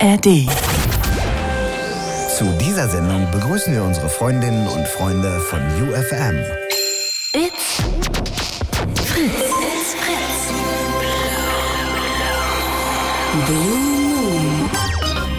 ARD. Zu dieser Sendung begrüßen wir unsere Freundinnen und Freunde von UFM. It's Fritz. It's Fritz. Blue Moon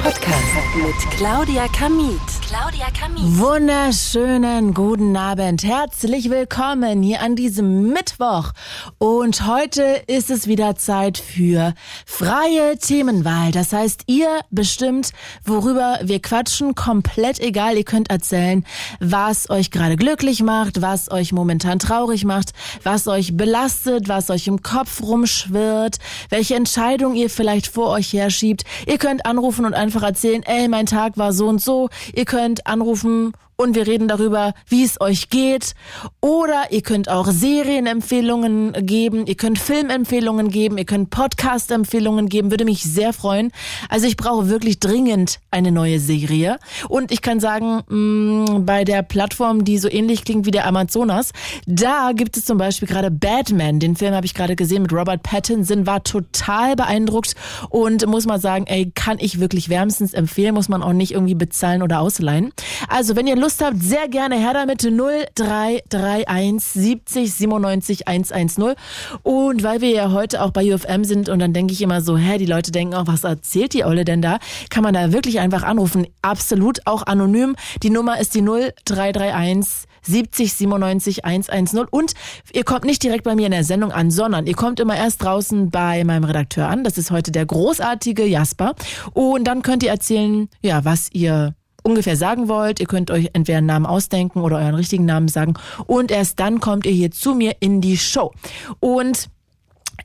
Podcast mit Claudia Kamit. Claudia Kamit. Wunderschönen guten Abend. Herzlich willkommen hier an diesem Mittwoch. Und heute ist es wieder Zeit für freie Themenwahl. Das heißt, ihr bestimmt, worüber wir quatschen. Komplett egal. Ihr könnt erzählen, was euch gerade glücklich macht, was euch momentan traurig macht, was euch belastet, was euch im Kopf rumschwirrt, welche Entscheidung ihr vielleicht vor euch herschiebt. Ihr könnt anrufen und einfach erzählen, ey, mein Tag war so und so. Ihr könnt anrufen und wir reden darüber, wie es euch geht. Oder ihr könnt auch Serienempfehlungen geben, ihr könnt Filmempfehlungen geben, ihr könnt Podcast-Empfehlungen geben, würde mich sehr freuen. Also ich brauche wirklich dringend eine neue Serie. Und ich kann sagen, mh, bei der Plattform, die so ähnlich klingt wie der Amazonas, da gibt es zum Beispiel gerade Batman. Den Film habe ich gerade gesehen mit Robert Pattinson, war total beeindruckt und muss mal sagen, ey, kann ich wirklich wärmstens empfehlen, muss man auch nicht irgendwie bezahlen oder ausleihen. Also wenn ihr Lust habt, sehr gerne her damit 0331 70 97 110. Und weil wir ja heute auch bei UFM sind und dann denke ich immer so, hä, die Leute denken auch, was erzählt die Olle denn da? Kann man da wirklich einfach anrufen. Absolut auch anonym. Die Nummer ist die 0331 70 97 110 und ihr kommt nicht direkt bei mir in der Sendung an, sondern ihr kommt immer erst draußen bei meinem Redakteur an. Das ist heute der großartige Jasper und dann könnt ihr erzählen, ja, was ihr ungefähr sagen wollt. Ihr könnt euch entweder einen Namen ausdenken oder euren richtigen Namen sagen. Und erst dann kommt ihr hier zu mir in die Show. Und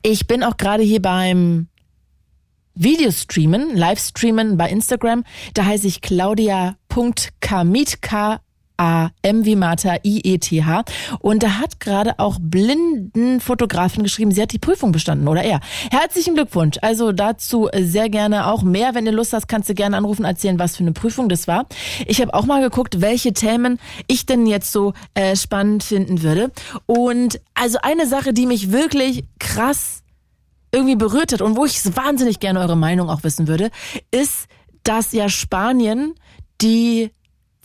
ich bin auch gerade hier beim Videostreamen, Livestreamen bei Instagram. Da heiße ich claudia.kamit, A-M wie Martha, I-E-T-H. Und da hat gerade auch blinden Fotografin geschrieben, sie hat die Prüfung bestanden, oder er. Herzlichen Glückwunsch. Also dazu sehr gerne auch mehr. Wenn du Lust hast, kannst du gerne anrufen, erzählen, was für eine Prüfung das war. Ich habe auch mal geguckt, welche Themen ich denn jetzt so äh, spannend finden würde. Und also eine Sache, die mich wirklich krass irgendwie berührt hat und wo ich wahnsinnig gerne eure Meinung auch wissen würde, ist, dass ja Spanien die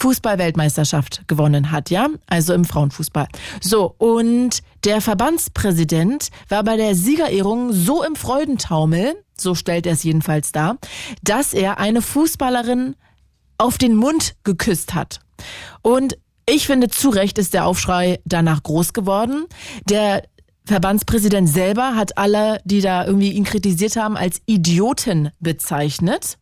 Fußball-Weltmeisterschaft gewonnen hat, ja? Also im Frauenfußball. So, und der Verbandspräsident war bei der Siegerehrung so im Freudentaumel, so stellt er es jedenfalls dar, dass er eine Fußballerin auf den Mund geküsst hat. Und ich finde, zu Recht ist der Aufschrei danach groß geworden. Der Verbandspräsident selber hat alle, die da irgendwie ihn kritisiert haben, als Idioten bezeichnet.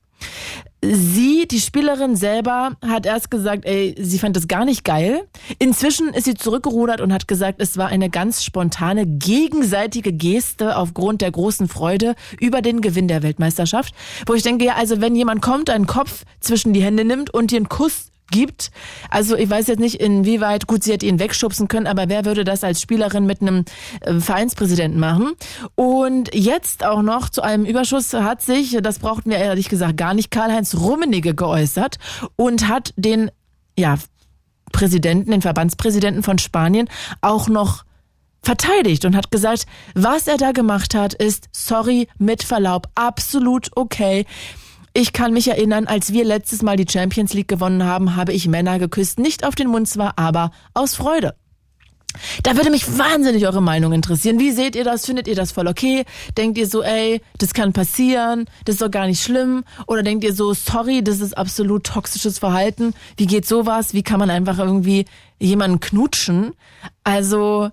Sie, die Spielerin selber, hat erst gesagt, ey, sie fand das gar nicht geil. Inzwischen ist sie zurückgerudert und hat gesagt, es war eine ganz spontane, gegenseitige Geste aufgrund der großen Freude über den Gewinn der Weltmeisterschaft. Wo ich denke, ja, also wenn jemand kommt, einen Kopf zwischen die Hände nimmt und dir einen Kuss gibt. Also ich weiß jetzt nicht, inwieweit, gut, sie hätte ihn wegschubsen können, aber wer würde das als Spielerin mit einem äh, Vereinspräsidenten machen? Und jetzt auch noch zu einem Überschuss hat sich, das brauchten wir ehrlich gesagt gar nicht, Karl-Heinz Rummenigge geäußert und hat den, ja, Präsidenten, den Verbandspräsidenten von Spanien auch noch verteidigt und hat gesagt, was er da gemacht hat, ist, sorry, mit Verlaub, absolut okay. Ich kann mich erinnern, als wir letztes Mal die Champions League gewonnen haben, habe ich Männer geküsst, nicht auf den Mund zwar, aber aus Freude. Da würde mich wahnsinnig eure Meinung interessieren. Wie seht ihr das? Findet ihr das voll okay? Denkt ihr so, ey, das kann passieren, das ist doch gar nicht schlimm? Oder denkt ihr so, sorry, das ist absolut toxisches Verhalten? Wie geht sowas? Wie kann man einfach irgendwie jemanden knutschen? Also,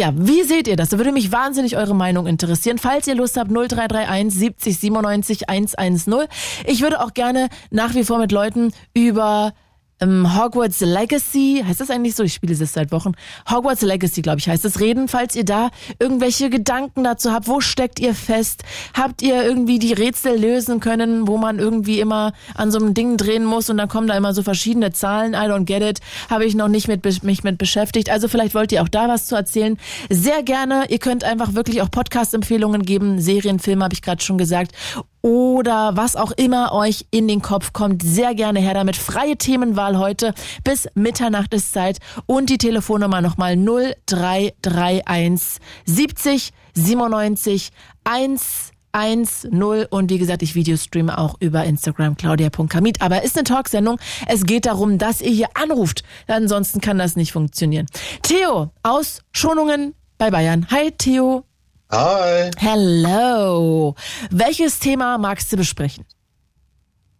ja, wie seht ihr das? Da würde mich wahnsinnig eure Meinung interessieren. Falls ihr Lust habt, 0331 70 97 110. Ich würde auch gerne nach wie vor mit Leuten über ähm, Hogwarts Legacy, heißt das eigentlich so? Ich spiele es seit Wochen. Hogwarts Legacy, glaube ich, heißt es reden. Falls ihr da irgendwelche Gedanken dazu habt, wo steckt ihr fest? Habt ihr irgendwie die Rätsel lösen können, wo man irgendwie immer an so einem Ding drehen muss und dann kommen da immer so verschiedene Zahlen? I don't get it. Habe ich noch nicht mit, mich mit beschäftigt. Also vielleicht wollt ihr auch da was zu erzählen. Sehr gerne. Ihr könnt einfach wirklich auch Podcast-Empfehlungen geben. Serienfilme habe ich gerade schon gesagt oder was auch immer euch in den Kopf kommt. Sehr gerne her damit. Freie Themenwahl heute bis Mitternacht ist Zeit und die Telefonnummer nochmal 0331 70 97 1 1-0 und wie gesagt, ich Videostreame auch über Instagram claudia.kamit. Aber ist eine Talksendung. Es geht darum, dass ihr hier anruft. Ansonsten kann das nicht funktionieren. Theo aus Schonungen bei Bayern. Hi Theo. Hi. Hello. Welches Thema magst du besprechen?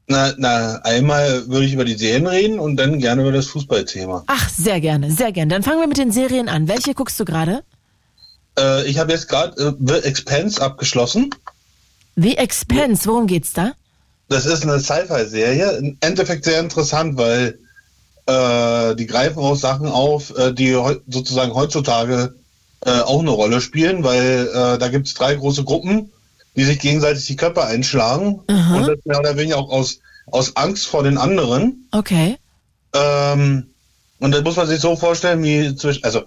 Na, na, einmal würde ich über die Serien reden und dann gerne über das Fußballthema. Ach, sehr gerne, sehr gerne. Dann fangen wir mit den Serien an. Welche guckst du gerade? Äh, ich habe jetzt gerade äh, The Expanse abgeschlossen. The Expense, worum geht's da? Das ist eine Sci-Fi-Serie. Im Endeffekt sehr interessant, weil äh, die greifen auch Sachen auf, äh, die sozusagen heutzutage äh, auch eine Rolle spielen, weil äh, da gibt es drei große Gruppen, die sich gegenseitig die Köpfe einschlagen Aha. und das mehr oder weniger auch aus, aus Angst vor den anderen. Okay. Ähm, und das muss man sich so vorstellen, wie zwischen, also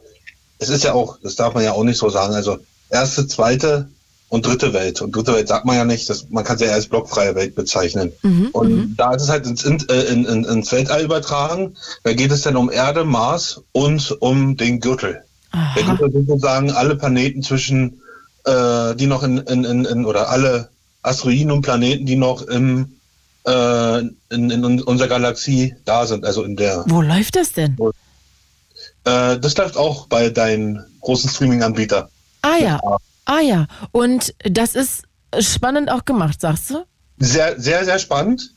es ist ja auch, das darf man ja auch nicht so sagen, also erste, zweite und dritte Welt. Und dritte Welt sagt man ja nicht, das, man kann es ja als blockfreie Welt bezeichnen. und da ist es halt ins, in, äh, in, in, ins Weltall übertragen. Da geht es dann um Erde, Mars und um den Gürtel. Aha. Gürtel sind sozusagen alle Planeten zwischen, äh, die noch in, in, in, in, oder alle Asteroiden und Planeten, die noch im, äh, in, in unserer Galaxie da sind, also in der Wo läuft das denn? äh, das läuft auch bei deinen großen Streaming-Anbieter. Ah ja, ah ja. Und das ist spannend auch gemacht, sagst du? Sehr, sehr, sehr spannend.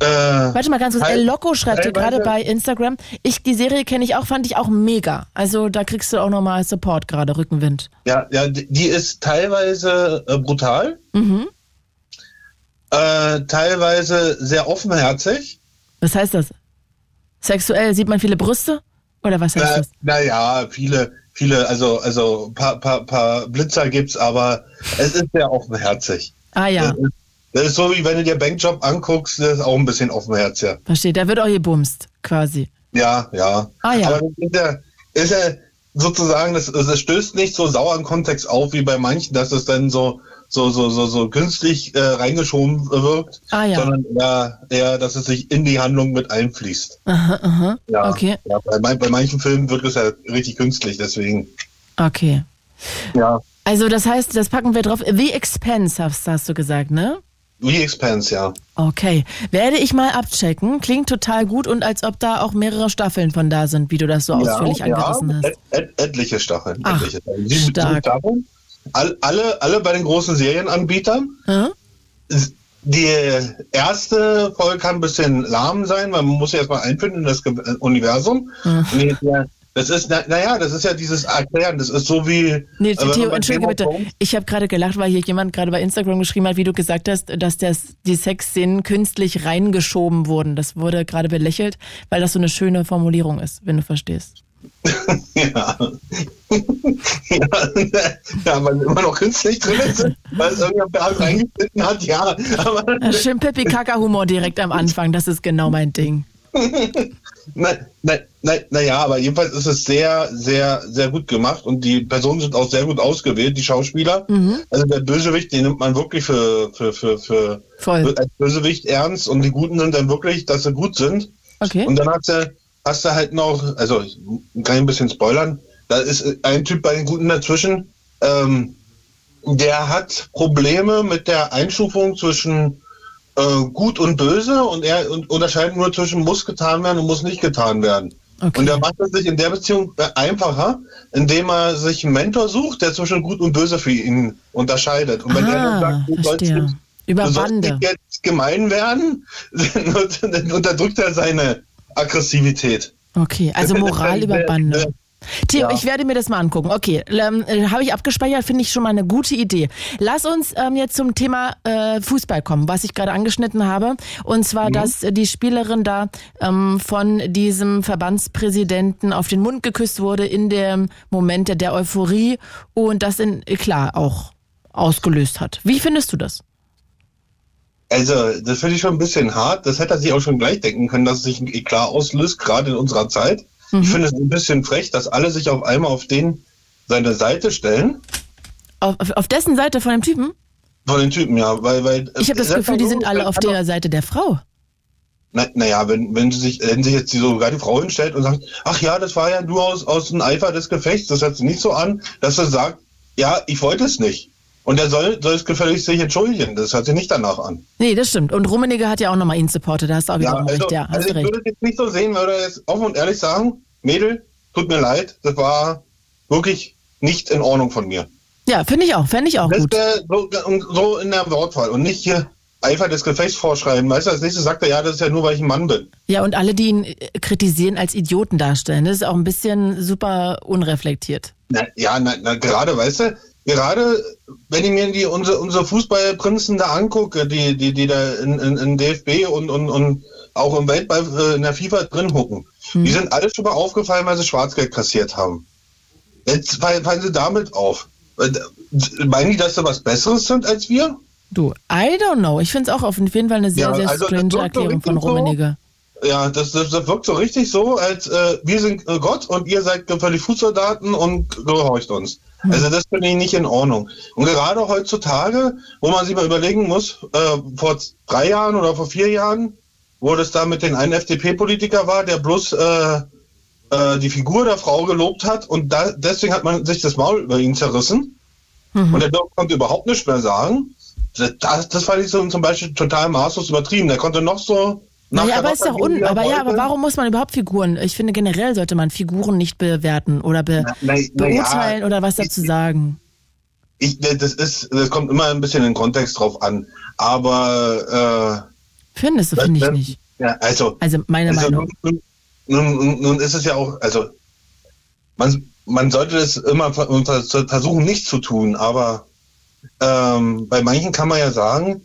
Äh, Warte mal ganz kurz, Teil- El Loco schreibt dir teilweise- gerade bei Instagram, ich, die Serie kenne ich auch, fand ich auch mega. Also da kriegst du auch nochmal Support gerade, Rückenwind. Ja, ja, die ist teilweise äh, brutal, Mhm. äh, teilweise sehr offenherzig. Was heißt das? Sexuell sieht man viele Brüste? Oder was heißt Na, das? naja, viele, viele, also, also paar, paar, paar Blitzer gibt's, aber es ist sehr offenherzig. Ah ja, Das, ist, so, wie wenn du dir Bankjob anguckst, das ist auch ein bisschen offenherziger. verstehe. Da wird auch gebumst, quasi. Ja, ja. Ah, ja. Aber das ist ja, ja sozusagen, das, das stößt nicht so sauer im Kontext auf wie bei manchen, dass es dann so so so so so künstlich äh, reingeschoben wirkt, Ah, ja. sondern eher, eher, dass es sich in die Handlung mit einfließt. Aha, aha. Ja, Okay, ja bei, bei manchen Filmen wirkt es ja richtig künstlich, deswegen. okay. Ja. Also das heißt, das packen wir drauf. The Expense hast, hast du gesagt, ne? Wie Expanse, ja. Okay, werde ich mal abchecken. Klingt total gut und als ob da auch mehrere Staffeln von da sind, wie du das so ausführlich ja, angerissen ja, hast. Et, et, etliche Staffeln. Ach, etliche Staffeln. Sieben- stark. Staffeln. All, alle, alle bei den großen Serienanbietern. Hm? Die erste Folge kann ein bisschen lahm sein, weil man muss sich erstmal einfinden in das äh, Universum. Mhm. Nee, ja, Das ist, na- naja, das ist ja dieses Erklären, das ist so wie. Nee, äh, Theo, entschuldige bitte. Ich habe gerade gelacht, weil hier jemand gerade bei Instagram geschrieben hat, wie du gesagt hast, dass das, die Sexszenen künstlich reingeschoben wurden. Das wurde gerade belächelt, weil das so eine schöne Formulierung ist, wenn du verstehst. Ja. ja, ja, weil immer noch künstlich drin ist, weil es irgendjemand reingeschnitten hat, ja. Aber Ja, Schön Pippi-Kaka-Humor direkt am Anfang, das ist genau mein Ding. na, na, na, na ja, aber jedenfalls ist es sehr, sehr, sehr gut gemacht und die Personen sind auch sehr gut ausgewählt, die Schauspieler. Mhm. Also der Bösewicht, den nimmt man wirklich für, für, für, für Voll. als Bösewicht ernst und die Guten sind dann wirklich, dass sie gut sind. Okay. Und dann hast du, hast du halt noch, also ich kann ein bisschen spoilern, da ist ein Typ bei den Guten dazwischen, ähm, der hat Probleme mit der Einstufung zwischen äh, gut und böse und er und unterscheidet nur zwischen muss getan werden und muss nicht getan werden. Okay. Und er macht es sich in der Beziehung äh, einfacher, indem er sich einen Mentor sucht, der zwischen gut und böse für ihn unterscheidet. Und wenn er dann Ah, sagt, du sollst du nicht jetzt gemein werden, dann, dann unterdrückt er seine Aggressivität. Okay, also Moral über Bande. Theo, Ja. ich werde mir das mal angucken. Okay, ähm, äh, habe ich abgespeichert, finde ich schon mal eine gute Idee. Lass uns ähm, jetzt zum Thema äh, Fußball kommen, was ich gerade angeschnitten habe. Und zwar, dass äh, die Spielerin da ähm, von diesem Verbandspräsidenten auf den Mund geküsst wurde in dem Moment der, Euphorie und das in, äh, klar auch ausgelöst hat. Wie findest du das? Also, das finde ich schon ein bisschen hart. Das hätte er sich auch schon gleich denken können, dass es sich Eklat auslöst, gerade in unserer Zeit. Mhm. Ich finde es ein bisschen frech, dass alle sich auf einmal auf den seine Seite stellen. Auf, auf, dessen Seite von dem Typen? Von den Typen, ja. Weil, weil, Ich habe das Gefühl, die sind alle auf der Seite der Frau. Na, naja, wenn, wenn sie sich, wenn sich jetzt die, sogar die Frau hinstellt und sagt, ach ja, das war ja nur aus, aus dem Eifer des Gefechts, das hört sich nicht so an, dass sie sagt, ja, ich wollte es nicht. Und er soll, soll es gefälligst sich entschuldigen. Das hört sich nicht danach an. Nee, das stimmt. Und Rummenigge hat ja auch nochmal ihn supportet. Da hast du auch wieder Ja, also, recht. Ja, also ich recht. würde es jetzt nicht so sehen, würde jetzt offen und ehrlich sagen, Mädel, tut mir leid, das war wirklich nicht in Ordnung von mir. Ja, finde ich auch. Fände ich auch Das gut. wär so, und so in der Wortwahl und nicht hier einfach das Gefecht vorschreiben. Weißt du, als nächstes sagt er, ja, das ist ja nur, weil ich ein Mann bin. Ja, und alle, die ihn äh, kritisieren, als Idioten darstellen. Das ist auch ein bisschen super unreflektiert. Na, ja, na, na, gerade, weißt du, gerade wenn ich mir die, unsere, unsere Fußballprinzen da angucke, die, die, die da in, in, in DFB und, und, und auch im Weltball äh, in der FIFA drin hucken, die sind alle schon mal aufgefallen, weil sie Schwarzgeld kassiert haben. Jetzt fallen, sie damit auf. Äh, Meinen die, dass sie was Besseres sind als wir? Du, I don't know. Ich finde es auch auf jeden Fall eine sehr, Ja, sehr also strange Erklärung von richtig so. Rummenigge. Ja, das, das, das wirkt so richtig so, als äh, wir sind äh, Gott und ihr seid völlig Fußsoldaten und gehorcht uns. Also das finde ich nicht in Ordnung. Und gerade heutzutage, wo man sich mal überlegen muss, äh, vor drei Jahren oder vor vier Jahren, wo das da mit den einen FDP-Politiker war, der bloß äh, äh, die Figur der Frau gelobt hat und da, deswegen hat man sich das Maul über ihn zerrissen. Und der konnte überhaupt nichts mehr sagen. Das, das fand ich so zum Beispiel total maßlos übertrieben. Der konnte noch so. Naja, aber ist doch un. er Aber ja, aber warum muss man überhaupt Figuren? Ich finde generell sollte man Figuren nicht bewerten oder be Na- na ja, beurteilen oder was ich- dazu sagen. Ich, das ist, das kommt immer ein bisschen in den Kontext drauf an. Aber Findest du, äh, finde ich nicht. Ja, also, Also meine also Meinung. nun, nun, nun, ist es ja auch, also man, man sollte es immer ver- ver- versuchen, nicht zu tun, aber ähm, bei manchen kann man ja sagen,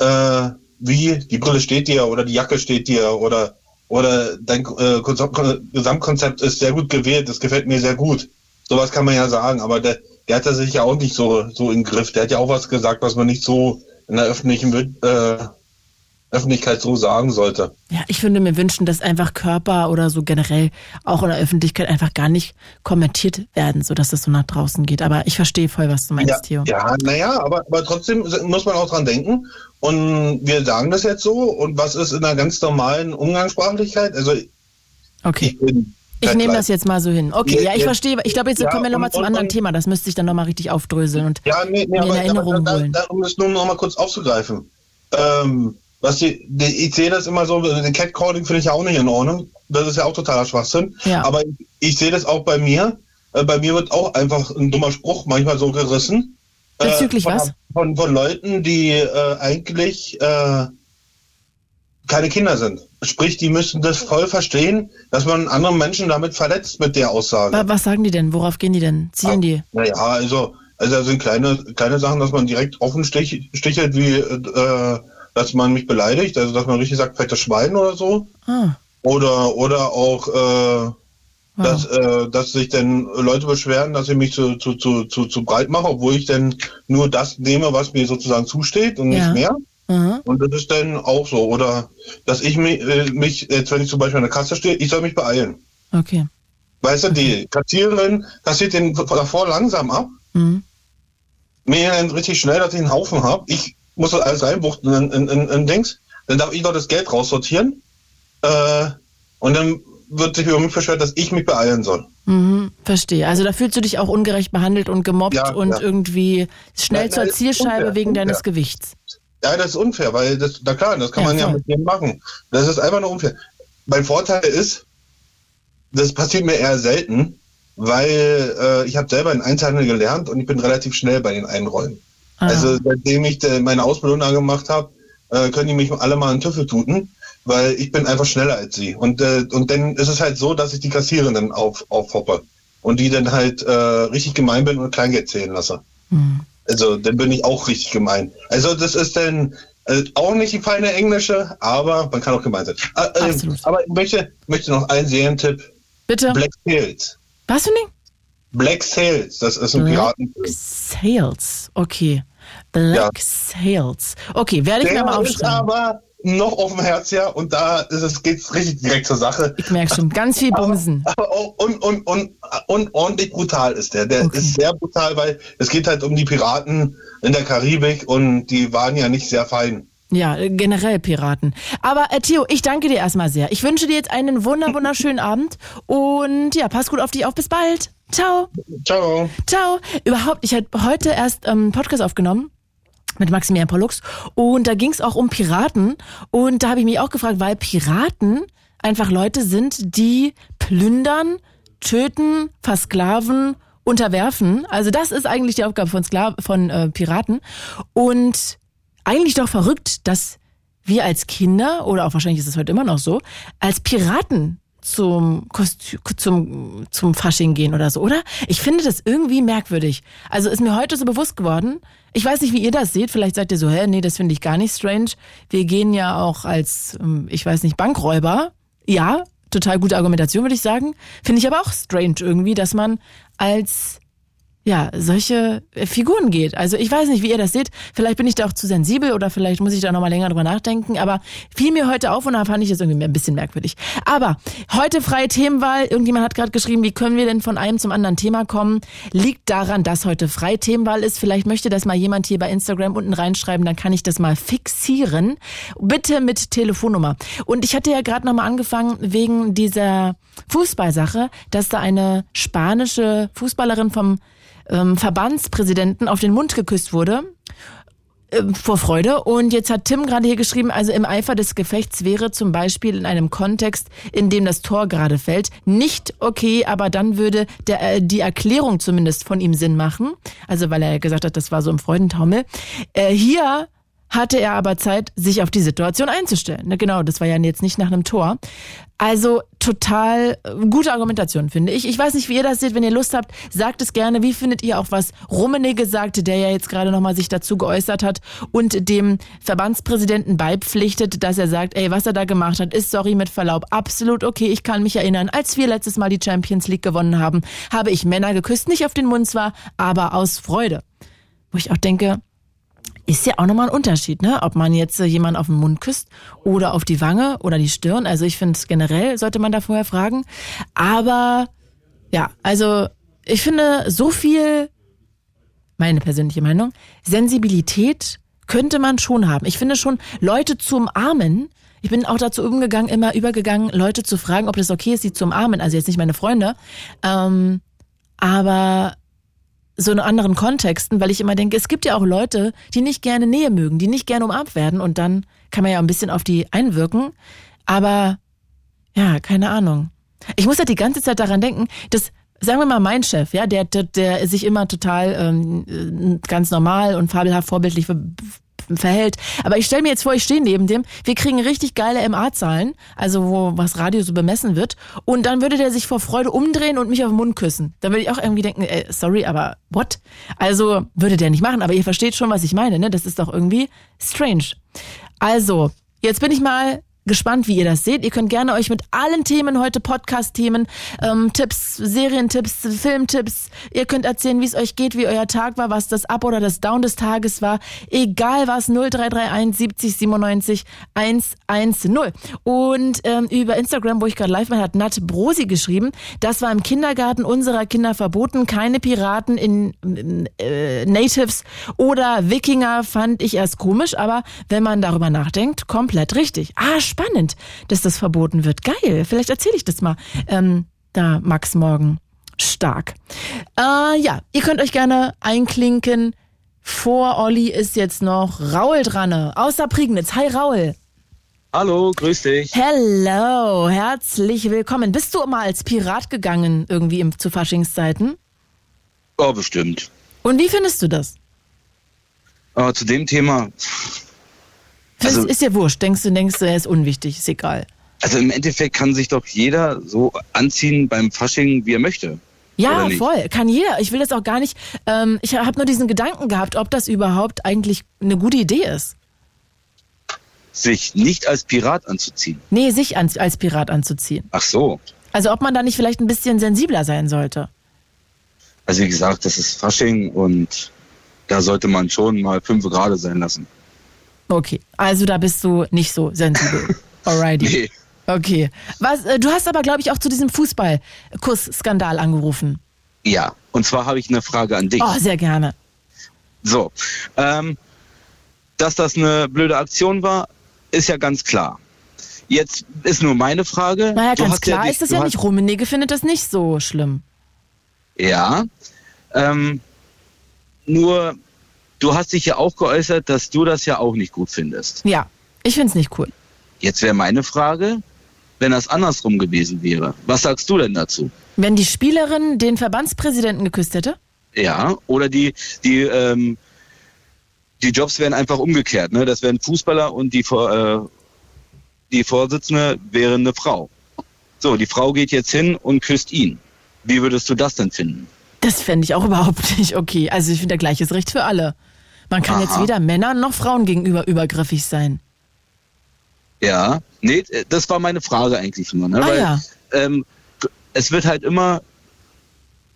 äh, wie die Brille steht dir oder die Jacke steht dir oder oder dein äh, Konzept- Gesamtkonzept ist sehr gut gewählt, das gefällt mir sehr gut. Sowas kann man ja sagen, aber der, der hat das sich ja auch nicht so, so im Griff. Der hat ja auch was gesagt, was man nicht so in der öffentlichen äh, Öffentlichkeit so sagen sollte. Ja, ich würde mir wünschen, dass einfach Körper oder so generell auch in der Öffentlichkeit einfach gar nicht kommentiert werden, sodass das so nach draußen geht. Aber ich verstehe voll, was du meinst, Theo. Ja, naja, aber, aber trotzdem muss man auch dran denken. Und wir sagen das jetzt so. Und was ist in einer ganz normalen Umgangssprachlichkeit? Also Okay. ich bin Ich nehme das jetzt mal so hin. Okay, Ja, ja, ich verstehe. Ich glaube, jetzt Ja, kommen wir nochmal zum und- anderen und- Thema. Das müsste ich dann nochmal richtig aufdröseln und Ja, nee, nee, in aber, Erinnerung aber da, holen. da, um es nur noch mal kurz aufzugreifen. Ähm, was die, die, ich sehe das immer so, den Catcalling finde ich ja auch nicht in Ordnung. Das ist ja auch totaler Schwachsinn. Ja. Aber ich, ich sehe das auch bei mir. Äh, bei mir wird auch einfach ein dummer Spruch manchmal so gerissen. Bezüglich von, was? Von, von Leuten, die äh, eigentlich äh, keine Kinder sind. Sprich, die müssen das voll verstehen, dass man anderen Menschen damit verletzt mit der Aussage. Wa- Was sagen die denn? Worauf gehen die denn? Zielen die? Naja, also, also das sind kleine, kleine Sachen, dass man direkt offen stich, stichelt, wie äh, dass man mich beleidigt, also dass man richtig sagt, fettes Schwein oder so. Ah, Oder oder auch äh, wow. dass, äh, dass sich dann Leute beschweren, dass ich mich zu, zu, zu, zu, zu breit mache, obwohl ich dann nur das nehme, was mir sozusagen zusteht und Ja. nicht mehr. Aha. Und das ist dann auch so. Oder dass ich mich, äh, mich jetzt wenn ich zum Beispiel an der Kasse stehe, ich soll mich beeilen. Okay. Weißt du, die Kassiererin kassiert den davor langsam ab Mhm. mir dann richtig schnell, dass ich einen Haufen habe. Ich muss das alles reinbuchten in, in, in, in Dings. Dann darf ich noch das Geld raussortieren. Äh, und dann wird sich über mich beschwert, dass ich mich beeilen soll. Mhm. Verstehe. Also da fühlst du dich auch ungerecht behandelt und gemobbt Ja, und ja. irgendwie schnell Nein, zur nein, ist Zielscheibe unfair, wegen deines unfair. Gewichts. Ja, das ist unfair, weil das, na klar, das kann Ja, man ja voll. mit dem machen. Das ist einfach nur unfair. Mein Vorteil ist, das passiert mir eher selten, weil äh, ich habe selber in Einzelhandel gelernt und ich bin relativ schnell bei den Einräumen. Ah. Also seitdem ich äh, meine Ausbildung da gemacht habe, äh, können die mich alle mal einen Tüffel tuten, weil ich bin einfach schneller als sie. Und, äh, und dann ist es halt so, dass ich die Kassierenden auf, aufhoppe und die dann halt äh, richtig gemein bin und Kleingeld zählen lasse. Hm. Also dann bin ich auch richtig gemein. Also das ist dann äh, auch nicht die feine Englische, aber man kann auch gemein sein. Äh, äh, aber ich möchte, möchte noch einen Serientipp. Bitte? Black Sails. Was für ein Ding? Black Sails, das ist ein Black Piraten. Sales. Okay. Black Sales. Okay, werde ich mir mal ist aufschreiben. aber noch auf dem Herz, ja, und da ist es, geht's richtig direkt zur Sache. Ich merke schon, ganz viel Bumsen. Aber und, und, und, und ordentlich brutal ist der. Der Okay. ist sehr brutal, weil es geht halt um die Piraten in der Karibik und die waren ja nicht sehr fein. Ja, äh, generell Piraten. Aber äh, Theo, ich danke dir erstmal sehr. Ich wünsche dir jetzt einen wunder wunderschönen Abend und ja, pass gut auf dich auf. Bis bald. Ciao. Ciao. Ciao. Überhaupt, ich habe heute erst ähm, einen Podcast aufgenommen mit Maximilian Pollux. Und da ging es auch um Piraten. Und da habe ich mich auch gefragt, weil Piraten einfach Leute sind, die plündern, töten, versklaven, unterwerfen. Also das ist eigentlich die Aufgabe von, Skla von äh, Piraten. Und eigentlich doch verrückt, dass wir als Kinder, oder auch wahrscheinlich ist es heute immer noch so, als Piraten zum, Kostü zum, zum Fasching gehen oder so, oder? Ich finde das irgendwie merkwürdig. Also ist mir heute so bewusst geworden. Ich weiß nicht, wie ihr das seht. Vielleicht seid ihr so, hä, nee, das finde ich gar nicht strange. Wir gehen ja auch als, ähm, ich weiß nicht, Bankräuber. Ja, total gute Argumentation, würde ich sagen. Finde ich aber auch strange irgendwie, dass man als ja, solche äh, Figuren geht. Also ich weiß nicht, wie ihr das seht. Vielleicht bin ich da auch zu sensibel oder vielleicht muss ich da nochmal länger drüber nachdenken. Aber fiel mir heute auf und da fand ich das irgendwie ein bisschen merkwürdig. Aber heute freie Themenwahl. Irgendjemand hat gerade geschrieben, wie können wir denn von einem zum anderen Thema kommen? Liegt daran, dass heute freie Themenwahl ist. Vielleicht möchte das mal jemand hier bei Instagram unten reinschreiben, dann kann ich das mal fixieren. Bitte mit Telefonnummer. Und ich hatte ja gerade nochmal angefangen wegen dieser Fußballsache, dass da eine spanische Fußballerin vom ähm, Verbandspräsidenten auf den Mund geküsst wurde ähm, vor Freude. Und jetzt hat Tim gerade hier geschrieben, also im Eifer des Gefechts wäre zum Beispiel in einem Kontext, in dem das Tor gerade fällt, nicht okay, aber dann würde der, äh, die Erklärung zumindest von ihm Sinn machen. Also weil er gesagt hat, das war so im Freudentaumel. Äh, hier hatte er aber Zeit, sich auf die Situation einzustellen. Ne, genau, das war ja jetzt nicht nach einem Tor. Also total äh, gute Argumentation, finde ich. Ich weiß nicht, wie ihr das seht. Wenn ihr Lust habt, sagt es gerne. Wie findet ihr auch, was Rummenigge sagte, der ja jetzt gerade nochmal sich dazu geäußert hat und dem Verbandspräsidenten beipflichtet, dass er sagt, ey, was er da gemacht hat, ist, sorry, mit Verlaub, absolut okay. Ich kann mich erinnern, als wir letztes Mal die Champions League gewonnen haben, habe ich Männer geküsst, nicht auf den Mund zwar, aber aus Freude. Wo ich auch denke, ist ja auch nochmal ein Unterschied, ne? Ob man jetzt äh, jemanden auf den Mund küsst oder auf die Wange oder die Stirn. Also ich finde generell sollte man da vorher fragen. Aber ja, also ich finde so viel, meine persönliche Meinung, Sensibilität könnte man schon haben. Ich finde schon, Leute zu umarmen, ich bin auch dazu umgegangen, immer übergegangen, Leute zu fragen, ob das okay ist, sie zu umarmen. Also jetzt nicht meine Freunde. Ähm, aber so in anderen Kontexten, weil ich immer denke, es gibt ja auch Leute, die nicht gerne Nähe mögen, die nicht gerne umarmt werden und dann kann man ja ein bisschen auf die einwirken. Aber ja, keine Ahnung. Ich muss halt die ganze Zeit daran denken, dass sagen wir mal, mein Chef, ja, der, der, der sich immer total ähm, ganz normal und fabelhaft vorbildlich verhält. Aber ich stelle mir jetzt vor, ich stehe neben dem, wir kriegen richtig geile MA-Zahlen, also wo was Radio so bemessen wird, und dann würde der sich vor Freude umdrehen und mich auf den Mund küssen. Da würde ich auch irgendwie denken, ey, sorry, aber what? Also würde der nicht machen, aber ihr versteht schon, was ich meine, ne? Das ist doch irgendwie strange. Also, jetzt bin ich mal gespannt, wie ihr das seht. Ihr könnt gerne euch mit allen Themen heute, Podcast-Themen, ähm, Tipps, Serientipps, Filmtipps, ihr könnt erzählen, wie es euch geht, wie euer Tag war, was das Up oder das Down des Tages war. Egal was, 0331 70 97 110. Und ähm, über Instagram, wo ich gerade live war, hat Nat Brosi geschrieben, das war im Kindergarten unserer Kinder verboten, keine Piraten in, äh, Natives oder Wikinger fand ich erst komisch, aber wenn man darüber nachdenkt, komplett richtig. Ah, spannend, dass das verboten wird. Geil, vielleicht erzähle ich das mal. Ähm, da Max morgen. Stark. Äh, ja, ihr könnt euch gerne einklinken. Vor Olli ist jetzt noch Raul dran, außer Prignitz. Hi Raul. Hallo, grüß dich. Hello, herzlich willkommen. Bist du mal als Pirat gegangen irgendwie im, zu Faschingszeiten? Oh, bestimmt. Und wie findest du das? Aber zu dem Thema, also, ist ja wurscht. Denkst du, denkst du, er ist unwichtig, ist egal. Also im Endeffekt kann sich doch jeder so anziehen beim Fasching, wie er möchte. Ja, voll. Kann jeder. Ich will das auch gar nicht. Ähm, ich habe nur diesen Gedanken gehabt, ob das überhaupt eigentlich eine gute Idee ist. Sich nicht als Pirat anzuziehen. Nee, sich als, als Pirat anzuziehen. Ach so. Also ob man da nicht vielleicht ein bisschen sensibler sein sollte. Also wie gesagt, das ist Fasching und da sollte man schon mal fünf Grad sein lassen. Okay, also da bist du nicht so sensibel. Alrighty. Nee. Okay. Was, äh, du hast aber, glaube ich, auch zu diesem Fußballkuss-Skandal angerufen. Ja, und zwar habe ich eine Frage an dich. Oh, sehr gerne. So, ähm, dass das eine blöde Aktion war, ist ja ganz klar. Jetzt ist nur meine Frage. Naja, ganz klar ja, ist das ja nicht. Rummenigge findet das nicht so schlimm. Ja. Ähm, nur, du hast dich ja auch geäußert, dass du das ja auch nicht gut findest. Ja, ich find's nicht cool. Jetzt wäre meine Frage, wenn das andersrum gewesen wäre. Was sagst du denn dazu? Wenn die Spielerin den Verbandspräsidenten geküsst hätte? Ja, oder die, die, ähm, die Jobs wären einfach umgekehrt. Ne? Das wären Fußballer und die, äh, die Vorsitzende wäre eine Frau. So, die Frau geht jetzt hin und küsst ihn. Wie würdest du das denn finden? Das fände ich auch überhaupt nicht okay. Also ich finde, gleiches Recht für alle. Man kann jetzt Aha. weder Männern noch Frauen gegenüber übergriffig sein. Ja, nee, äh, das war meine Frage eigentlich nur. Ne? Ah, Weil ja. ähm, es wird halt immer,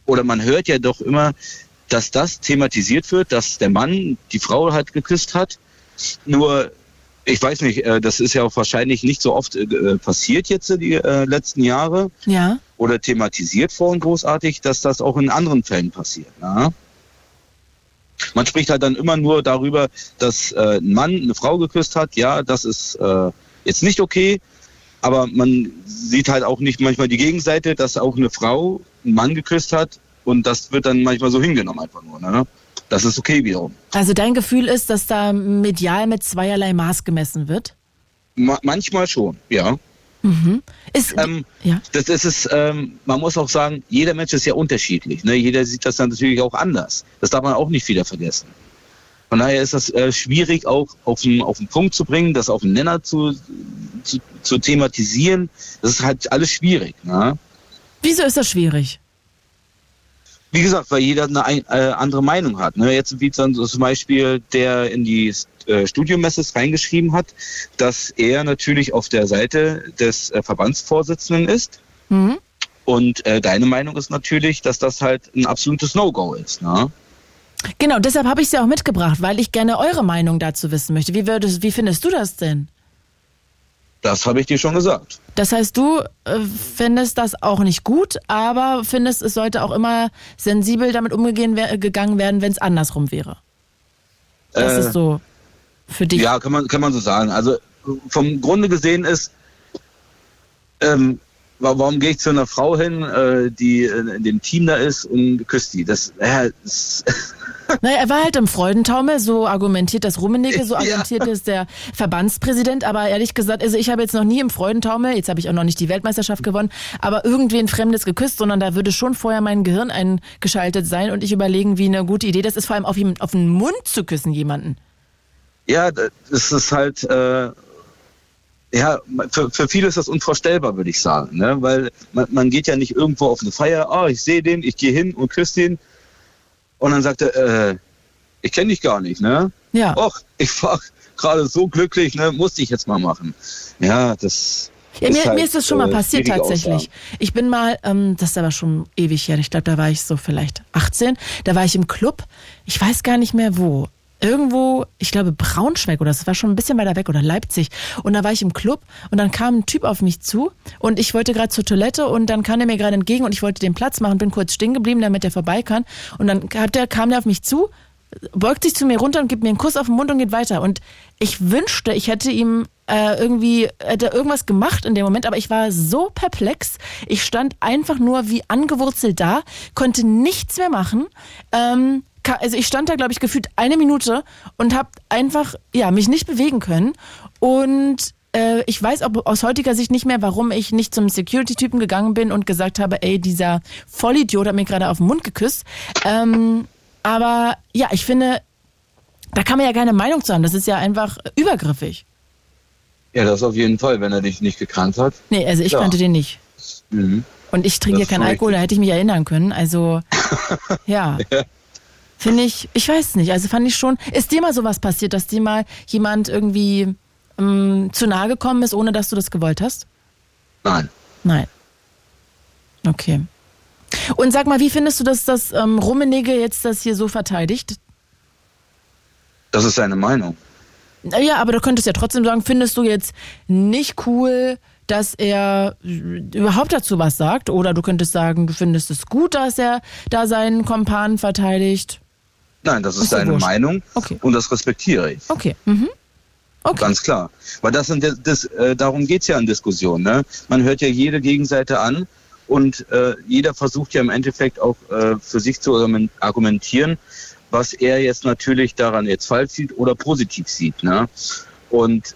oder man hört ja doch immer, dass das thematisiert wird, dass der Mann die Frau halt geküsst hat. Nur, ich weiß nicht, äh, das ist ja auch wahrscheinlich nicht so oft äh, passiert jetzt äh, die äh, letzten Jahre Ja. oder thematisiert vorhin großartig, dass das auch in anderen Fällen passiert. Ja? Man spricht halt dann immer nur darüber, dass äh, ein Mann eine Frau geküsst hat. Ja, das ist äh, jetzt nicht okay, aber man sieht halt auch nicht manchmal die Gegenseite, dass auch eine Frau einen Mann geküsst hat und das wird dann manchmal so hingenommen einfach nur. Ne? Das ist okay wiederum. Also dein Gefühl ist, dass da medial mit zweierlei Maß gemessen wird? Ma manchmal schon, ja. Ist, Ähm, ja. Das ist es, ähm, man muss auch sagen, jeder Mensch ist ja unterschiedlich. Ne? Jeder sieht das dann natürlich auch anders. Das darf man auch nicht wieder vergessen. Von daher ist das äh, schwierig, auch auf den, auf den Punkt zu bringen, das auf den Nenner zu, zu, zu thematisieren. Das ist halt alles schwierig. Ne? Wieso ist das schwierig? Wie gesagt, weil jeder eine ein, äh, andere Meinung hat. Ne? Jetzt wie dann so zum Beispiel der in die äh, Studiomesses reingeschrieben hat, dass er natürlich auf der Seite des äh, Verbandsvorsitzenden ist. Mhm. Und äh, deine Meinung ist natürlich, dass das halt ein absolutes No-Go ist. Ne? Genau, deshalb habe ich sie auch mitgebracht, weil ich gerne eure Meinung dazu wissen möchte. Wie, würdest, wie findest du das denn? Das habe ich dir schon gesagt. Das heißt, du äh, findest das auch nicht gut, aber findest, es sollte auch immer sensibel damit umgegangen wer- gegangen werden, wenn es andersrum wäre. Das Äh, ist so für dich. Ja, kann man, kann man so sagen. Also vom Grunde gesehen ist, ähm, wa- warum gehe ich zu einer Frau hin, äh, die in, dem Team da ist und küsst die? Das, äh, das Naja, er war halt im Freudentaumel, so argumentiert das Rummenigge, so Ja. argumentiert es der Verbandspräsident, aber ehrlich gesagt, also ich habe jetzt noch nie im Freudentaumel, jetzt habe ich auch noch nicht die Weltmeisterschaft gewonnen, aber irgendwen Fremdes geküszt, sondern da würde schon vorher mein Gehirn eingeschaltet sein und ich überlegen, wie eine gute Idee das ist, vor allem auf, ihm, auf den Mund zu küssen, jemanden. Ja, das ist halt, äh, ja, für, für viele ist das unvorstellbar, würde ich sagen, ne? weil man, man geht ja nicht irgendwo auf eine Feier, oh, ich sehe den, ich gehe hin und küsse den und dann sagt er, äh, ich kenne dich gar nicht, ne? Ja. Och, ich war gerade so glücklich, ne? Musste ich jetzt mal machen. Ja, das. Ja, mir, halt, mir ist das schon mal äh, passiert tatsächlich. Aussagen. Ich bin mal, ähm, das ist aber schon ewig her, ich glaube, da war ich so vielleicht 18, da war ich im Club, ich weiß gar nicht mehr wo. Irgendwo, ich glaube Braunschweig oder das war schon ein bisschen weiter weg oder Leipzig. Und da war ich im Club und dann kam ein Typ auf mich zu und ich wollte gerade zur Toilette und dann kam er mir gerade entgegen und ich wollte den Platz machen, bin kurz stehen geblieben, damit er vorbei kann. Und dann kam der auf mich zu, beugt sich zu mir runter und gibt mir einen Kuss auf den Mund und geht weiter. Und ich wünschte, ich hätte ihm äh, irgendwie hätte irgendwas gemacht in dem Moment, aber ich war so perplex. Ich stand einfach nur wie angewurzelt da, konnte nichts mehr machen. Ähm, also ich stand da, glaube ich, gefühlt eine Minute und habe einfach ja mich nicht bewegen können und äh, ich weiß auch aus heutiger Sicht nicht mehr, warum ich nicht zum Security-Typen gegangen bin und gesagt habe, ey, dieser Vollidiot hat mir gerade auf den Mund geküsst. Ähm, aber ja, ich finde, da kann man ja keine Meinung zu haben. Das ist ja einfach übergriffig. Ja, das auf jeden Fall, wenn er dich nicht gekannt hat. Nee, also ich Ja. kannte den nicht. Mhm. Und ich trinke ja keinen Alkohol, da hätte ich mich erinnern können. Also, ja. Finde ich, ich weiß nicht. Also fand ich schon. Ist dir mal sowas passiert, dass dir mal jemand irgendwie ähm, zu nahe gekommen ist, ohne dass du das gewollt hast? Nein. Nein. Okay. Und sag mal, wie findest du, dass das ähm, Rummenigge jetzt das hier so verteidigt? Das ist seine Meinung. Ja, aber du könntest ja trotzdem sagen, findest du jetzt nicht cool, dass er äh, überhaupt dazu was sagt? Oder du könntest sagen, du findest es gut, dass er da seinen Kompan verteidigt? Nein, das ist seine wurscht. Meinung Okay. und das respektiere ich. Okay. Mhm. Okay. Ganz klar. Weil das sind das, das, äh, darum geht's ja in Diskussionen. Ne? Man hört ja jede Gegenseite an Und äh, jeder versucht ja im Endeffekt auch äh, für sich zu argumentieren, was er jetzt natürlich daran jetzt falsch sieht oder positiv sieht. Ne? Und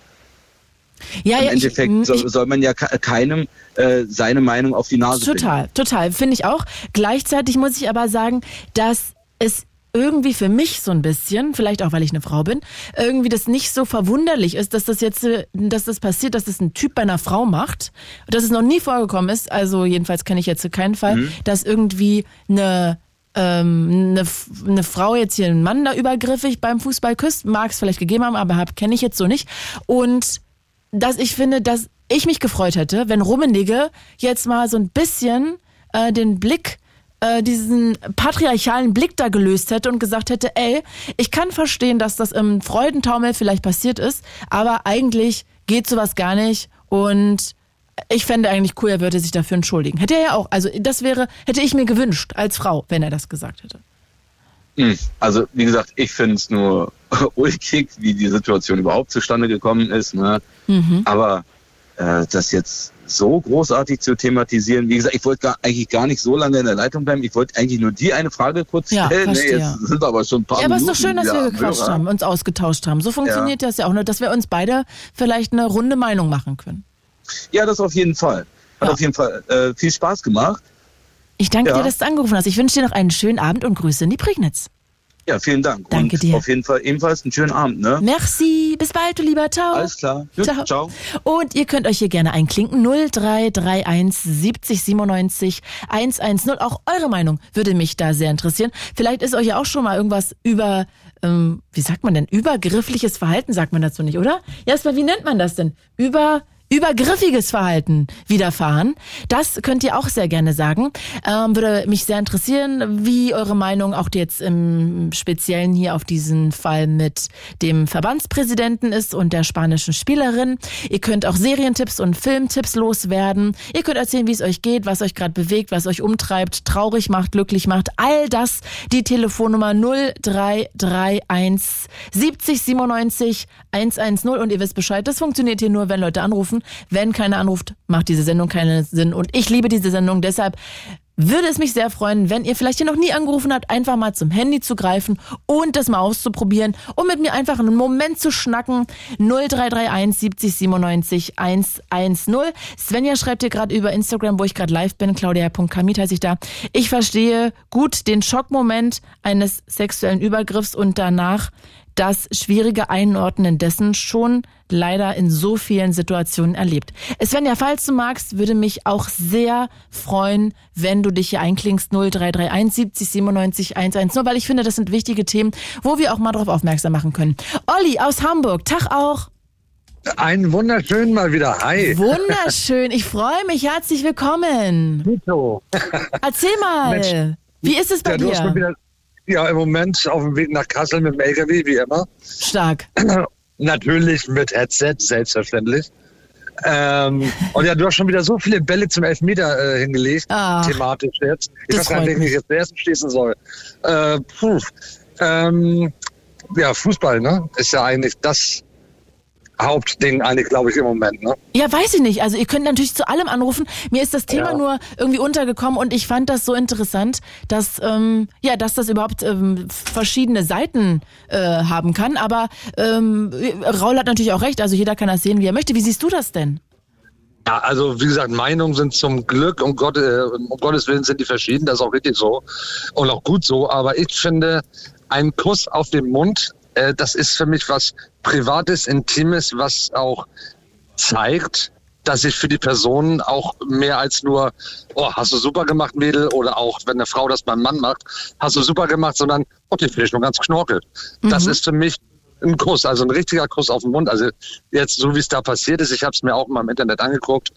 ja, im ja, Endeffekt ich, soll, soll man ja ke- keinem äh, seine Meinung auf die Nase Total, total, finde ich auch. Gleichzeitig muss ich aber sagen, dass es irgendwie für mich so ein bisschen, vielleicht auch weil ich eine Frau bin, irgendwie das nicht so verwunderlich ist, dass das jetzt, äh, dass das passiert, dass das ein Typ bei einer Frau macht, dass es noch nie vorgekommen ist. Also jedenfalls kenne ich jetzt keinen Fall, dass irgendwie eine ähm, eine, eine Frau jetzt hier einen Mann da übergriffig beim Fußball küsst, mag es vielleicht gegeben haben, aber hab kenne ich jetzt so nicht. Und dass ich finde, dass ich mich gefreut hätte, wenn Rummenigge jetzt mal so ein bisschen äh, den Blick, äh, diesen patriarchalen Blick da gelöst hätte und gesagt hätte, ey, ich kann verstehen, dass das im Freudentaumel vielleicht passiert ist, aber eigentlich geht sowas gar nicht und ich fände eigentlich cool, er würde sich dafür entschuldigen. Hätte er ja auch. Also das wäre, hätte ich mir gewünscht als Frau, wenn er das gesagt hätte. Hm. Also wie gesagt, ich finde es nur ulkig, wie die Situation überhaupt zustande gekommen ist. Ne? Mhm. Aber äh, das jetzt so großartig zu thematisieren, wie gesagt, ich wollte gar, eigentlich gar nicht so lange in der Leitung bleiben. Ich wollte eigentlich nur die eine Frage kurz Ja, stellen. ne? verstehe. Jetzt sind aber schon ein paar Ja, aber es ist doch schön, dass wieder wir gequatscht Hörer. haben, uns ausgetauscht haben. So funktioniert das ja auch, nur, dass wir uns beide vielleicht eine runde Meinung machen können. Ja, das auf jeden Fall. Hat Ja. auf jeden Fall äh, viel Spaß gemacht. Ich danke Ja. dir, dass du angerufen hast. Ich wünsche dir noch einen schönen Abend und Grüße in die Prignitz. Ja, vielen Dank. Danke Und dir. auf jeden Fall ebenfalls einen schönen Abend. Ne? Merci, bis bald, du lieber. Ciao. Alles klar. Gut, Ciao. ciao. Und ihr könnt euch hier gerne einklinken. 0331 70 97 110. Auch eure Meinung würde mich da sehr interessieren. Vielleicht ist euch ja auch schon mal irgendwas über, ähm, wie sagt man denn, übergriffliches Verhalten, sagt man dazu nicht, oder? Ja, erstmal, wie nennt man das denn? Über übergriffiges Verhalten widerfahren. Das könnt ihr auch sehr gerne sagen. Ähm, würde mich sehr interessieren, wie eure Meinung auch jetzt im Speziellen hier auf diesen Fall mit dem Verbandspräsidenten ist und der spanischen Spielerin. Ihr könnt auch Serientipps und Filmtipps loswerden. Ihr könnt erzählen, wie es euch geht, was euch gerade bewegt, was euch umtreibt, traurig macht, glücklich macht. All das die Telefonnummer 0331 70 97 110 und ihr wisst Bescheid. Das funktioniert hier nur, wenn Leute anrufen. Wenn keiner anruft, macht diese Sendung keinen Sinn und ich liebe diese Sendung. Deshalb würde es mich sehr freuen, wenn ihr vielleicht hier noch nie angerufen habt, einfach mal zum Handy zu greifen und das mal auszuprobieren und mit mir einfach einen Moment zu schnacken. 0331 70 97 110. Svenja schreibt hier gerade über Instagram, wo ich gerade live bin, claudia.kamit heiße ich da. Ich verstehe gut den Schockmoment eines sexuellen Übergriffs und danach das schwierige Einordnen dessen schon leider in so vielen Situationen erlebt. Svenja, falls du magst, würde mich auch sehr freuen, wenn du dich hier einklingst 0331 70 97 110, weil ich finde, das sind wichtige Themen, wo wir auch mal darauf aufmerksam machen können. Olli aus Hamburg, Tag auch. Einen wunderschönen mal wieder. Hi. Wunderschön, ich freue mich, herzlich willkommen. Tito. Erzähl mal, Mensch. wie ist es bei Ja, dir? Ja, im Moment auf dem Weg nach Kassel mit dem LKW, wie immer. Stark. Natürlich mit Headset, selbstverständlich. Ähm, und ja, du hast schon wieder so viele Bälle zum Elfmeter äh, hingelegt, Ach, thematisch jetzt. Ich weiß gar nicht, wen ich jetzt zuerst schließen soll. Äh, puh. Ähm, ja, Fußball, ne? Ist ja eigentlich das Hauptding eigentlich, glaube ich, im Moment, ne? Ja, weiß ich nicht. Also ihr könnt natürlich zu allem anrufen. Mir ist das Thema Ja. nur irgendwie untergekommen und ich fand das so interessant, dass ähm, ja, dass das überhaupt ähm, verschiedene Seiten äh, haben kann. Aber ähm, Raul hat natürlich auch recht. Also jeder kann das sehen, wie er möchte. Wie siehst du das denn? Ja, also wie gesagt, Meinungen sind zum Glück, um, Gott, äh, um Gottes Willen sind die verschieden, das ist auch richtig so und auch gut so. Aber ich finde, ein Kuss auf den Mund, äh, das ist für mich was Privates, Intimes, was auch zeigt, dass ich für die Person auch mehr als nur, oh, hast du super gemacht, Mädel, oder auch, wenn eine Frau das beim Mann macht, hast du super gemacht, sondern, oh, die finde ich nur ganz knorkel. Das ist für mich ein Kuss, also ein richtiger Kuss auf den Mund. Also jetzt so wie es da passiert ist, ich habe es mir auch mal im Internet angeguckt.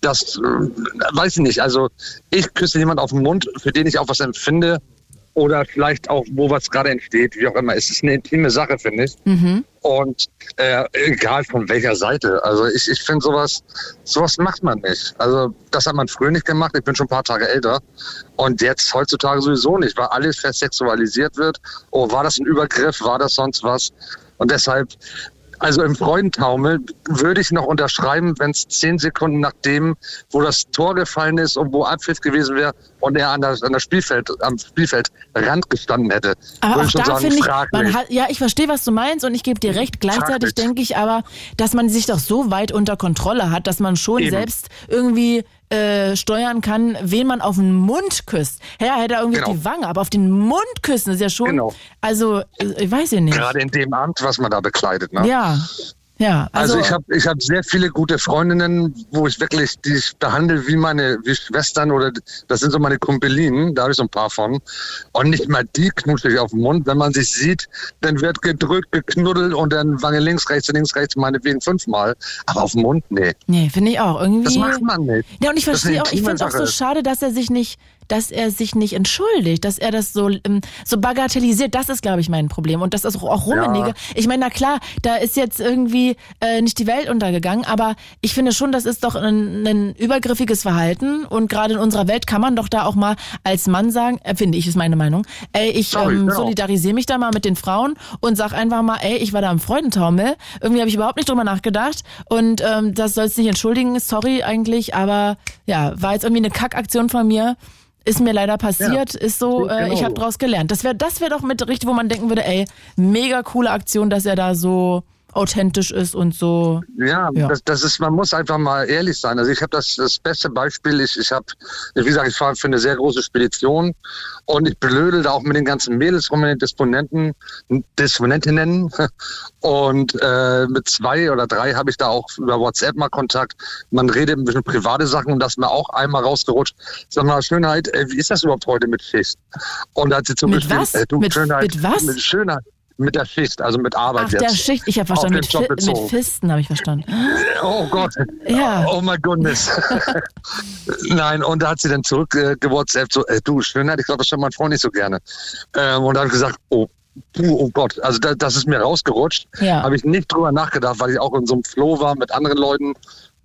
Das äh, weiß ich nicht. Also ich küsse jemand auf den Mund, für den ich auch was empfinde oder vielleicht auch, wo was gerade entsteht, wie auch immer. Es ist eine intime Sache, finde ich. Und äh, egal von welcher Seite. Also ich, ich finde sowas, sowas macht man nicht. Also das hat man früher nicht gemacht. Ich bin schon ein paar Tage älter. Und jetzt heutzutage sowieso nicht, weil alles versexualisiert wird. Oh, war das ein Übergriff? War das sonst was? Und deshalb Also im Freudentaumel würde ich noch unterschreiben, wenn es zehn Sekunden nachdem, wo das Tor gefallen ist und wo Abpfiff gewesen wäre und er an der, an der Spielfeld, am Spielfeldrand gestanden hätte. Aber auch da sagen, finde ich, man hat, ja, ich verstehe, was du meinst und ich gebe dir recht. Gleichzeitig denke ich aber, dass man sich doch so weit unter Kontrolle hat, dass man schon Eben. selbst irgendwie äh, steuern kann, wen man auf den Mund küsst. Ja, hätte er irgendwie Genau. die Wange, aber auf den Mund küssen ist ja schon, Genau. also, äh, ich weiß ja nicht. Gerade in dem Amt, was man da bekleidet. Ne? Ja, ja. Also, Also, ich habe ich hab sehr viele gute Freundinnen, wo ich wirklich, die ich behandle wie meine wie Schwestern oder das sind so meine Kumpelinen, da habe ich so ein paar von. Und nicht mal die knutsche ich auf den Mund. Wenn man sich sieht, dann wird gedrückt, geknuddelt und dann Wange links, rechts, links, rechts, meinetwegen fünfmal. Aber auf den Mund, nee. nee, finde ich auch. Irgendwie. Das macht man nicht. Ja, und ich verstehe auch, ich finde auch so schade, dass er sich nicht, dass er sich nicht entschuldigt, dass er das so, ähm, so bagatellisiert. Das ist, glaube ich, mein Problem. Und das ist auch, Rummenige. Ja. Ich meine, na klar, da ist jetzt irgendwie äh, nicht die Welt untergegangen, aber ich finde schon, das ist doch ein, ein übergriffiges Verhalten. Und gerade in unserer Welt kann man doch da auch mal als Mann sagen, äh, finde ich, ist meine Meinung, ey, ich Sorry, ähm, genau. solidarisiere mich da mal mit den Frauen und sag einfach mal, ey, ich war da im Freudentaumel. Irgendwie habe ich überhaupt nicht drüber nachgedacht. Und ähm, das sollst nicht entschuldigen, sorry eigentlich, aber ja, war jetzt irgendwie eine Kackaktion von mir. Ist mir leider passiert, ist so, Genau. äh, ich habe draus gelernt. Das wäre das wär doch mit richtig, wo man denken würde, ey, mega coole Aktion, dass er da so authentisch ist und so. Ja, Ja. Das, das ist, man muss einfach mal ehrlich sein. Also ich habe das, das beste Beispiel, ich, ich habe, wie gesagt, ich fahre für eine sehr große Spedition und ich blödel da auch mit den ganzen Mädels rum, mit den Disponenten, Disponentinnen und äh, mit zwei oder drei habe ich da auch über WhatsApp mal Kontakt. Man redet ein bisschen private Sachen und das ist mir auch einmal rausgerutscht. Sag mal, Schönheit, äh, wie ist das überhaupt heute mit Schicht? Und da hat sie zum Mit Beispiel, was? Äh, du, Mit- Schönheit, mit was? Mit Schönheit. Mit der Schicht, also mit Arbeit Ach, jetzt. der Schicht, ich habe verstanden, mit, Fi mit. Fisten habe ich verstanden. Oh Gott. Ja. Oh my goodness. Nein, und da hat sie dann zurück äh, gewhatsappt, so, äh, du, Schönheit, ich glaube, das schaut mein Freund nicht so gerne. Ähm, und da habe ich gesagt, oh, puh, oh Gott, also da, das ist mir rausgerutscht. Ja. Habe ich nicht drüber nachgedacht, weil ich auch in so einem Flow war mit anderen Leuten.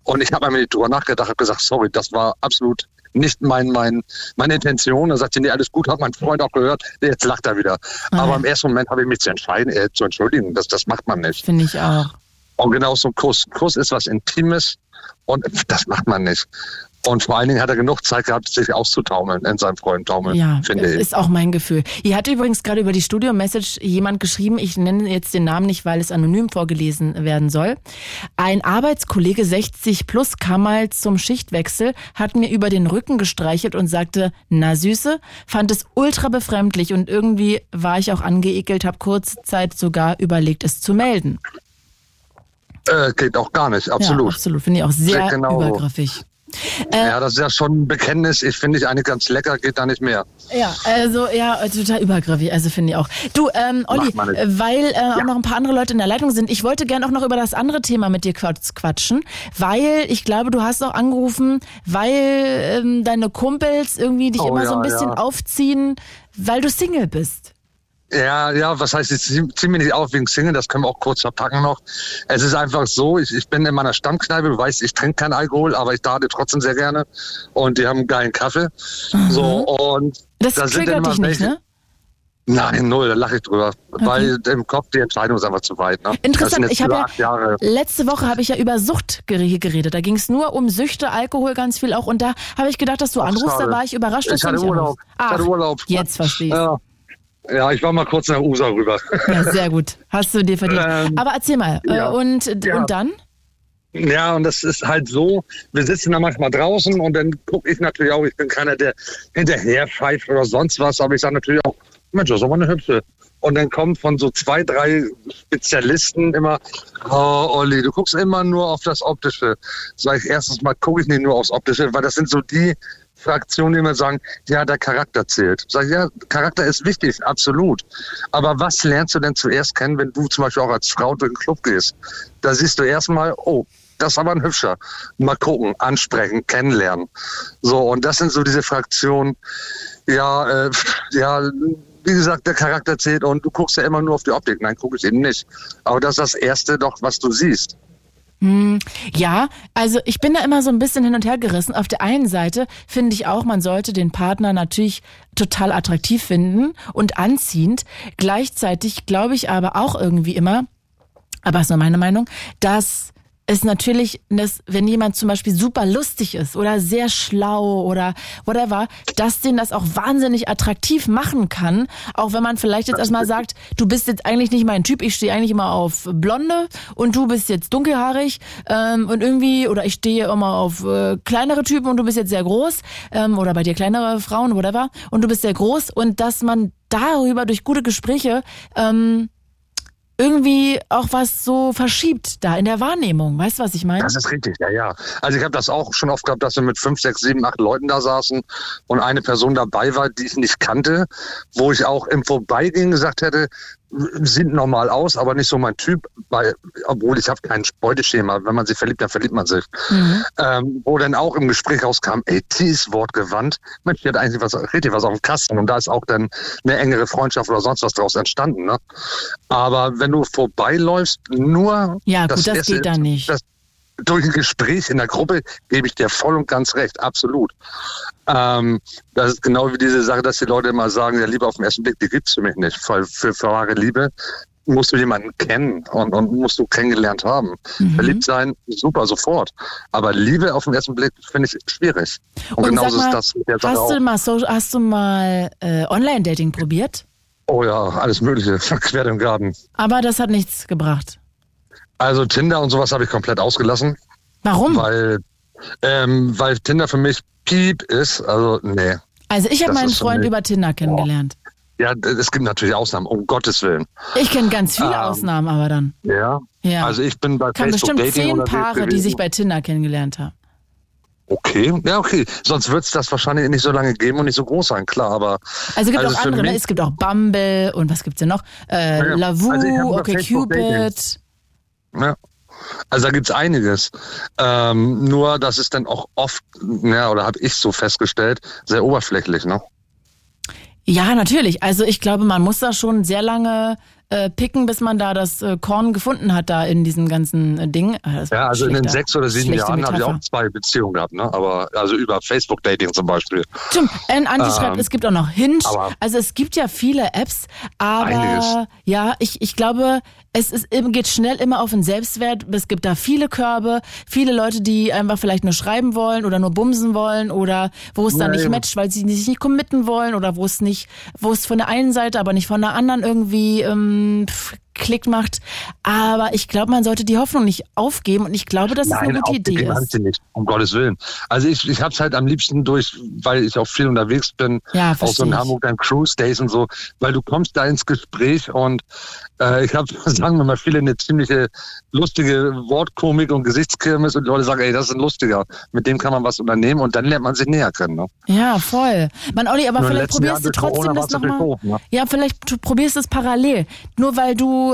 Und ich habe mir nicht drüber nachgedacht, habe gesagt, sorry, das war absolut nicht mein, mein, meine Intention. Da sagt sie, nee, alles gut, hat mein Freund auch gehört. Jetzt lacht er wieder. Ah, Aber im ersten Moment habe ich mich zu entscheiden, äh, zu entschuldigen. Das, das macht man nicht. Finde ich auch. Und genau so ein Kuss. Kuss ist was Intimes und das macht man nicht. Und vor allen Dingen hat er genug Zeit gehabt, sich auszutaumeln in seinem Freundentaumel, Ja, finde ich. ist auch mein Gefühl. Hier hat übrigens gerade über die Studio-Message jemand geschrieben, ich nenne jetzt den Namen nicht, weil es anonym vorgelesen werden soll. Ein Arbeitskollege 60 plus kam mal zum Schichtwechsel, hat mir über den Rücken gestreichelt und sagte, na Süße, fand es ultra befremdlich und irgendwie war ich auch angeekelt, habe kurze Zeit sogar überlegt, es zu melden. Äh, geht auch gar nicht, Ja, absolut. absolut, finde ich auch sehr Genau. übergriffig. Ja, das ist ja schon ein Bekenntnis. Ich finde ich eigentlich ganz lecker, geht da nicht mehr. Ja, also ja, total übergriffig, also finde ich auch. Du, ähm, Olli, äh, weil äh, auch noch ein paar andere Leute in der Leitung sind, ich wollte gerne auch noch über das andere Thema mit dir quats- quatschen, weil ich glaube, du hast auch angerufen, weil ähm, deine Kumpels irgendwie dich Oh, immer so ein ja, bisschen ja. aufziehen, weil du Single bist. Ja, ja, was heißt, ich zieh zieh mir nicht auf wegen Single, das können wir auch kurz verpacken noch. Es ist einfach so, ich, ich bin in meiner Stammkneipe, du weißt, ich trinke keinen Alkohol, aber ich date trotzdem sehr gerne. Und die haben einen geilen Kaffee. So, und Das da sind triggert dich immer nicht, ne? Nein, null, da lache ich drüber. Weil im Kopf die Entscheidung ist einfach zu weit. Ne? Interessant, ich habe ja letzte Woche habe ich ja über Sucht gere- geredet. Da ging es nur um Süchte, Alkohol ganz viel auch. Und da habe ich gedacht, dass du anrufst. Da schade. war ich überrascht, dass Ich du hatte Urlaub. anrufst. Ich hatte Ach, Urlaub. Jetzt verstehe ich. Ja. Ja, ich war mal kurz nach USA rüber. Ja, sehr gut. Hast du dir verdient. Ähm, Aber erzähl mal. ja. Äh, und, Ja. und dann? Ja, und das ist halt so, wir sitzen da manchmal draußen und dann gucke ich natürlich auch, ich bin keiner, der hinterher pfeift oder sonst was, aber ich sage natürlich auch, Mensch, das ist aber eine hübsche. Und dann kommt von so zwei, drei Spezialisten immer, oh Olli, du guckst immer nur auf das Optische. Sag ich erstens mal, gucke ich nicht nur aufs Optische, weil das sind so die Fraktionen, die immer sagen, ja, der Charakter zählt. Sag ich, ja, Charakter ist wichtig, absolut. Aber was lernst du denn zuerst kennen, wenn du zum Beispiel auch als Frau durch den Club gehst? Da siehst du erstmal, oh, das ist aber ein hübscher. Mal gucken, ansprechen, kennenlernen. So, und das sind so diese Fraktionen, ja, äh, ja, wie gesagt, der Charakter zählt und du guckst ja immer nur auf die Optik. Nein, gucke ich eben nicht. Aber das ist das Erste doch, was du siehst. Hm, ja, also ich bin da immer so ein bisschen hin und her gerissen. Auf der einen Seite finde ich auch, man sollte den Partner natürlich total attraktiv finden und anziehend. Gleichzeitig glaube ich aber auch irgendwie immer, aber ist nur meine Meinung, dass es natürlich, dass, wenn jemand zum Beispiel super lustig ist oder sehr schlau oder whatever, dass den das auch wahnsinnig attraktiv machen kann. Auch wenn man vielleicht jetzt erstmal sagt, du bist jetzt eigentlich nicht mein Typ, ich stehe eigentlich immer auf Blonde und du bist jetzt dunkelhaarig ähm, und irgendwie, oder ich stehe immer auf äh, kleinere Typen und du bist jetzt sehr groß ähm, oder bei dir kleinere Frauen, whatever, und du bist sehr groß und dass man darüber durch gute Gespräche ähm, irgendwie auch was so verschiebt da in der Wahrnehmung. Weißt du, was ich meine? Das ist richtig, ja, ja. Also ich habe das auch schon oft gehabt, dass wir mit fünf, sechs, sieben, acht Leuten da saßen und eine Person dabei war, die ich nicht kannte, wo ich auch im Vorbeigehen gesagt hätte, sieht normal aus, aber nicht so mein Typ, weil, obwohl ich habe kein Beuteschema. Wenn man sich verliebt, dann verliebt man sich. Ähm, wo dann auch im Gespräch rauskam, ey, die ist wortgewandt. Mensch, die hat eigentlich was, richtig was auf dem Kasten. Und da ist auch dann eine engere Freundschaft oder sonst was daraus entstanden. Ne? Aber wenn du vorbeiläufst, nur Ja, gut, das Erste geht da ist, nicht. Das, durch ein Gespräch in der Gruppe gebe ich dir voll und ganz recht, absolut. Ähm, das ist genau wie diese Sache, dass die Leute immer sagen, ja, Liebe auf den ersten Blick, die gibt's für mich nicht. Weil für, für wahre Liebe musst du jemanden kennen und, und musst du kennengelernt haben. Mhm. Verliebt sein, super, sofort. Aber Liebe auf den ersten Blick finde ich schwierig. Und, Und genauso mal, ist das mit der Sache hast du mal, so, hast du mal äh, Online-Dating probiert? Oh ja, alles Mögliche, quer im Garten. Aber das hat nichts gebracht. Also Tinder und sowas habe ich komplett ausgelassen, Warum? weil, ähm, weil Tinder für mich Piep ist. Also, nee. Also ich habe meinen Freund über Tinder kennengelernt. Ja, es gibt natürlich Ausnahmen, um Gottes Willen. Ich kenne ganz viele Ähm, Ausnahmen, aber dann. Ja. Ja. Also ich bin bei kann Facebook bestimmt Dating zehn Paare, die gewesen. sich bei Tinder kennengelernt haben. Okay, ja okay. Sonst wird es das wahrscheinlich nicht so lange geben und nicht so groß sein, klar. Aber Also es gibt Also auch andere, ne? es gibt auch Bumble und was gibt's denn noch? Äh, Ja, ja. Lavu, Also okay Facebook Cupid. Ja. Also da gibt's einiges. Ähm, nur das ist dann auch oft, ja, oder habe ich so festgestellt, sehr oberflächlich, ne? Ja, natürlich. Also ich glaube, man muss da schon sehr lange äh, picken, bis man da das äh, Korn gefunden hat da in diesem ganzen äh, Ding. Ah, das Ja, also in den sechs oder sieben schlechte Jahren habe ich auch zwei Beziehungen gehabt, ne? Aber also über Facebook-Dating zum Beispiel. Stimmt, ein Andi schreibt, Ähm, es gibt auch noch Hinge. Also es gibt ja viele Apps, aber Einiges. ja, ich, ich glaube, es ist, geht schnell immer auf den Selbstwert. Es gibt da viele Körbe, viele Leute, die einfach vielleicht nur schreiben wollen oder nur bumsen wollen oder wo es dann Ja, nicht eben. matcht, weil sie sich nicht committen wollen oder wo es nicht, wo es von der einen Seite, aber nicht von der anderen irgendwie ähm, pff, Klick macht. Aber ich glaube, man sollte die Hoffnung nicht aufgeben und ich glaube, dass es eine gute Idee ist. sie nicht, um Gottes Willen. Also ich, ich habe es halt am liebsten durch, weil ich auch viel unterwegs bin, Ja, auch so in. Hamburg dann Cruise Days und so, weil du kommst da ins Gespräch und äh, ich habe, sagen wir mal, viele eine ziemliche lustige Wortkomik und Gesichtskirmes und die Leute sagen, ey, das ist ein lustiger, mit dem kann man was unternehmen und dann lernt man sich näher kennen. Ne? Ja, voll. Man, Olli, aber Nur vielleicht letzten Jahren probierst du durch Corona trotzdem das nochmal. ne? Ja, vielleicht du probierst es parallel. Nur weil du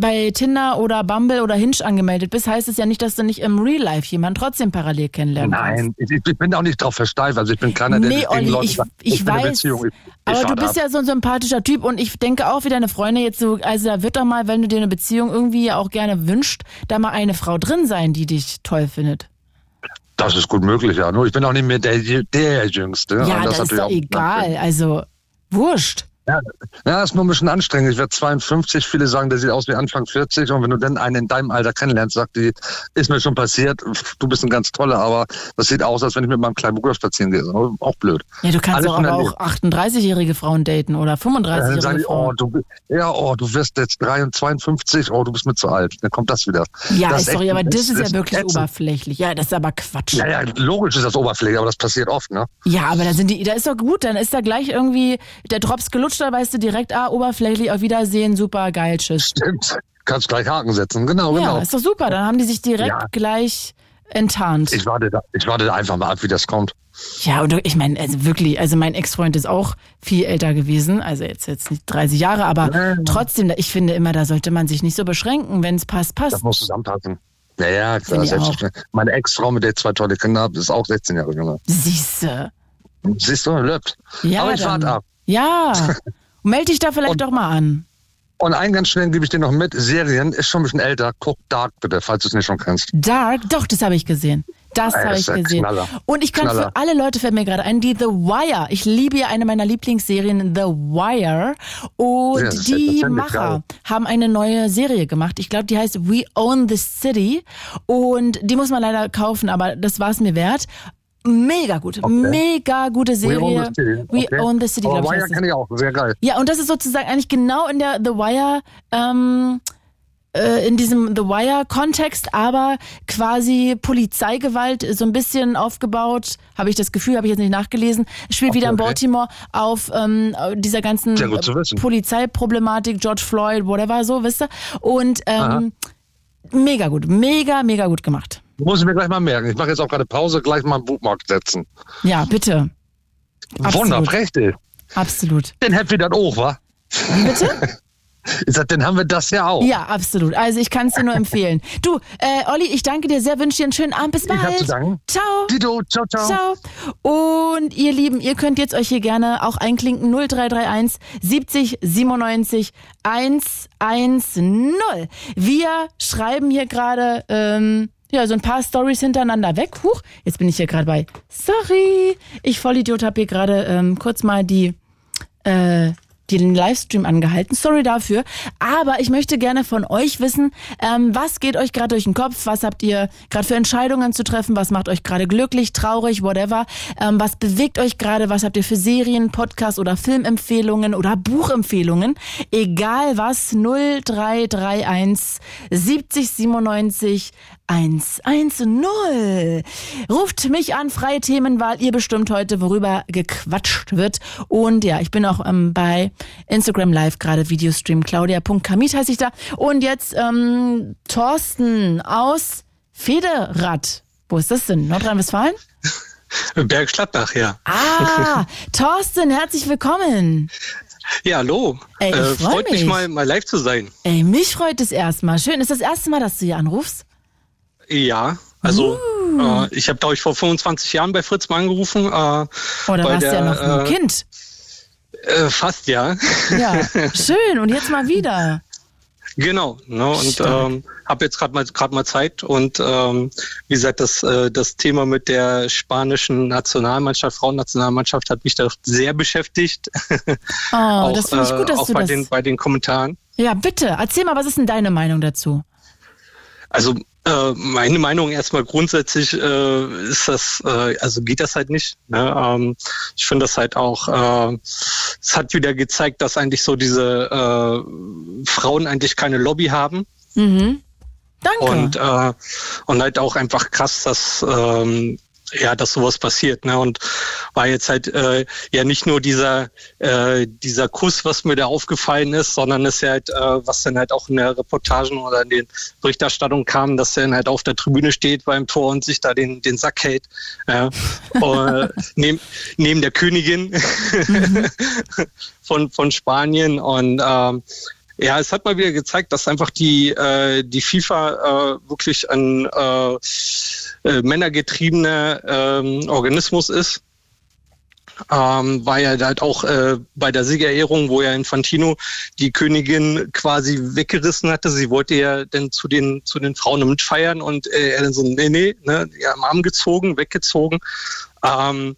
bei Tinder oder Bumble oder Hinge angemeldet bist, heißt es ja nicht, dass du nicht im Real Life jemanden trotzdem parallel kennenlernen Nein, ich, ich bin auch nicht drauf versteift. Also ich bin keiner, der Nee, Olli, ich, sagt, ich einer weiß. Beziehung, ich, ich aber du bist ab. ja so ein sympathischer Typ und ich denke auch wie deine Freunde jetzt so, also da wird doch mal, wenn du dir eine Beziehung irgendwie auch gerne wünscht, da mal eine Frau drin sein, die dich toll findet. Das ist gut möglich, ja. Nur ich bin auch nicht mehr der, der Jüngste. Ja, Und das, ist doch egal. Also, wurscht. Ja, ja, ist nur ein bisschen anstrengend. Ich werde 52, viele sagen, der sieht aus wie Anfang 40 und wenn du dann einen in deinem Alter kennenlernst, sagt die, ist mir schon passiert, du bist ein ganz toller, aber das sieht aus, als wenn ich mit meinem kleinen Bruder spazieren gehe. Auch blöd. Ja, du kannst doch aber auch 38-jährige Frauen daten oder Dann sagen 35-jährige die, oh, Frauen. du, bi- ja, oh, du wirst jetzt 53, 52, oh, du bist mir zu alt. Dann kommt das wieder. Ja, das ist sorry, aber das ist ja wirklich ätzend. oberflächlich. Ja, das ist aber Quatsch. Ja, ja, logisch ist das Oberfläche, aber das passiert oft, ne? Ja, aber da sind die, da ist doch gut, dann ist da gleich irgendwie der Drops gelutscht, da weißt du direkt, ah, oberflächlich, auf Wiedersehen, super, geil, tschüss. Stimmt. Kannst gleich Haken setzen. Genau, Ja, genau. ist doch super, dann haben die sich direkt Ja. gleich enttarnt. Ich warte, da, ich warte da einfach mal ab, wie das kommt. Ja, und ich meine, also wirklich, also mein Ex-Freund ist auch viel älter gewesen, also jetzt jetzt nicht 30 Jahre, aber Ja. trotzdem, ich finde immer, da sollte man sich nicht so beschränken, wenn es passt, passt. Das muss zusammenpassen. Ja, ja, klar. Selbstverständlich. Meine Ex-Frau, mit der ich zwei tolle Kinder habe, ist auch 16 Jahre jünger. Siehste. Siehst du, läuft. Ja, Aber ich dann. warte ab. Ja. Meld dich da vielleicht Und- doch mal an. Und einen ganz schnell gebe ich dir noch mit. Serien ist schon ein bisschen älter. Guck Dark bitte, falls du es nicht schon kennst. Dark, doch, das habe ich gesehen. Das habe ich gesehen. Knaller. Und ich kann Knaller. für alle Leute fällt mir gerade ein, die The Wire. Ich liebe ja eine meiner Lieblingsserien, The Wire. Und Ja, die Macher haben eine neue Serie gemacht. Ich glaube, die heißt We Own the City. Und die muss man leider kaufen, aber das war es mir wert. Mega gut. Mega gute Serie. We Own the City. We Okay. Own the City, glaube ich. Wire kenne ich auch, sehr geil. Ja, und das ist sozusagen eigentlich genau in der The Wire, ähm, äh, in diesem The Wire-Kontext, aber quasi Polizeigewalt so ein bisschen aufgebaut, habe ich das Gefühl, habe ich jetzt nicht nachgelesen. Es Spielt wieder in okay. Baltimore auf ähm, dieser ganzen äh. Polizeiproblematik, George Floyd, whatever, so, wisst ihr. Und ähm, mega gut, mega, mega gut gemacht. Muss ich mir gleich mal merken. Ich mache jetzt auch gerade Pause, gleich mal einen Bookmark setzen. Ja, bitte. Wunderprächtig. Absolut. Den hätten wir dann auch, wa? Wie bitte? Ich sag, dann haben wir das ja auch. Ja, absolut. Also ich kann es dir nur empfehlen. Du, äh, Olli, ich danke dir sehr, wünsche dir einen schönen Abend. Bis bald. Ich hab zu danken. Ciao. Dito, ciao, ciao. Ciao. Und ihr Lieben, ihr könnt jetzt euch hier gerne auch einklinken 0331 70 97 110. Wir schreiben hier gerade ähm, ja so ein paar Stories hintereinander weg. Huch, jetzt bin ich hier gerade bei. Sorry, ich Vollidiot habe hier gerade ähm, kurz mal die äh, den Livestream angehalten. Sorry dafür. Aber ich möchte gerne von euch wissen, ähm, was geht euch gerade durch den Kopf? Was habt ihr gerade für Entscheidungen zu treffen? Was macht euch gerade glücklich, traurig, whatever? Ähm, was bewegt euch gerade? Was habt ihr für Serien, Podcasts oder Filmempfehlungen oder Buchempfehlungen? Egal was, 0331 70 97 110. Ruft mich an, freie Themenwahl. Ihr bestimmt heute, worüber gequatscht wird. Und ja, ich bin auch ähm, bei Instagram Live gerade Videostream. Claudia.kamit heiße ich da. Und jetzt ähm, Thorsten aus Federath. Wo ist das denn? Nordrhein-Westfalen? Bergschlappbach, ja. Ah, Thorsten, herzlich willkommen. Ja, hallo. Ey, ich äh, freu freut mich mich. mal, mal live zu sein. Ey, mich freut es erstmal. Schön. Ist das erste Mal, dass du hier anrufst? Ja, also Uh. äh, ich habe, glaube ich, vor 25 Jahren bei Fritz mal angerufen. Äh, Oder bei warst du ja noch ein äh, Kind? Äh, fast, ja. Ja, schön. Und jetzt mal wieder. genau. Ne, und ähm, habe jetzt gerade mal, grad mal Zeit. Und ähm, wie gesagt, das, äh, das Thema mit der spanischen Nationalmannschaft, Frauennationalmannschaft, hat mich da sehr beschäftigt. Oh, das finde ich gut, dass auch du bei das. den, bei den Kommentaren. Ja, bitte. Erzähl mal, was ist denn deine Meinung dazu? Also äh, meine Meinung erstmal grundsätzlich äh, ist das, äh, also geht das halt nicht. Ne? Ähm, ich finde das halt auch, äh, es hat wieder gezeigt, dass eigentlich so diese äh, Frauen eigentlich keine Lobby haben Mhm. Danke. und und halt auch einfach krass, dass ähm, ja, dass sowas passiert, ne? Und war jetzt halt äh, ja nicht nur dieser äh, dieser Kuss, was mir da aufgefallen ist, sondern ist ja halt, äh, was dann halt auch in der Reportagen oder in den Berichterstattungen kam, dass er dann halt auf der Tribüne steht beim Tor und sich da den den Sack hält, ja? äh, neben, neben der Königin von von Spanien und ähm, ja, es hat mal wieder gezeigt, dass einfach die, äh, die FIFA äh, wirklich ein äh, äh, männergetriebener ähm, Organismus ist. Ähm, war ja halt auch äh, bei der Siegerehrung, wo ja Infantino die Königin quasi weggerissen hatte. Sie wollte ja dann zu den zu den Frauen mitfeiern und äh, er dann so, nee, nee, ne, ja, am Arm gezogen, weggezogen. Ähm,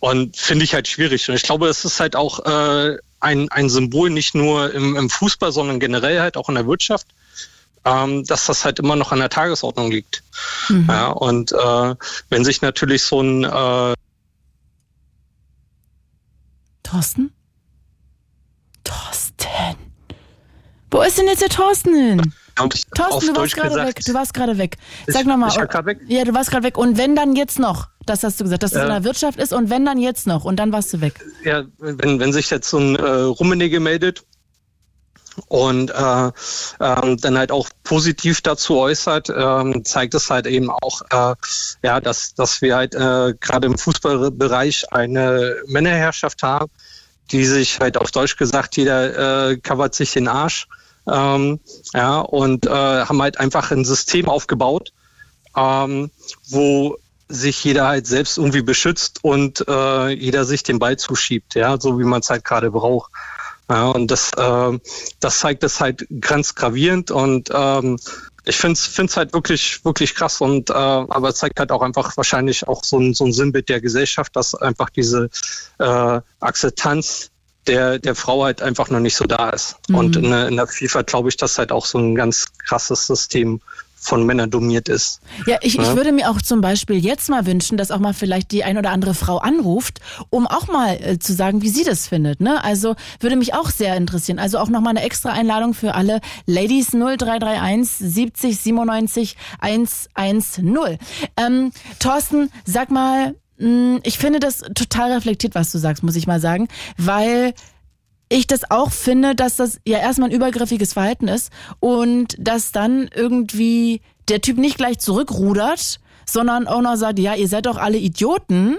und finde ich halt schwierig. Und ich glaube, es ist halt auch äh, ein, ein Symbol nicht nur im, im Fußball, sondern generell halt auch in der Wirtschaft, ähm, dass das halt immer noch an der Tagesordnung liegt. Ja, und äh, wenn sich natürlich so ein äh, Thorsten? Thorsten. Wo ist denn jetzt der Thorsten hin? Auf Thorsten, du warst gerade weg. Du warst gerade weg. Sag nochmal. ich war grad weg? Ja, du warst gerade weg. Und wenn dann jetzt noch? Das hast du gesagt, dass es Ja. in der Wirtschaft ist. Und wenn dann jetzt noch? Und dann warst du weg. ja, wenn, wenn sich jetzt so ein äh, Rummenigge meldet und äh, ähm, dann halt auch positiv dazu äußert, ähm, zeigt es halt eben auch, äh, ja, dass, dass wir halt äh, gerade im Fußballbereich eine Männerherrschaft haben, die sich halt auf Deutsch gesagt, jeder äh, covert sich den Arsch. Ähm, ja, und äh, haben halt einfach ein System aufgebaut, ähm, wo sich jeder halt selbst irgendwie beschützt und äh, jeder sich den Ball zuschiebt, ja, so wie man es halt gerade braucht. Ja, und das, äh, das zeigt es halt ganz gravierend und ähm, ich finde es halt wirklich, wirklich krass und äh, aber es zeigt halt auch einfach wahrscheinlich auch so ein, so ein Sinnbild der Gesellschaft, dass einfach diese äh, Akzeptanz der, der Frau halt einfach noch nicht so da ist. Mhm. Und in, in der FIFA glaube ich, dass halt auch so ein ganz krasses System von Männern dominiert ist. Ja, ich, ja? ich würde mir auch zum Beispiel jetzt mal wünschen, dass auch mal vielleicht die ein oder andere Frau anruft, um auch mal äh, zu sagen, wie sie das findet. Ne? Also würde mich auch sehr interessieren. Also auch nochmal eine extra Einladung für alle Ladies 0331 70 97 110. Ähm, Thorsten, sag mal, ich finde das total reflektiert, was du sagst, muss ich mal sagen, weil ich das auch finde, dass das ja erstmal ein übergriffiges Verhalten ist und dass dann irgendwie der Typ nicht gleich zurückrudert, sondern auch noch sagt, ja, ihr seid doch alle Idioten,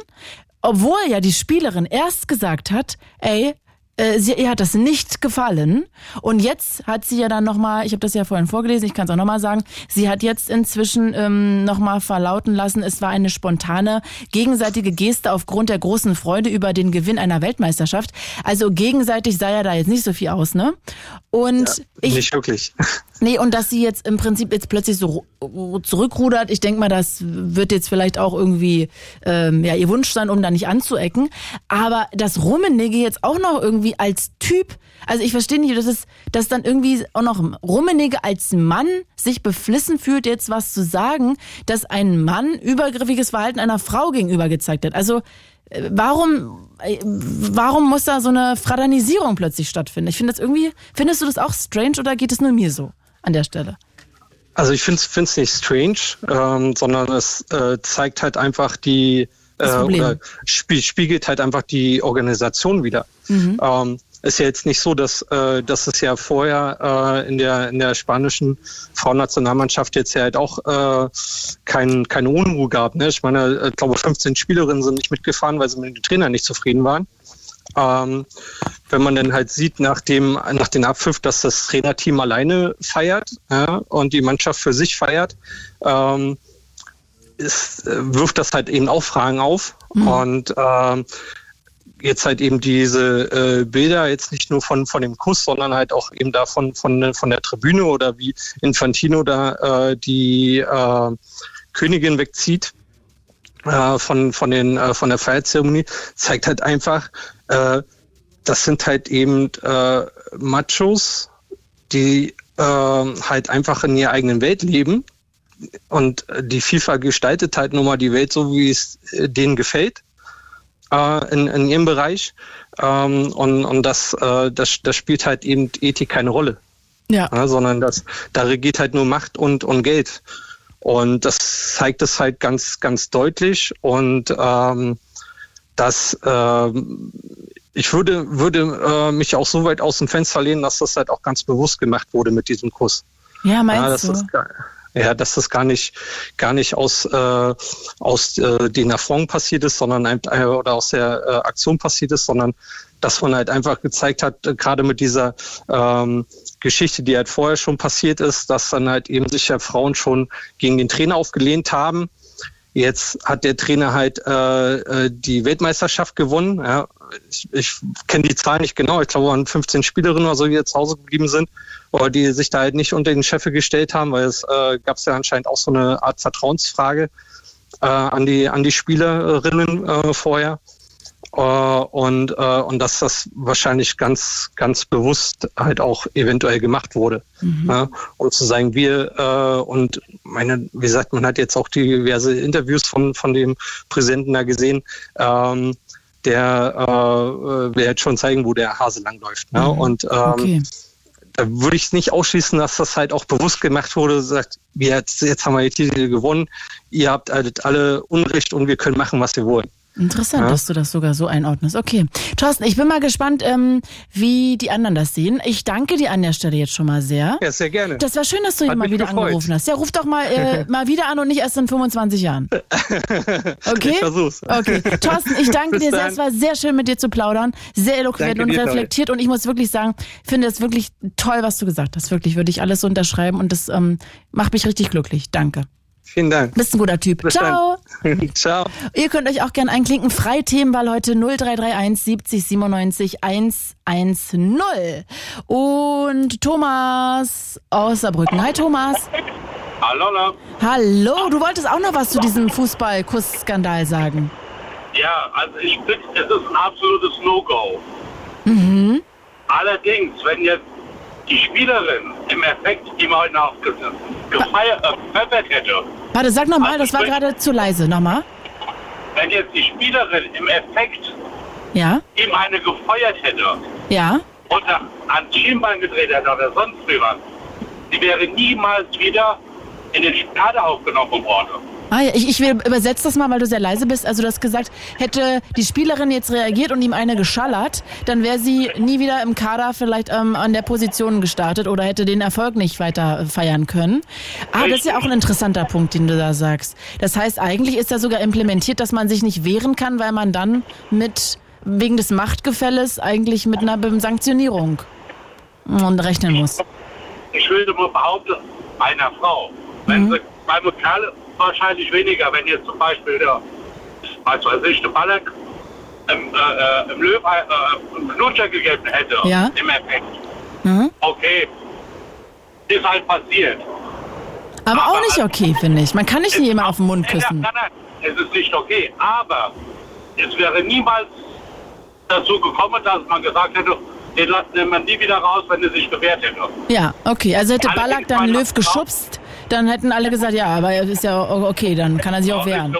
obwohl ja die Spielerin erst gesagt hat, ey, äh, sie, ihr hat das nicht gefallen. Und jetzt hat sie ja dann nochmal, ich habe das ja vorhin vorgelesen, ich kann es auch nochmal sagen, sie hat jetzt inzwischen ähm, nochmal verlauten lassen, es war eine spontane gegenseitige Geste aufgrund der großen Freude über den Gewinn einer Weltmeisterschaft. Also gegenseitig sah ja da jetzt nicht so viel aus, ne? Und ja, ich, nicht wirklich. Nee, und dass sie jetzt im Prinzip jetzt plötzlich so zurückrudert, ich denke mal, das wird jetzt vielleicht auch irgendwie ähm, ja, ihr Wunsch sein, um da nicht anzuecken. Aber dass Rummenigge jetzt auch noch irgendwie als Typ, also ich verstehe nicht, dass es, dass dann irgendwie auch noch Rummenigge als Mann sich beflissen fühlt, jetzt was zu sagen, dass ein Mann übergriffiges Verhalten einer Frau gegenüber gezeigt hat. Also warum, warum muss da so eine Fraternisierung plötzlich stattfinden? Ich finde das irgendwie, findest du das auch strange oder geht es nur mir so an der Stelle? Also ich finde es nicht strange, ähm, sondern es äh, zeigt halt einfach die, äh, oder spiegelt halt einfach die Organisation wieder. Mhm. Ähm, ist ja jetzt nicht so, dass, äh, dass es ja vorher äh, in, der, in der spanischen Frauennationalmannschaft jetzt ja halt auch äh, kein, keine Unruhe gab. Ne? Ich meine, äh, ich glaube, 15 Spielerinnen sind nicht mitgefahren, weil sie mit dem Trainer nicht zufrieden waren. Ähm, wenn man dann halt sieht nach dem, nach dem Abpfiff, dass das Trainerteam alleine feiert ja, und die Mannschaft für sich feiert, ähm, ist, äh, wirft das halt eben auch Fragen auf. Mhm. Und ähm, jetzt halt eben diese äh, Bilder jetzt nicht nur von, von dem Kuss, sondern halt auch eben davon von, von der Tribüne oder wie Infantino da äh, die äh, Königin wegzieht äh, von, von, den, äh, von der Feierzeremonie, zeigt halt einfach, äh, das sind halt eben äh, Machos, die äh, halt einfach in ihrer eigenen Welt leben. Und die FIFA gestaltet halt nun mal die Welt so, wie es äh, denen gefällt in, in ihrem Bereich. Ähm, und und das, äh, das, das spielt halt eben Ethik keine Rolle. Ja. ja. sondern das, da regiert halt nur Macht und, und Geld. Und das zeigt es halt ganz, ganz deutlich. Und ähm, das, äh, ich würde, würde äh, mich auch so weit aus dem Fenster lehnen, dass das halt auch ganz bewusst gemacht wurde mit diesem Kuss. Ja, meinst ja, du? Ja, dass das gar nicht, gar nicht aus, äh, aus äh, den Affront passiert ist, sondern äh, oder aus der äh, Aktion passiert ist, sondern dass man halt einfach gezeigt hat, äh, gerade mit dieser ähm, Geschichte, die halt vorher schon passiert ist, dass dann halt eben sich ja Frauen schon gegen den Trainer aufgelehnt haben. Jetzt hat der Trainer halt äh, äh die Weltmeisterschaft gewonnen. Ja. Ich, ich kenne die Zahl nicht genau. Ich glaube, waren 15 Spielerinnen oder so, die jetzt zu Hause geblieben sind oder die sich da halt nicht unter den Chef gestellt haben, weil es äh, gab ja anscheinend auch so eine Art Vertrauensfrage äh, an die an die Spielerinnen äh, vorher. Uh, und, uh, und dass das wahrscheinlich ganz, ganz bewusst halt auch eventuell gemacht wurde. Mhm. Ja, um zu sagen, wir uh, und meine, wie gesagt, man hat jetzt auch diverse Interviews von, von dem Präsidenten da gesehen, ähm, der äh, will jetzt schon zeigen, wo der Hase langläuft. Ne? Mhm. Und ähm, okay da würde ich nicht ausschließen, dass das halt auch bewusst gemacht wurde, sagt, wir jetzt, jetzt haben wir die Titel gewonnen, ihr habt halt alle Unrecht und wir können machen, was wir wollen. Interessant, ja. dass du das sogar so einordnest. Okay. Thorsten, ich bin mal gespannt, ähm, wie die anderen das sehen. Ich danke dir an der Stelle jetzt schon mal sehr. Ja, sehr gerne. Das war schön, dass du hier mal wieder gefreut. angerufen hast. Ja, ruf doch mal, äh, mal wieder an und nicht erst in 25 Jahren. Okay? Ich versuch's. Okay. Thorsten, ich danke dir sehr. Es war sehr schön, mit dir zu plaudern. Sehr eloquent und reflektiert. Dir, und ich muss wirklich sagen, finde es wirklich toll, was du gesagt hast. Wirklich, würde ich alles unterschreiben und das ähm, macht mich richtig glücklich. Danke. Vielen Dank. Bist ein guter Typ. Bis Ciao. Ciao. Ihr könnt euch auch gerne einklinken. Freie Themenwahl heute 0331 70 97 110. Und Thomas aus Saarbrücken. Hi Thomas. Hallo, Hallo, du wolltest auch noch was zu diesem Fußball-Kuss-Skandal sagen. Ja, also ich finde, es ist ein absolutes No-Go. Mhm. Allerdings, wenn jetzt die Spielerin im Effekt ihm heute noch ge- gefeiert äh, hätte, Warte, sag nochmal, das war gerade zu leise. Nochmal. wenn jetzt die Spielerin im Effekt Ja? ihm eine gefeuert hätte Ja? oder an Schienbein gedreht hätte oder sonst wie was, die wäre niemals wieder in den Kader aufgenommen worden. Ah, ja, ich, ich will- übersetze das mal, weil du sehr leise bist. Also du hast gesagt, hätte die Spielerin jetzt reagiert und ihm eine geschallert, dann wäre sie nie wieder im Kader vielleicht ähm, an der Position gestartet oder hätte den Erfolg nicht weiter feiern können. Ah, das ist ja auch ein interessanter Punkt, den du da sagst. Das heißt, eigentlich ist da sogar implementiert, dass man sich nicht wehren kann, weil man dann mit wegen des Machtgefälles eigentlich mit einer Sanktionierung mm, rechnen muss. Ich würde mal behaupten, einer Frau, wenn sie beim Kerl wahrscheinlich weniger, wenn jetzt zum Beispiel der, was weiß ich, der Ballack im, äh, äh, im Löw äh, einen Knutscher gegeben hätte, Ja. im Effekt. Mhm. Okay, ist halt passiert. Aber auch nicht okay, finde ich. Man kann nicht jemand auf den Mund küssen. Nein, nein, nein, es ist nicht okay, aber es wäre niemals dazu gekommen, dass man gesagt hätte, den lassen wir nie wieder raus, wenn er sich gewehrt hätte. Ja, okay. Also hätte Ballack dann Löw geschubst, dann hätten alle gesagt, ja, aber es ist ja okay, dann kann er sich auch wehren.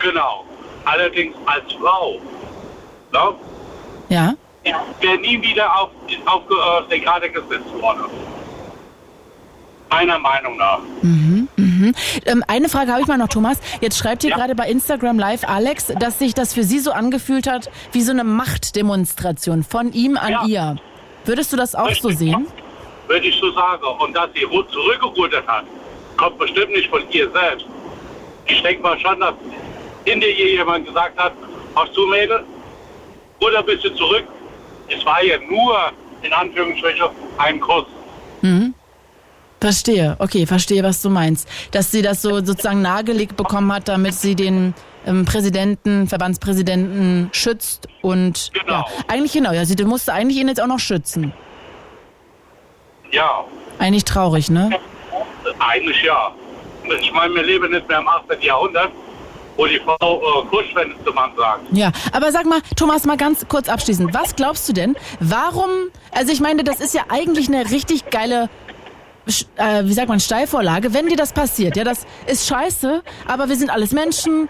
Genau. Allerdings als Frau, ne, Ja? wäre nie wieder auf, auf äh, den Kader gesetzt worden. Meiner Meinung nach. Mhm. Ähm, eine Frage habe ich mal noch, Thomas. Jetzt schreibt hier Ja. gerade bei Instagram Live Alex, dass sich das für Sie so angefühlt hat wie so eine Machtdemonstration von ihm an Ja. ihr. Würdest du das auch so Richtig. sehen? Würde ich so sagen. Und dass sie zurückgerudert hat, kommt bestimmt nicht von ihr selbst. Ich denke mal schon, dass hinter ihr jemand gesagt hat, hast du Mädel, ruder ein bisschen zurück. Es war ja nur, in Anführungsstrichen, ein Kuss. Verstehe, okay, verstehe, was du meinst. Dass sie das so sozusagen nahegelegt bekommen hat, damit sie den ähm, Präsidenten, Verbandspräsidenten schützt und Genau. ja, eigentlich genau, ja, sie musste eigentlich ihn jetzt auch noch schützen. Ja, Eigentlich traurig, ne? Eigentlich ja. Ich meine, wir leben nicht mehr im 18. Jahrhundert, wo die Frau äh, es der Mann sagt. Ja, aber sag mal, Thomas, mal ganz kurz abschließend. Was glaubst du denn? Warum, also ich meine, das ist ja eigentlich eine richtig geile, äh, wie sagt man, Steilvorlage, wenn dir das passiert. Ja, das ist scheiße, aber wir sind alles Menschen.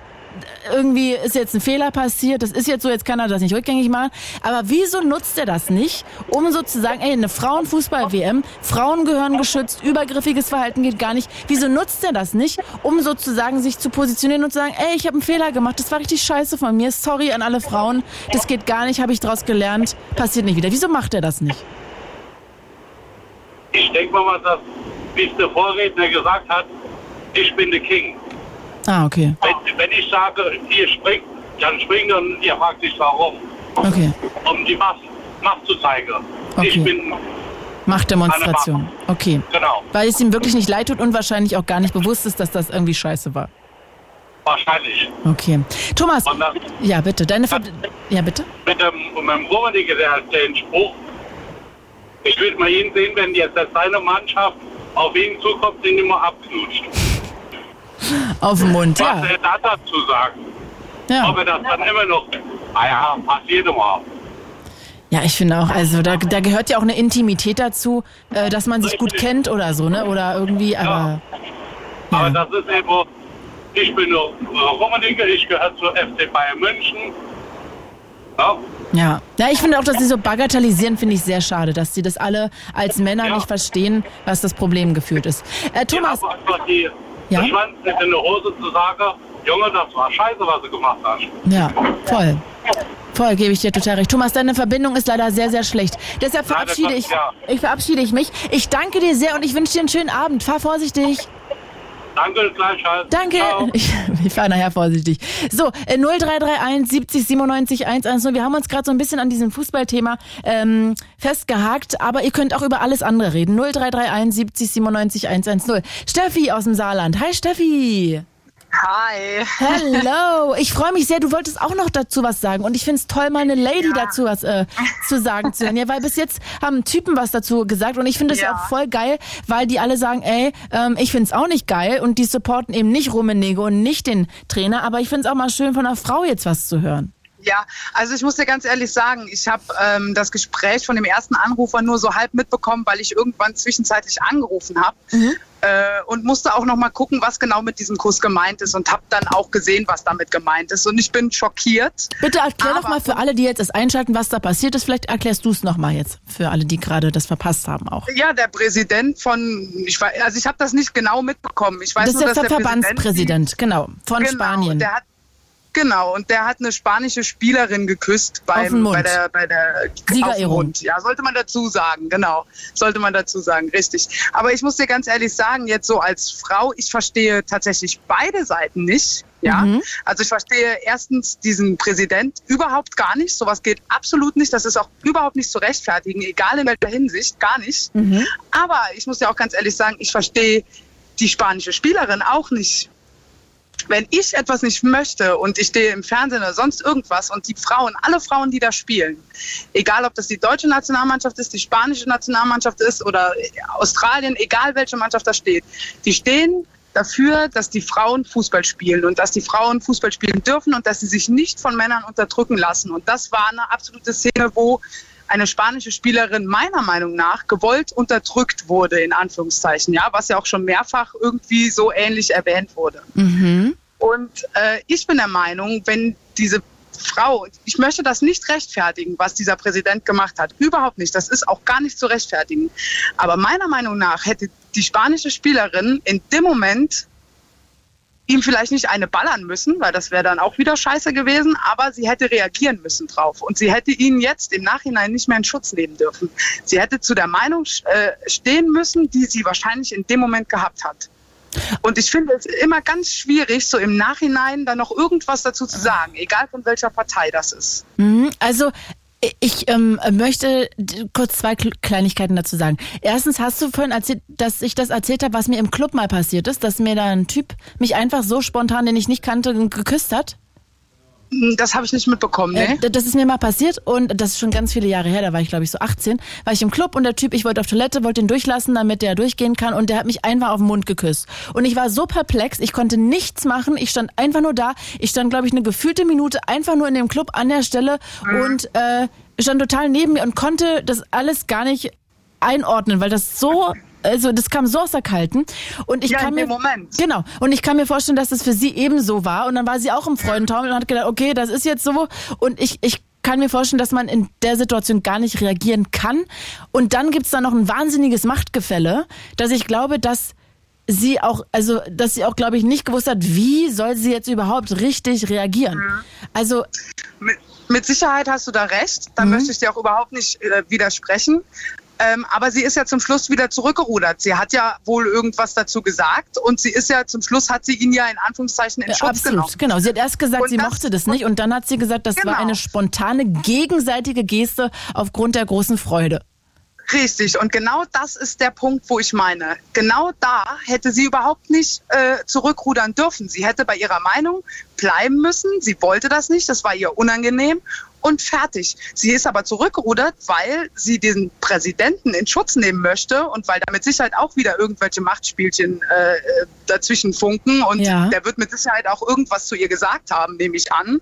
Irgendwie ist jetzt ein Fehler passiert, das ist jetzt so, jetzt kann er das nicht rückgängig machen. Aber wieso nutzt er das nicht, um sozusagen, ey, eine Frauenfußball-WM, Frauen gehören geschützt, übergriffiges Verhalten geht gar nicht. Wieso nutzt er das nicht, um sozusagen sich zu positionieren und zu sagen, ey, ich habe einen Fehler gemacht, das war richtig scheiße von mir, sorry an alle Frauen, das geht gar nicht, habe ich draus gelernt, passiert nicht wieder. Wieso macht er das nicht? Ich denke mal, dass, wie es der Vorredner gesagt hat, ich bin der King. Ah, okay, Wenn, wenn ich sage, ihr springt, dann springt und ihr fragt sich warum. okay. Um die Macht, Macht zu zeigen. Okay. Ich bin, Machtdemonstration, okay. genau, Weil es ihm wirklich nicht leid tut und wahrscheinlich auch gar nicht bewusst ist, dass das irgendwie scheiße war. wahrscheinlich. Okay. Thomas, das ja bitte, deine Ver Ja, bitte? mit dem, mit dem Rummenigge, der, den Spruch, ich würde mal ihn sehen, wenn jetzt seine Mannschaft auf ihn zukommt, den immer abknutscht. Auf den Mund, Was ja. er da dazu sagen? Ob Ja, er das dann immer noch, ah ja, passiert immer. ja ich finde auch, also da, da gehört ja auch eine Intimität dazu, äh, dass man sich gut kennt oder so, ne? Oder irgendwie, aber. Aber Ja. das ist eben, ich bin nur Rummenigge, ich gehöre zur FC Bayern München. Ja, Ja. ja, ich finde auch, dass sie so bagatellisieren, finde ich sehr schade, dass sie das alle als Männer Ja. nicht verstehen, was das Problem geführt ist. Äh, Thomas, aber einfach die, Ja? Schwanz nicht in der Hose zu sagen, Junge, das war scheiße, was du gemacht hast. ja, voll. Voll, gebe ich dir total recht. Thomas, deine Verbindung ist leider sehr, sehr schlecht. Deshalb verabschiede ich, ja. ich verabschiede ich mich. Ich danke dir sehr und ich wünsche dir einen schönen Abend. Fahr vorsichtig. Danke, gleichfalls. Danke. Ciao. Ich, ich fahre nachher vorsichtig. So, äh, 0331 70 97 110. Wir haben uns gerade so ein bisschen an diesem Fußballthema ähm, festgehakt, aber ihr könnt auch über alles andere reden. 0331 70 97 110. Steffi aus dem Saarland. Hi Steffi. Hi. Hello, ich freue mich sehr. Du wolltest auch noch dazu was sagen und ich finde es toll, mal eine Lady Ja. dazu was äh, zu sagen zu hören. Ja, weil bis jetzt haben Typen was dazu gesagt und ich finde es Ja. auch voll geil, weil die alle sagen, ey, ähm, ich finde es auch nicht geil und die supporten eben nicht Rummenigge und nicht den Trainer, aber ich finde es auch mal schön von einer Frau jetzt was zu hören. Ja, also ich muss dir ganz ehrlich sagen, ich habe ähm, das Gespräch von dem ersten Anrufer nur so halb mitbekommen, weil ich irgendwann zwischenzeitlich angerufen habe. Äh, und musste auch noch mal gucken, was genau mit diesem Kuss gemeint ist und habe dann auch gesehen, was damit gemeint ist. Und ich bin schockiert. Bitte erklär doch mal für alle, die jetzt erst einschalten, was da passiert ist. Vielleicht erklärst du es noch mal jetzt für alle, die gerade das verpasst haben auch. Ja, der Präsident von, ich weiß, also ich habe das nicht genau mitbekommen. Ich weiß Das ist nur, der der Präsident Verbandspräsident, genau, von Genau, Spanien. Der hat, genau, und der hat eine spanische Spielerin geküsst beim, bei der, bei der Siegerehrung. Ja, sollte man dazu sagen, genau. Sollte man dazu sagen, richtig. Aber ich muss dir ganz ehrlich sagen, jetzt so als Frau, ich verstehe tatsächlich beide Seiten nicht. Ja, Mhm. also ich verstehe erstens diesen Präsident überhaupt gar nicht. Sowas geht absolut nicht. Das ist auch überhaupt nicht zu rechtfertigen, egal in welcher Hinsicht, gar nicht. Mhm. Aber ich muss dir auch ganz ehrlich sagen, ich verstehe die spanische Spielerin auch nicht. Wenn ich etwas nicht möchte und ich stehe im Fernsehen oder sonst irgendwas und die Frauen, alle Frauen, die da spielen, egal ob das die deutsche Nationalmannschaft ist, die spanische Nationalmannschaft ist oder Australien, egal welche Mannschaft da steht, die stehen dafür, dass die Frauen Fußball spielen und dass die Frauen Fußball spielen dürfen und dass sie sich nicht von Männern unterdrücken lassen. Und das war eine absolute Szene, wo eine spanische Spielerin meiner Meinung nach gewollt unterdrückt wurde, in Anführungszeichen, ja, was ja auch schon mehrfach irgendwie so ähnlich erwähnt wurde. Mhm. Und äh, ich bin der Meinung, wenn diese Frau, ich möchte das nicht rechtfertigen, was dieser Präsident gemacht hat. Überhaupt nicht. Das ist auch gar nicht zu rechtfertigen. Aber meiner Meinung nach hätte die spanische Spielerin in dem Moment ihm vielleicht nicht eine ballern müssen, weil das wäre dann auch wieder scheiße gewesen, aber sie hätte reagieren müssen drauf. Und sie hätte ihn jetzt im Nachhinein nicht mehr in Schutz nehmen dürfen. Sie hätte zu der Meinung äh, stehen müssen, die sie wahrscheinlich in dem Moment gehabt hat. Und ich finde es immer ganz schwierig, so im Nachhinein dann noch irgendwas dazu zu sagen, egal von welcher Partei das ist. Mhm, Also ich ähm, möchte kurz zwei Kl- Kleinigkeiten dazu sagen. Erstens hast du vorhin erzählt, dass ich das erzählt habe, was mir im Club mal passiert ist, dass mir da ein Typ mich einfach so spontan, den ich nicht kannte, geküsst hat. Hm, Das habe ich nicht mitbekommen, ne? Äh, das ist mir mal passiert und das ist schon ganz viele Jahre her, da war ich glaube ich so 18, war ich im Club und der Typ, ich wollte auf Toilette, wollte ihn durchlassen, damit der durchgehen kann und der hat mich einfach auf den Mund geküsst. Und ich war so perplex, ich konnte nichts machen, ich stand einfach nur da, ich stand glaube ich eine gefühlte Minute einfach nur in dem Club an der Stelle und äh, stand total neben mir und konnte das alles gar nicht einordnen, weil das so also das kam so aus der Kalten und ich Ja, kann mir Moment. genau und ich kann mir vorstellen, dass das für sie ebenso war und dann war sie auch im Freudentaumel und hat gedacht, okay, das ist jetzt so und ich ich kann mir vorstellen, dass man in der Situation gar nicht reagieren kann und dann gibt's da noch ein wahnsinniges Machtgefälle, dass ich glaube, dass sie auch, also dass sie auch, glaube ich, nicht gewusst hat, wie soll sie jetzt überhaupt richtig reagieren. Also Mit, mit Sicherheit hast du da recht. Da möchte ich dir auch überhaupt nicht äh, widersprechen. Ähm, aber sie ist ja zum Schluss wieder zurückgerudert. Sie hat ja wohl irgendwas dazu gesagt und sie ist ja zum Schluss hat sie ihn ja in Anführungszeichen in Äh, Schutz Absolut, genommen. genau. Sie hat erst gesagt, Und sie das- mochte das nicht und dann hat sie gesagt, das war Genau. eine spontane gegenseitige Geste aufgrund der großen Freude. Richtig, und genau das ist der Punkt, wo ich meine. Genau da hätte sie überhaupt nicht äh, zurückrudern dürfen. Sie hätte bei ihrer Meinung bleiben müssen. Sie wollte das nicht, das war ihr unangenehm und fertig. Sie ist aber zurückgerudert, weil sie den Präsidenten in Schutz nehmen möchte und weil da mit Sicherheit auch wieder irgendwelche Machtspielchen äh, äh, dazwischen funken und Ja. der wird mit Sicherheit auch irgendwas zu ihr gesagt haben, nehme ich an.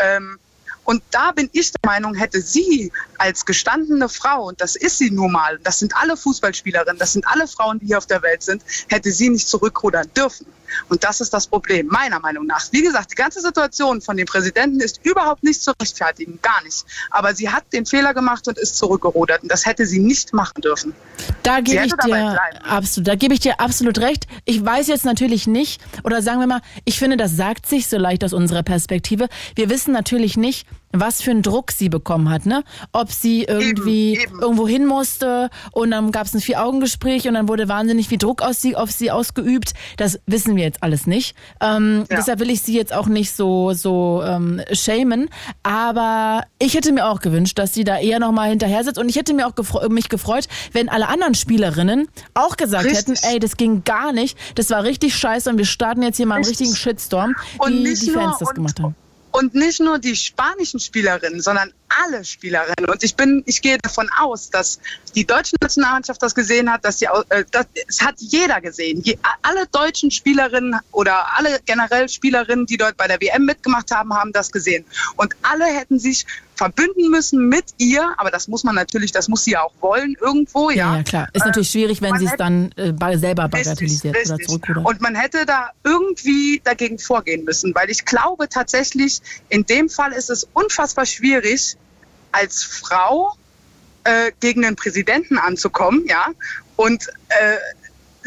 Ähm, und da bin ich der Meinung, hätte sie als gestandene Frau, und das ist sie nun mal, das sind alle Fußballspielerinnen, das sind alle Frauen, die hier auf der Welt sind, hätte sie nicht zurückrudern dürfen. Und das ist das Problem, meiner Meinung nach. Wie gesagt, die ganze Situation von dem Präsidenten ist überhaupt nicht zu rechtfertigen, gar nicht. Aber sie hat den Fehler gemacht und ist zurückgerudert. Und das hätte sie nicht machen dürfen. Da gebe ich dir absolut, da gebe ich dir absolut recht. Ich weiß jetzt natürlich nicht, oder sagen wir mal, ich finde, das sagt sich so leicht aus unserer Perspektive. Wir wissen natürlich nicht, was für einen Druck sie bekommen hat, ne? Ob sie irgendwie Eben, eben. irgendwo hin musste und dann gab es ein Vier-Augen-Gespräch und dann wurde wahnsinnig viel Druck aus sie, auf sie ausgeübt. Das wissen wir jetzt alles nicht. Ähm, Ja. Deshalb will ich sie jetzt auch nicht so, so ähm, shamen. Aber ich hätte mir auch gewünscht, dass sie da eher nochmal hinterher sitzt. Und ich hätte mir auch gefre mich gefreut, wenn alle anderen Spielerinnen auch gesagt Richtig. hätten, ey, das ging gar nicht. Das war richtig scheiße und wir starten jetzt hier mal einen Richtig. richtigen Shitstorm, Und wie nicht die Fans das gemacht haben. Und nicht nur die spanischen Spielerinnen, sondern alle Spielerinnen. Und ich bin, ich gehe davon aus, dass die deutsche Nationalmannschaft das gesehen hat, dass die, äh, das, es hat jeder gesehen. Je, alle deutschen Spielerinnen oder alle generell Spielerinnen, die dort bei der WM mitgemacht haben, haben das gesehen. Und alle hätten sich verbünden müssen mit ihr, aber das muss man natürlich, das muss sie ja auch wollen irgendwo, ja. Ja, ja, klar. Ist Äh, natürlich schwierig, wenn sie es dann äh, selber Richtig, bagatellisiert oder richtig. zurückrudert. Und man hätte da irgendwie dagegen vorgehen müssen, weil ich glaube tatsächlich, in dem Fall ist es unfassbar schwierig, als Frau äh, gegen den Präsidenten anzukommen, ja, und äh,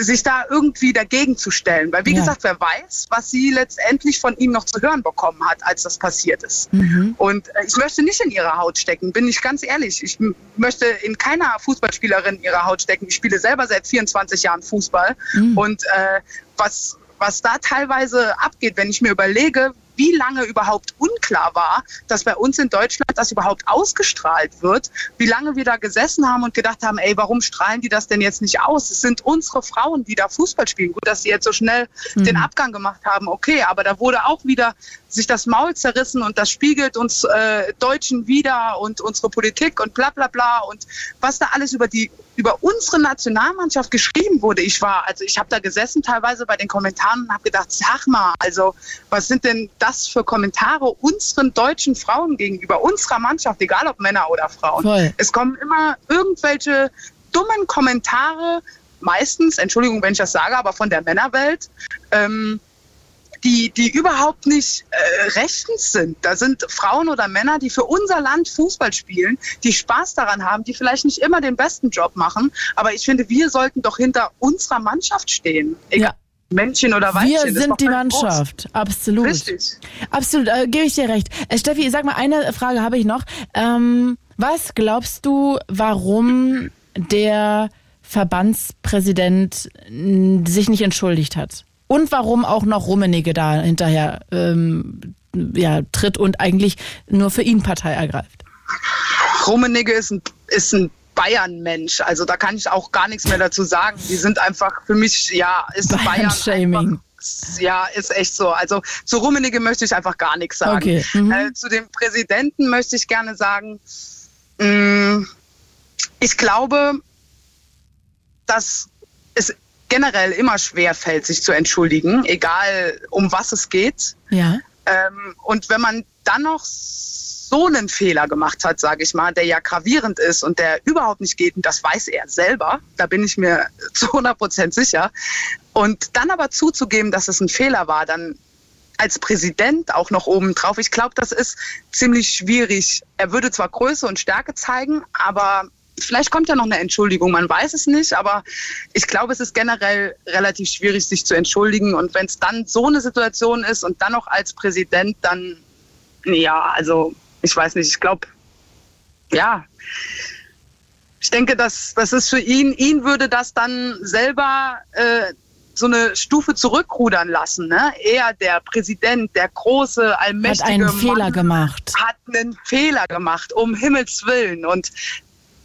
sich da irgendwie dagegen zu stellen. Weil, wie Ja. gesagt, wer weiß, was sie letztendlich von ihm noch zu hören bekommen hat, als das passiert ist. Mhm. Und äh, ich möchte nicht in ihre Haut stecken, bin ich ganz ehrlich. Ich möchte in keiner Fußballspielerin in ihre Haut stecken. Ich spiele selber seit 24 Jahren Fußball. Mhm. Und äh, was, was da teilweise abgeht, wenn ich mir überlege, wie lange überhaupt unklar war, dass bei uns in Deutschland das überhaupt ausgestrahlt wird, wie lange wir da gesessen haben und gedacht haben, ey, warum strahlen die das denn jetzt nicht aus? Es sind unsere Frauen, die da Fußball spielen. Gut, dass sie jetzt so schnell den Abgang gemacht haben, okay, aber da wurde auch wieder sich das Maul zerrissen und das spiegelt uns äh, Deutschen wieder und unsere Politik und bla bla bla und was da alles über die über unsere Nationalmannschaft geschrieben wurde. Ich war, also ich habe da gesessen teilweise bei den Kommentaren und habe gedacht, sag mal, also was sind denn das für Kommentare unseren deutschen Frauen gegenüber, unserer Mannschaft, egal ob Männer oder Frauen. Voll. Es kommen immer irgendwelche dummen Kommentare, meistens, Entschuldigung, wenn ich das sage, aber von der Männerwelt, ähm, die, die überhaupt nicht äh, rechtens sind. Da sind Frauen oder Männer, die für unser Land Fußball spielen, die Spaß daran haben, die vielleicht nicht immer den besten Job machen. Aber ich finde, wir sollten doch hinter unserer Mannschaft stehen. Egal, Ja. Männchen oder Weibchen. Wir sind die. Mannschaft. Absolut. Richtig. Absolut, äh, gebe ich dir recht. Äh, Steffi, sag mal, eine Frage habe ich noch. Ähm, was glaubst du, warum der Verbandspräsident sich nicht entschuldigt hat? Und warum auch noch Rummenigge da hinterher ähm, ja, tritt und eigentlich nur für ihn Partei ergreift? Rummenigge ist ein, ist ein Bayern-Mensch. Also da kann ich auch gar nichts mehr dazu sagen. Die sind einfach für mich, ja, ist Bayern Bayern-Shaming. einfach- Ja, ist echt so. Also zu Rummenigge möchte ich einfach gar nichts sagen. Okay, mhm. Äh, zu dem Präsidenten möchte ich gerne sagen, mh, ich glaube, dass generell immer schwer fällt, sich zu entschuldigen, egal um was es geht. Ja. Ähm, und wenn man dann noch so einen Fehler gemacht hat, sage ich mal, der ja gravierend ist und der überhaupt nicht geht, und das weiß er selber, da bin ich mir zu 100 Prozent sicher, und dann aber zuzugeben, dass es ein Fehler war, dann als Präsident auch noch oben drauf. Ich glaube, das ist ziemlich schwierig. Er würde zwar Größe und Stärke zeigen, aber vielleicht kommt ja noch eine Entschuldigung. Man weiß es nicht, aber ich glaube, es ist generell relativ schwierig, sich zu entschuldigen. Und wenn es dann so eine Situation ist und dann noch als Präsident, dann ja, also ich weiß nicht. Ich glaube, ja. Ich denke, dass das ist für ihn, ihn würde das dann selber äh, so eine Stufe zurückrudern lassen. Ne? Er, der Präsident, der große, Hat allmächtige einen Mann, Fehler gemacht. hat einen Fehler gemacht, um Himmels Willen. Und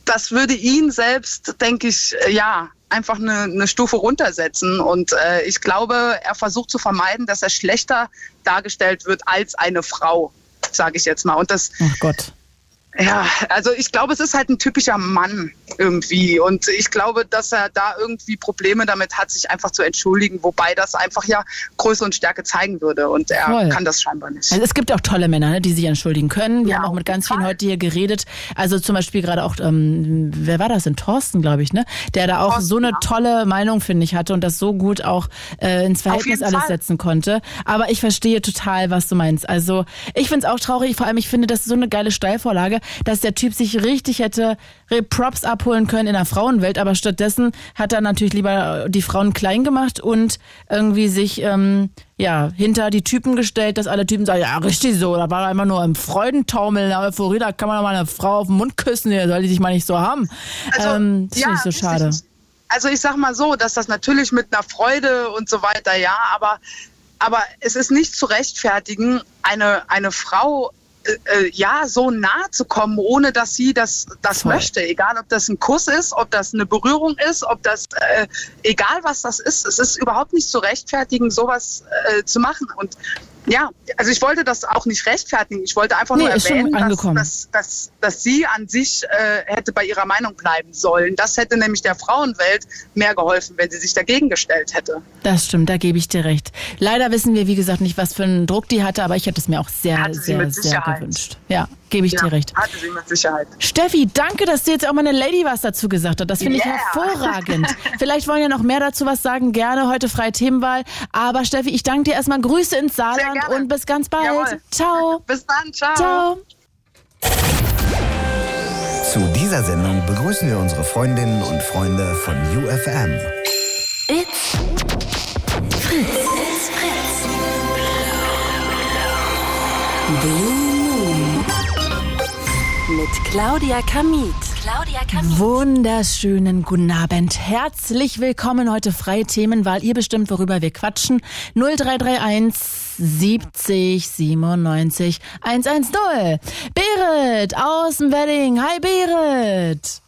das würde ihn selbst, denke ich, äh, ja, einfach eine, eine Stufe runtersetzen. Und äh, ich glaube, er versucht zu vermeiden, dass er schlechter dargestellt wird als eine Frau, sage ich jetzt mal. Und das, Ach Gott. Ja, also ich glaube, es ist halt ein typischer Mann irgendwie. Und ich glaube, dass er da irgendwie Probleme damit hat, sich einfach zu entschuldigen, wobei das einfach ja Größe und Stärke zeigen würde. Und er Voll. kann das scheinbar nicht. Also es gibt auch tolle Männer, ne, die sich entschuldigen können. Wir Ja, haben auch mit ganz vielen heute hier geredet. Also zum Beispiel gerade auch, ähm, wer war das denn? Thorsten, glaube ich, ne? Der da auch Thorsten, so eine ja. tolle Meinung, finde ich, hatte und das so gut auch äh, ins Verhältnis alles Fall. setzen konnte. Aber ich verstehe total, was du meinst. Also ich finde es auch traurig, vor allem ich finde, das ist so eine geile Steilvorlage. Dass der Typ sich richtig hätte Props abholen können in der Frauenwelt, aber stattdessen hat er natürlich lieber die Frauen klein gemacht und irgendwie sich ähm, ja hinter die Typen gestellt, dass alle Typen sagen, ja richtig so, da war er immer nur im Freudentaumel, in der Euphorie, da kann man doch mal eine Frau auf den Mund küssen, die soll die sich mal nicht so haben. Also, ähm, das ja, finde ich so richtig. schade. Also ich sag mal so, dass das natürlich mit einer Freude und so weiter, ja, aber, aber es ist nicht zu rechtfertigen, eine, eine Frau äh, äh, ja so nah zu kommen, ohne dass sie das, das Voll. möchte. Egal, ob das ein Kuss ist, ob das eine Berührung ist, ob das, äh, egal was das ist, es ist überhaupt nicht zu rechtfertigen, sowas äh, zu machen. Und ja, also ich wollte das auch nicht rechtfertigen. Ich wollte einfach nur Nee, erwähnen, dass, dass, dass, dass sie an sich äh, hätte bei ihrer Meinung bleiben sollen. Das hätte nämlich der Frauenwelt mehr geholfen, wenn sie sich dagegen gestellt hätte. Das stimmt, da gebe ich dir recht. Leider wissen wir, wie gesagt, nicht, was für einen Druck die hatte, aber ich hätte es mir auch sehr, Hatte sehr, sehr gewünscht. Ja, gebe ich dir recht. Hatte sie mit Sicherheit. Steffi, danke, dass du jetzt auch mal eine Lady was dazu gesagt hast. Das finde ich Yeah. hervorragend. Vielleicht wollen ja noch mehr dazu was sagen. Gerne heute freie Themenwahl. Aber Steffi, ich danke dir erstmal. Grüße ins Saarland und bis ganz bald. Jawohl. Ciao. Bis dann, ciao. Ciao. Zu dieser Sendung begrüßen wir unsere Freundinnen und Freunde von UFM. It's Fritz. It's Fritz. Blue. Mit Claudia Kamit. Claudia Kamit. Wunderschönen guten Abend. Herzlich willkommen heute freie Themenwahl. Ihr bestimmt, worüber wir quatschen. 0331 70 97 110. Berit aus dem Wedding. Hi Berit.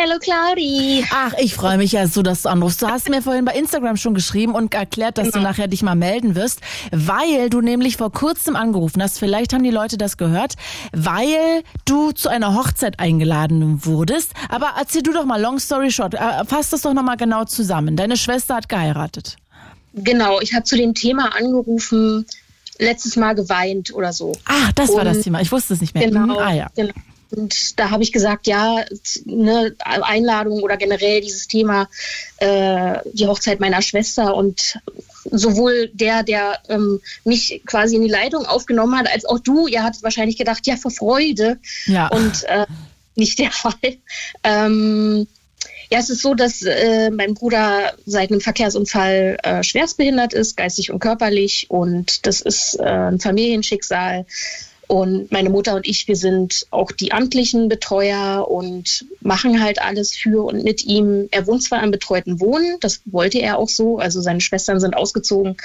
Hallo Claudi. Ach, ich freue mich ja so, dass du anrufst. Du hast mir vorhin bei Instagram schon geschrieben und erklärt, dass du nachher dich mal melden wirst, weil du nämlich vor kurzem angerufen hast. Vielleicht haben die Leute das gehört, weil du zu einer Hochzeit eingeladen wurdest. Aber erzähl du doch mal, long story short, äh, fass das doch nochmal genau zusammen. Deine Schwester hat geheiratet. Genau, ich habe zu dem Thema angerufen, letztes Mal geweint oder so. Ah, das war Und- das Thema. Ich wusste es nicht mehr. Genau. Ah ja. genau. Und da habe ich gesagt, ja, eine Einladung oder generell dieses Thema, äh, die Hochzeit meiner Schwester und sowohl der, der ähm, mich quasi in die Leitung aufgenommen hat, als auch du, ihr hattet wahrscheinlich gedacht, ja, vor Freude. Ja. Und äh, nicht der Fall. Ähm, ja, es ist so, dass äh, mein Bruder seit einem Verkehrsunfall äh, schwerstbehindert ist, geistig und körperlich. Und das ist äh, ein Familienschicksal. Und meine Mutter und ich, wir sind auch die amtlichen Betreuer und machen halt alles für und mit ihm. Er wohnt zwar im betreuten Wohnen, das wollte er auch so. Also seine Schwestern sind ausgezogen.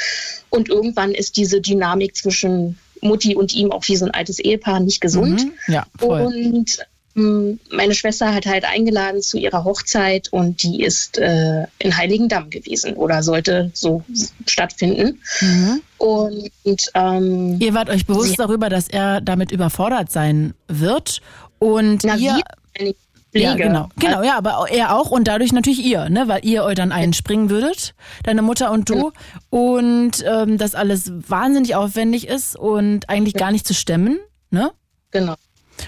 Und irgendwann ist diese Dynamik zwischen Mutti und ihm auch wie so ein altes Ehepaar nicht gesund. Mhm. Ja, voll. Und meine Schwester hat halt eingeladen zu ihrer Hochzeit und die ist äh, in Heiligendamm gewesen oder sollte so stattfinden. Mhm. Und ähm, Ihr wart euch bewusst darüber, dass er damit überfordert sein wird und na, ihr wir, Pflege. Ja, genau. Genau, ja, aber er auch und dadurch natürlich ihr, ne, weil ihr euch dann einspringen würdet, deine Mutter und du, und ähm, das alles wahnsinnig aufwendig ist und eigentlich gar nicht zu stemmen, ne? Genau.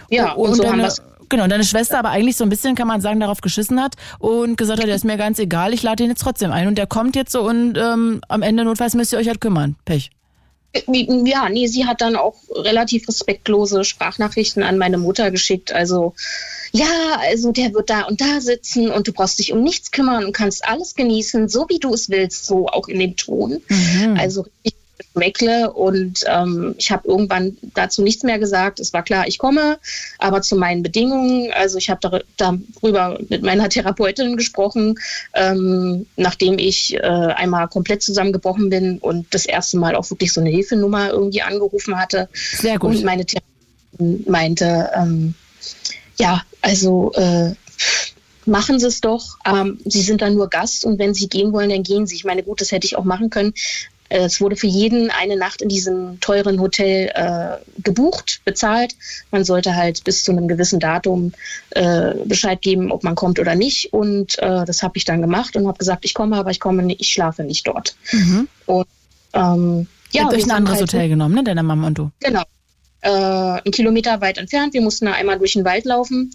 Ja, und, und so haben wir's. Genau, deine Schwester aber eigentlich so ein bisschen, kann man sagen, darauf geschissen hat und gesagt hat, der ist mir ganz egal, ich lade ihn jetzt trotzdem ein und der kommt jetzt so und ähm, am Ende notfalls müsst ihr euch halt kümmern. Pech. Ja, nee, sie hat dann auch relativ respektlose Sprachnachrichten an meine Mutter geschickt. Also, ja, also der wird da und da sitzen und du brauchst dich um nichts kümmern und kannst alles genießen, so wie du es willst, so auch in dem Ton. Also richtig Meckle und ähm, ich habe irgendwann dazu nichts mehr gesagt. Es war klar, ich komme, aber zu meinen Bedingungen. Also ich habe dar darüber mit meiner Therapeutin gesprochen, ähm, nachdem ich äh, einmal komplett zusammengebrochen bin und das erste Mal auch wirklich so eine Hilfenummer irgendwie angerufen hatte. Sehr gut. Und meine Therapeutin meinte, ähm, ja, also äh, machen Sie es doch. Ähm, Sie sind dann nur Gast und wenn Sie gehen wollen, dann gehen Sie. Ich meine, gut, das hätte ich auch machen können. Es wurde für jeden eine Nacht in diesem teuren Hotel äh, gebucht, bezahlt. Man sollte halt bis zu einem gewissen Datum äh, Bescheid geben, ob man kommt oder nicht. Und äh, das habe ich dann gemacht und habe gesagt, ich komme, aber ich komme nicht, ich schlafe nicht dort. Mhm. Und ähm, ja, habt euch ein anderes halt- Hotel genommen, ne, deine Mama und du. Genau. Äh, einen Kilometer weit entfernt. Wir mussten da einmal durch den Wald laufen.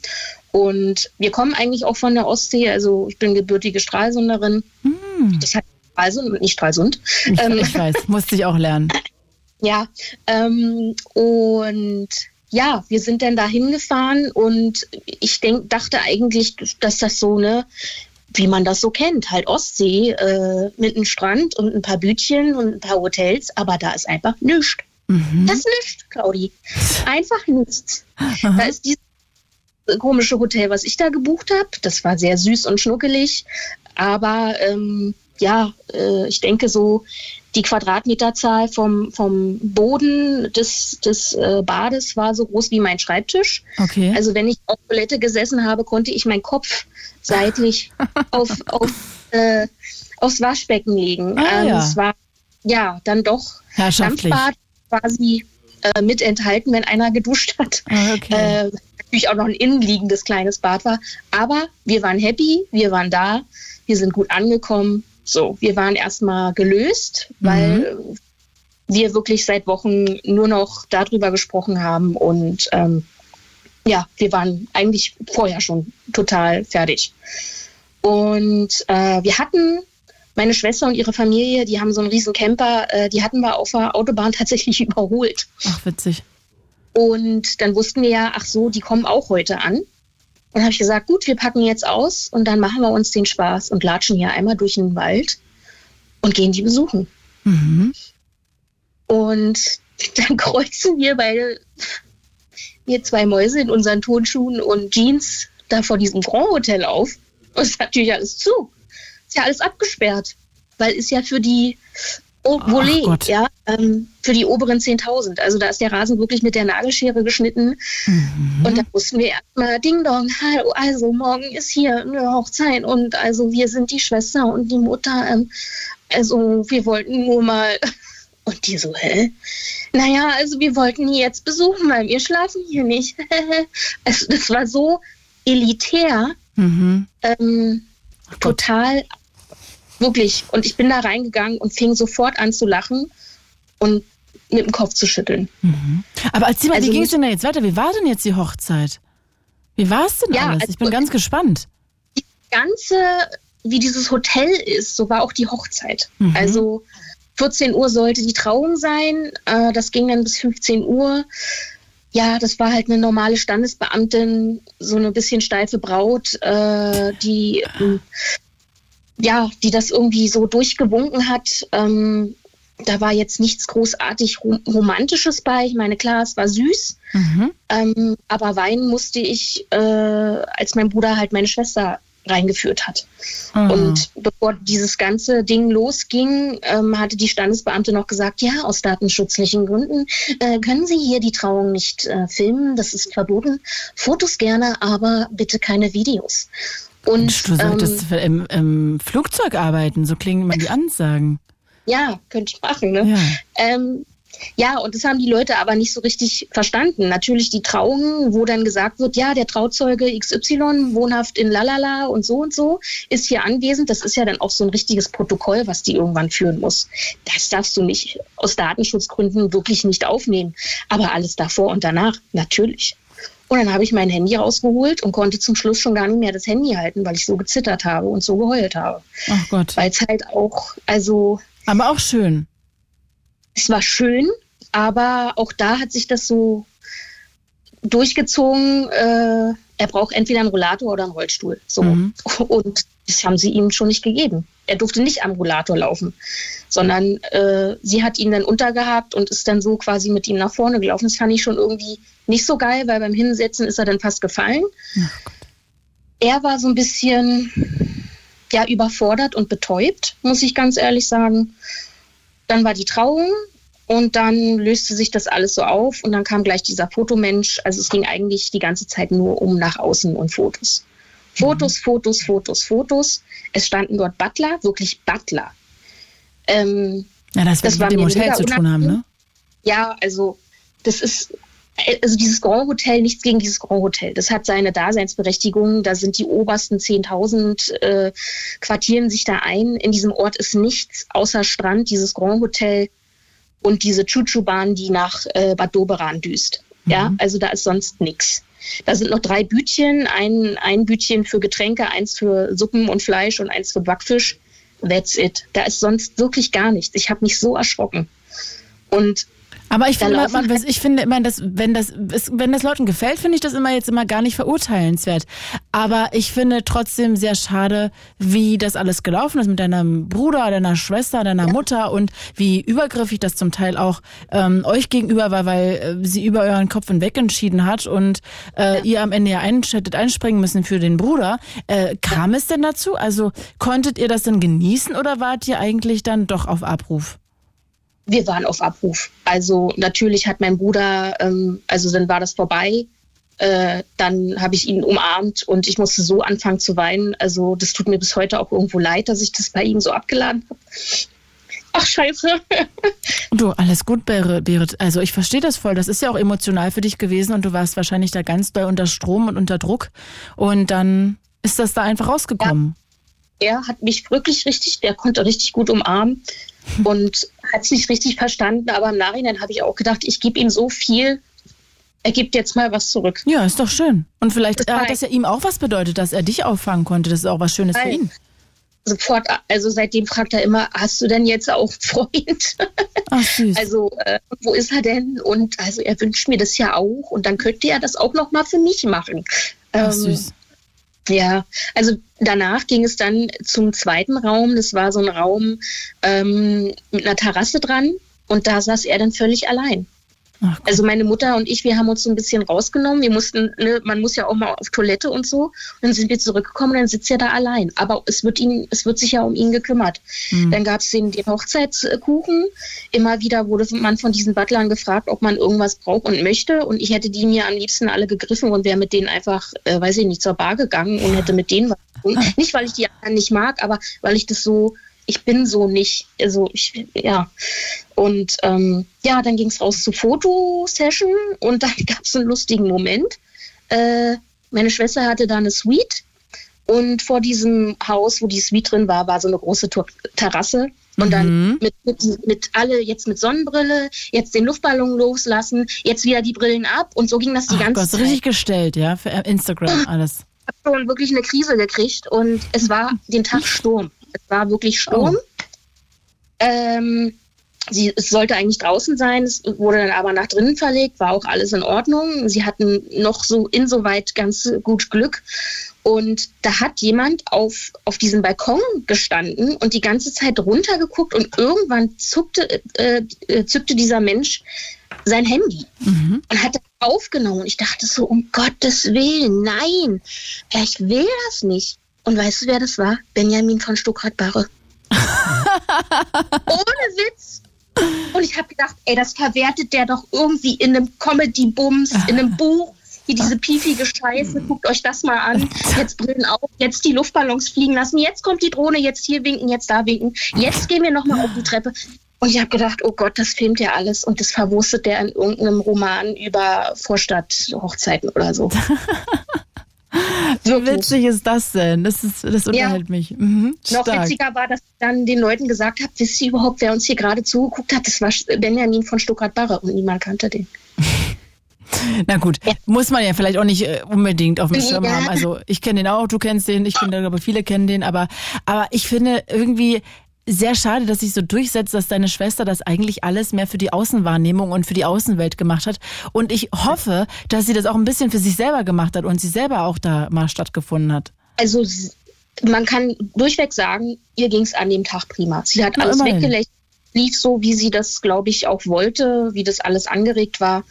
Und wir kommen eigentlich auch von der Ostsee. Also ich bin gebürtige Stralsunderin. Das heißt Stralsund und nicht Stralsund. Ich, Ähm, ich weiß, musste ich auch lernen. ja, ähm, und ja, wir sind dann da hingefahren und ich denk, dachte eigentlich, dass das so, ne, wie man das so kennt, halt Ostsee äh, mit einem Strand und ein paar Bütchen und ein paar Hotels, aber da ist einfach nichts. Mhm. Das ist nichts, Claudi. Einfach nichts. Da ist dieses komische Hotel, was ich da gebucht habe. Das war sehr süß und schnuckelig. Aber ähm, ja, äh, ich denke so, die Quadratmeterzahl vom, vom Boden des, des äh, Bades war so groß wie mein Schreibtisch. Okay. Also wenn ich auf Toilette gesessen habe, konnte ich meinen Kopf seitlich auf, auf, äh, aufs Waschbecken legen. Ah, ähm, ja. Es war ja dann doch. Dampfbad quasi äh, mit enthalten, wenn einer geduscht hat. Ah, okay. Äh, natürlich auch noch ein innenliegendes kleines Bad war. Aber wir waren happy, wir waren da, wir sind gut angekommen. So, wir waren erstmal gelöst, weil wir wirklich seit Wochen nur noch darüber gesprochen haben und ähm, ja, wir waren eigentlich vorher schon total fertig. Und äh, wir hatten meine Schwester und ihre Familie, die haben so einen riesen Camper, äh, die hatten wir auf der Autobahn tatsächlich überholt. Ach, witzig. Und dann wussten wir ja, ach so, die kommen auch heute an. Und habe ich gesagt, gut, wir packen jetzt aus und dann machen wir uns den Spaß und latschen hier einmal durch den Wald und gehen die besuchen. Mhm. Und dann kreuzen wir beide, wir zwei Mäuse in unseren Turnschuhen und Jeans da vor diesem Grand Hotel auf. Und ist natürlich alles zu. Ist ja alles abgesperrt. Weil ist ja für die oh, Gott. ja, ähm, für die oberen 10.000. Also da ist der Rasen wirklich mit der Nagelschere geschnitten. Mhm. Und da mussten wir erstmal Ding Dong, hallo, also morgen ist hier eine Hochzeit und also wir sind die Schwester und die Mutter. Ähm, also wir wollten nur mal. Und die so, hä? Naja, also wir wollten die jetzt besuchen, weil wir schlafen hier nicht. also das war so elitär, Mhm. ähm, total, wirklich. Und ich bin da reingegangen und fing sofort an zu lachen und mit dem Kopf zu schütteln. Aber erzähl mal, Also wie ging es denn da jetzt weiter? Wie war denn jetzt die Hochzeit? Wie war es denn Ja, alles? also- ich bin ganz gespannt. ganze, wie dieses Hotel ist, so war auch die Hochzeit. Mhm. Also 14 Uhr sollte die Trauung sein. Äh, das ging dann bis 15 Uhr. Ja, das war halt eine normale Standesbeamtin, so eine bisschen steife Braut, äh, die ähm, ja, die das irgendwie so durchgewunken hat. Ähm, da war jetzt nichts großartig rom Romantisches bei. Ich meine, klar, es war süß, Mhm. ähm, aber weinen musste ich, äh, als mein Bruder halt meine Schwester reingeführt hat. Ah. Und bevor dieses ganze Ding losging, ähm, hatte die Standesbeamte noch gesagt, ja, aus datenschutzlichen Gründen äh, können Sie hier die Trauung nicht äh, filmen, das ist verboten. Fotos gerne, aber bitte keine Videos. Und du ähm, solltest im, im Flugzeug arbeiten, so klingen immer die Ansagen. ja, könnte ich machen. Ne? Ja. Ähm, ja, und das haben die Leute aber nicht so richtig verstanden. Natürlich die Trauungen, wo dann gesagt wird, ja, der Trauzeuge XY, wohnhaft in Lalala und so und so, ist hier anwesend. Das ist ja dann auch so ein richtiges Protokoll, was die irgendwann führen muss. Das darfst du nicht aus Datenschutzgründen wirklich nicht aufnehmen. Aber alles davor und danach, natürlich. Und dann habe ich mein Handy rausgeholt und konnte zum Schluss schon gar nicht mehr das Handy halten, weil ich so gezittert habe und so geheult habe. Ach Gott. Weil es halt auch, also Aber auch schön. es war schön, aber auch da hat sich das so durchgezogen. Äh, er braucht entweder einen Rollator oder einen Rollstuhl. So. Mhm. Und das haben sie ihm schon nicht gegeben. Er durfte nicht am Rollator laufen, sondern äh, sie hat ihn dann untergehabt und ist dann so quasi mit ihm nach vorne gelaufen. Das fand ich schon irgendwie nicht so geil, weil beim Hinsetzen ist er dann fast gefallen. Er war so ein bisschen ja, überfordert und betäubt, muss ich ganz ehrlich sagen. Dann war die Trauung und dann löste sich das alles so auf und dann kam gleich dieser Fotomensch. Also es ging eigentlich die ganze Zeit nur um nach außen und Fotos. Fotos, Fotos, Fotos, Fotos. Es standen dort Butler, wirklich Butler. Ähm, Ja, das wird Das war mit dem Hotel zu tun haben, ne? ja, also das ist, also dieses Grand Hotel, nichts gegen dieses Grand Hotel. Das hat seine Daseinsberechtigung. Da sind die obersten 10.000 äh, quartieren sich da ein. In diesem Ort ist nichts außer Strand, dieses Grand Hotel und diese Chuchu-Bahn, die nach äh, Bad Doberan düst. Ja, also da ist sonst nichts. Da sind noch drei Bütchen, ein, ein Bütchen für Getränke, eins für Suppen und Fleisch und eins für Backfisch. That's it. Da ist sonst wirklich gar nichts. Ich habe mich so erschrocken. Und Aber ich finde, man, man, ich finde immer, dass, wenn das, wenn das Leuten gefällt, finde ich das immer jetzt immer gar nicht verurteilenswert. Aber ich finde trotzdem sehr schade, wie das alles gelaufen ist mit deinem Bruder, deiner Schwester, deiner Mutter und wie übergriffig das zum Teil auch ähm, euch gegenüber war, weil äh, sie über euren Kopf hinweg entschieden hat und äh, ihr am Ende ja hättet einspringen müssen für den Bruder. Äh, kam es denn dazu? Also konntet ihr das denn genießen oder wart ihr eigentlich dann doch auf Abruf? Wir waren auf Abruf. Also natürlich hat mein Bruder, ähm, also dann war das vorbei. Äh, dann habe ich ihn umarmt und ich musste so anfangen zu weinen. Also das tut mir bis heute auch irgendwo leid, dass ich das bei ihm so abgeladen habe. Ach scheiße. Du, alles gut, Ber- Berit. Also ich verstehe das voll. Das ist ja auch emotional für dich gewesen und du warst wahrscheinlich da ganz doll unter Strom und unter Druck. Und dann ist das da einfach rausgekommen. er hat mich wirklich richtig, der konnte richtig gut umarmen und hat es nicht richtig verstanden. Aber im Nachhinein habe ich auch gedacht, ich gebe ihm so viel, er gibt jetzt mal was zurück. Ja, ist doch schön. Und vielleicht Das äh, hat das ja ihm auch was bedeutet, dass er dich auffangen konnte. Das ist auch was Schönes für ihn. Sofort, also seitdem fragt er immer, hast du denn jetzt auch einen Freund? Ach süß. Also, äh, wo ist er denn? Und also er wünscht mir das ja auch und dann könnte er das auch noch mal für mich machen. Ach Ähm, süß. Ja, also danach ging es dann zum zweiten Raum. Das war so ein Raum ähm, mit einer Terrasse dran und da saß er dann völlig allein. Ach. Also meine Mutter und ich, wir haben uns so ein bisschen rausgenommen. Wir mussten, ne, man muss ja auch mal auf Toilette und so. Und dann sind wir zurückgekommen und dann sitzt er da allein. Aber es wird ihn, es wird sich ja um ihn gekümmert. Hm. Dann gab es den, den Hochzeitskuchen. Immer wieder wurde man von diesen Butlern gefragt, ob man irgendwas braucht und möchte. Und ich hätte die mir am liebsten alle gegriffen und wäre mit denen einfach, äh, weiß ich nicht, zur Bar gegangen und hätte mit denen was tun. Nicht, weil ich die anderen nicht mag, aber weil ich das so, ich bin so nicht, also ich, ja. Und ähm, ja, dann ging es raus zur Fotosession und dann gab es einen lustigen Moment. Äh, meine Schwester hatte da eine Suite und vor diesem Haus, wo die Suite drin war, war so eine große Terrasse. Und dann mit, mit, mit alle jetzt mit Sonnenbrille, jetzt den Luftballon loslassen, jetzt wieder die Brillen ab und so ging das die Ach ganze Gott, Zeit. richtig gestellt, ja, für Instagram alles. Ich habe schon wirklich eine Krise gekriegt und es war den Tag Sturm. Es war wirklich Sturm. Ähm, sie, es sollte eigentlich draußen sein, es wurde dann aber nach drinnen verlegt, war auch alles in Ordnung. Sie hatten noch so insoweit ganz gut Glück. Und da hat jemand auf, auf diesem Balkon gestanden und die ganze Zeit runtergeguckt und irgendwann zuckte, äh, äh, zückte dieser Mensch sein Handy und hat das aufgenommen. Und ich dachte so, um Gottes Willen, nein, ich will das nicht. Und weißt du, wer das war? Benjamin von Stuckrad-Barre. Ohne Witz. Und ich habe gedacht, ey, das verwertet der doch irgendwie in einem Comedy-Bums, in einem Buch. Hier diese piefige Scheiße, guckt euch das mal an. Jetzt Brillen auf, jetzt die Luftballons fliegen lassen, jetzt kommt die Drohne, jetzt hier winken, jetzt da winken. Jetzt gehen wir nochmal auf die Treppe. Und ich habe gedacht, oh Gott, das filmt ja alles und das verwurstet der in irgendeinem Roman über Vorstadthochzeiten oder so. Wie witzig ist das denn? Das, ist, das unterhält mich. Mhm, Noch witziger war, dass ich dann den Leuten gesagt habe, wisst ihr überhaupt, wer uns hier gerade zugeguckt hat? Das war Benjamin von Stuttgart-Barre und niemand kannte den. Na gut, muss man ja vielleicht auch nicht äh, unbedingt auf dem Schirm Ja. haben. Also ich kenne den auch, du kennst den, ich finde, glaube viele kennen den, aber, aber ich finde irgendwie sehr schade, dass sich so durchsetzt, dass deine Schwester das eigentlich alles mehr für die Außenwahrnehmung und für die Außenwelt gemacht hat. Und ich hoffe, dass sie das auch ein bisschen für sich selber gemacht hat und sie selber auch da mal stattgefunden hat. Also man kann durchweg sagen, ihr ging es an dem Tag prima. Sie hat Na, alles immerhin. weggelächelt, lief so, wie sie das, glaube ich, auch wollte, wie das alles angeregt war.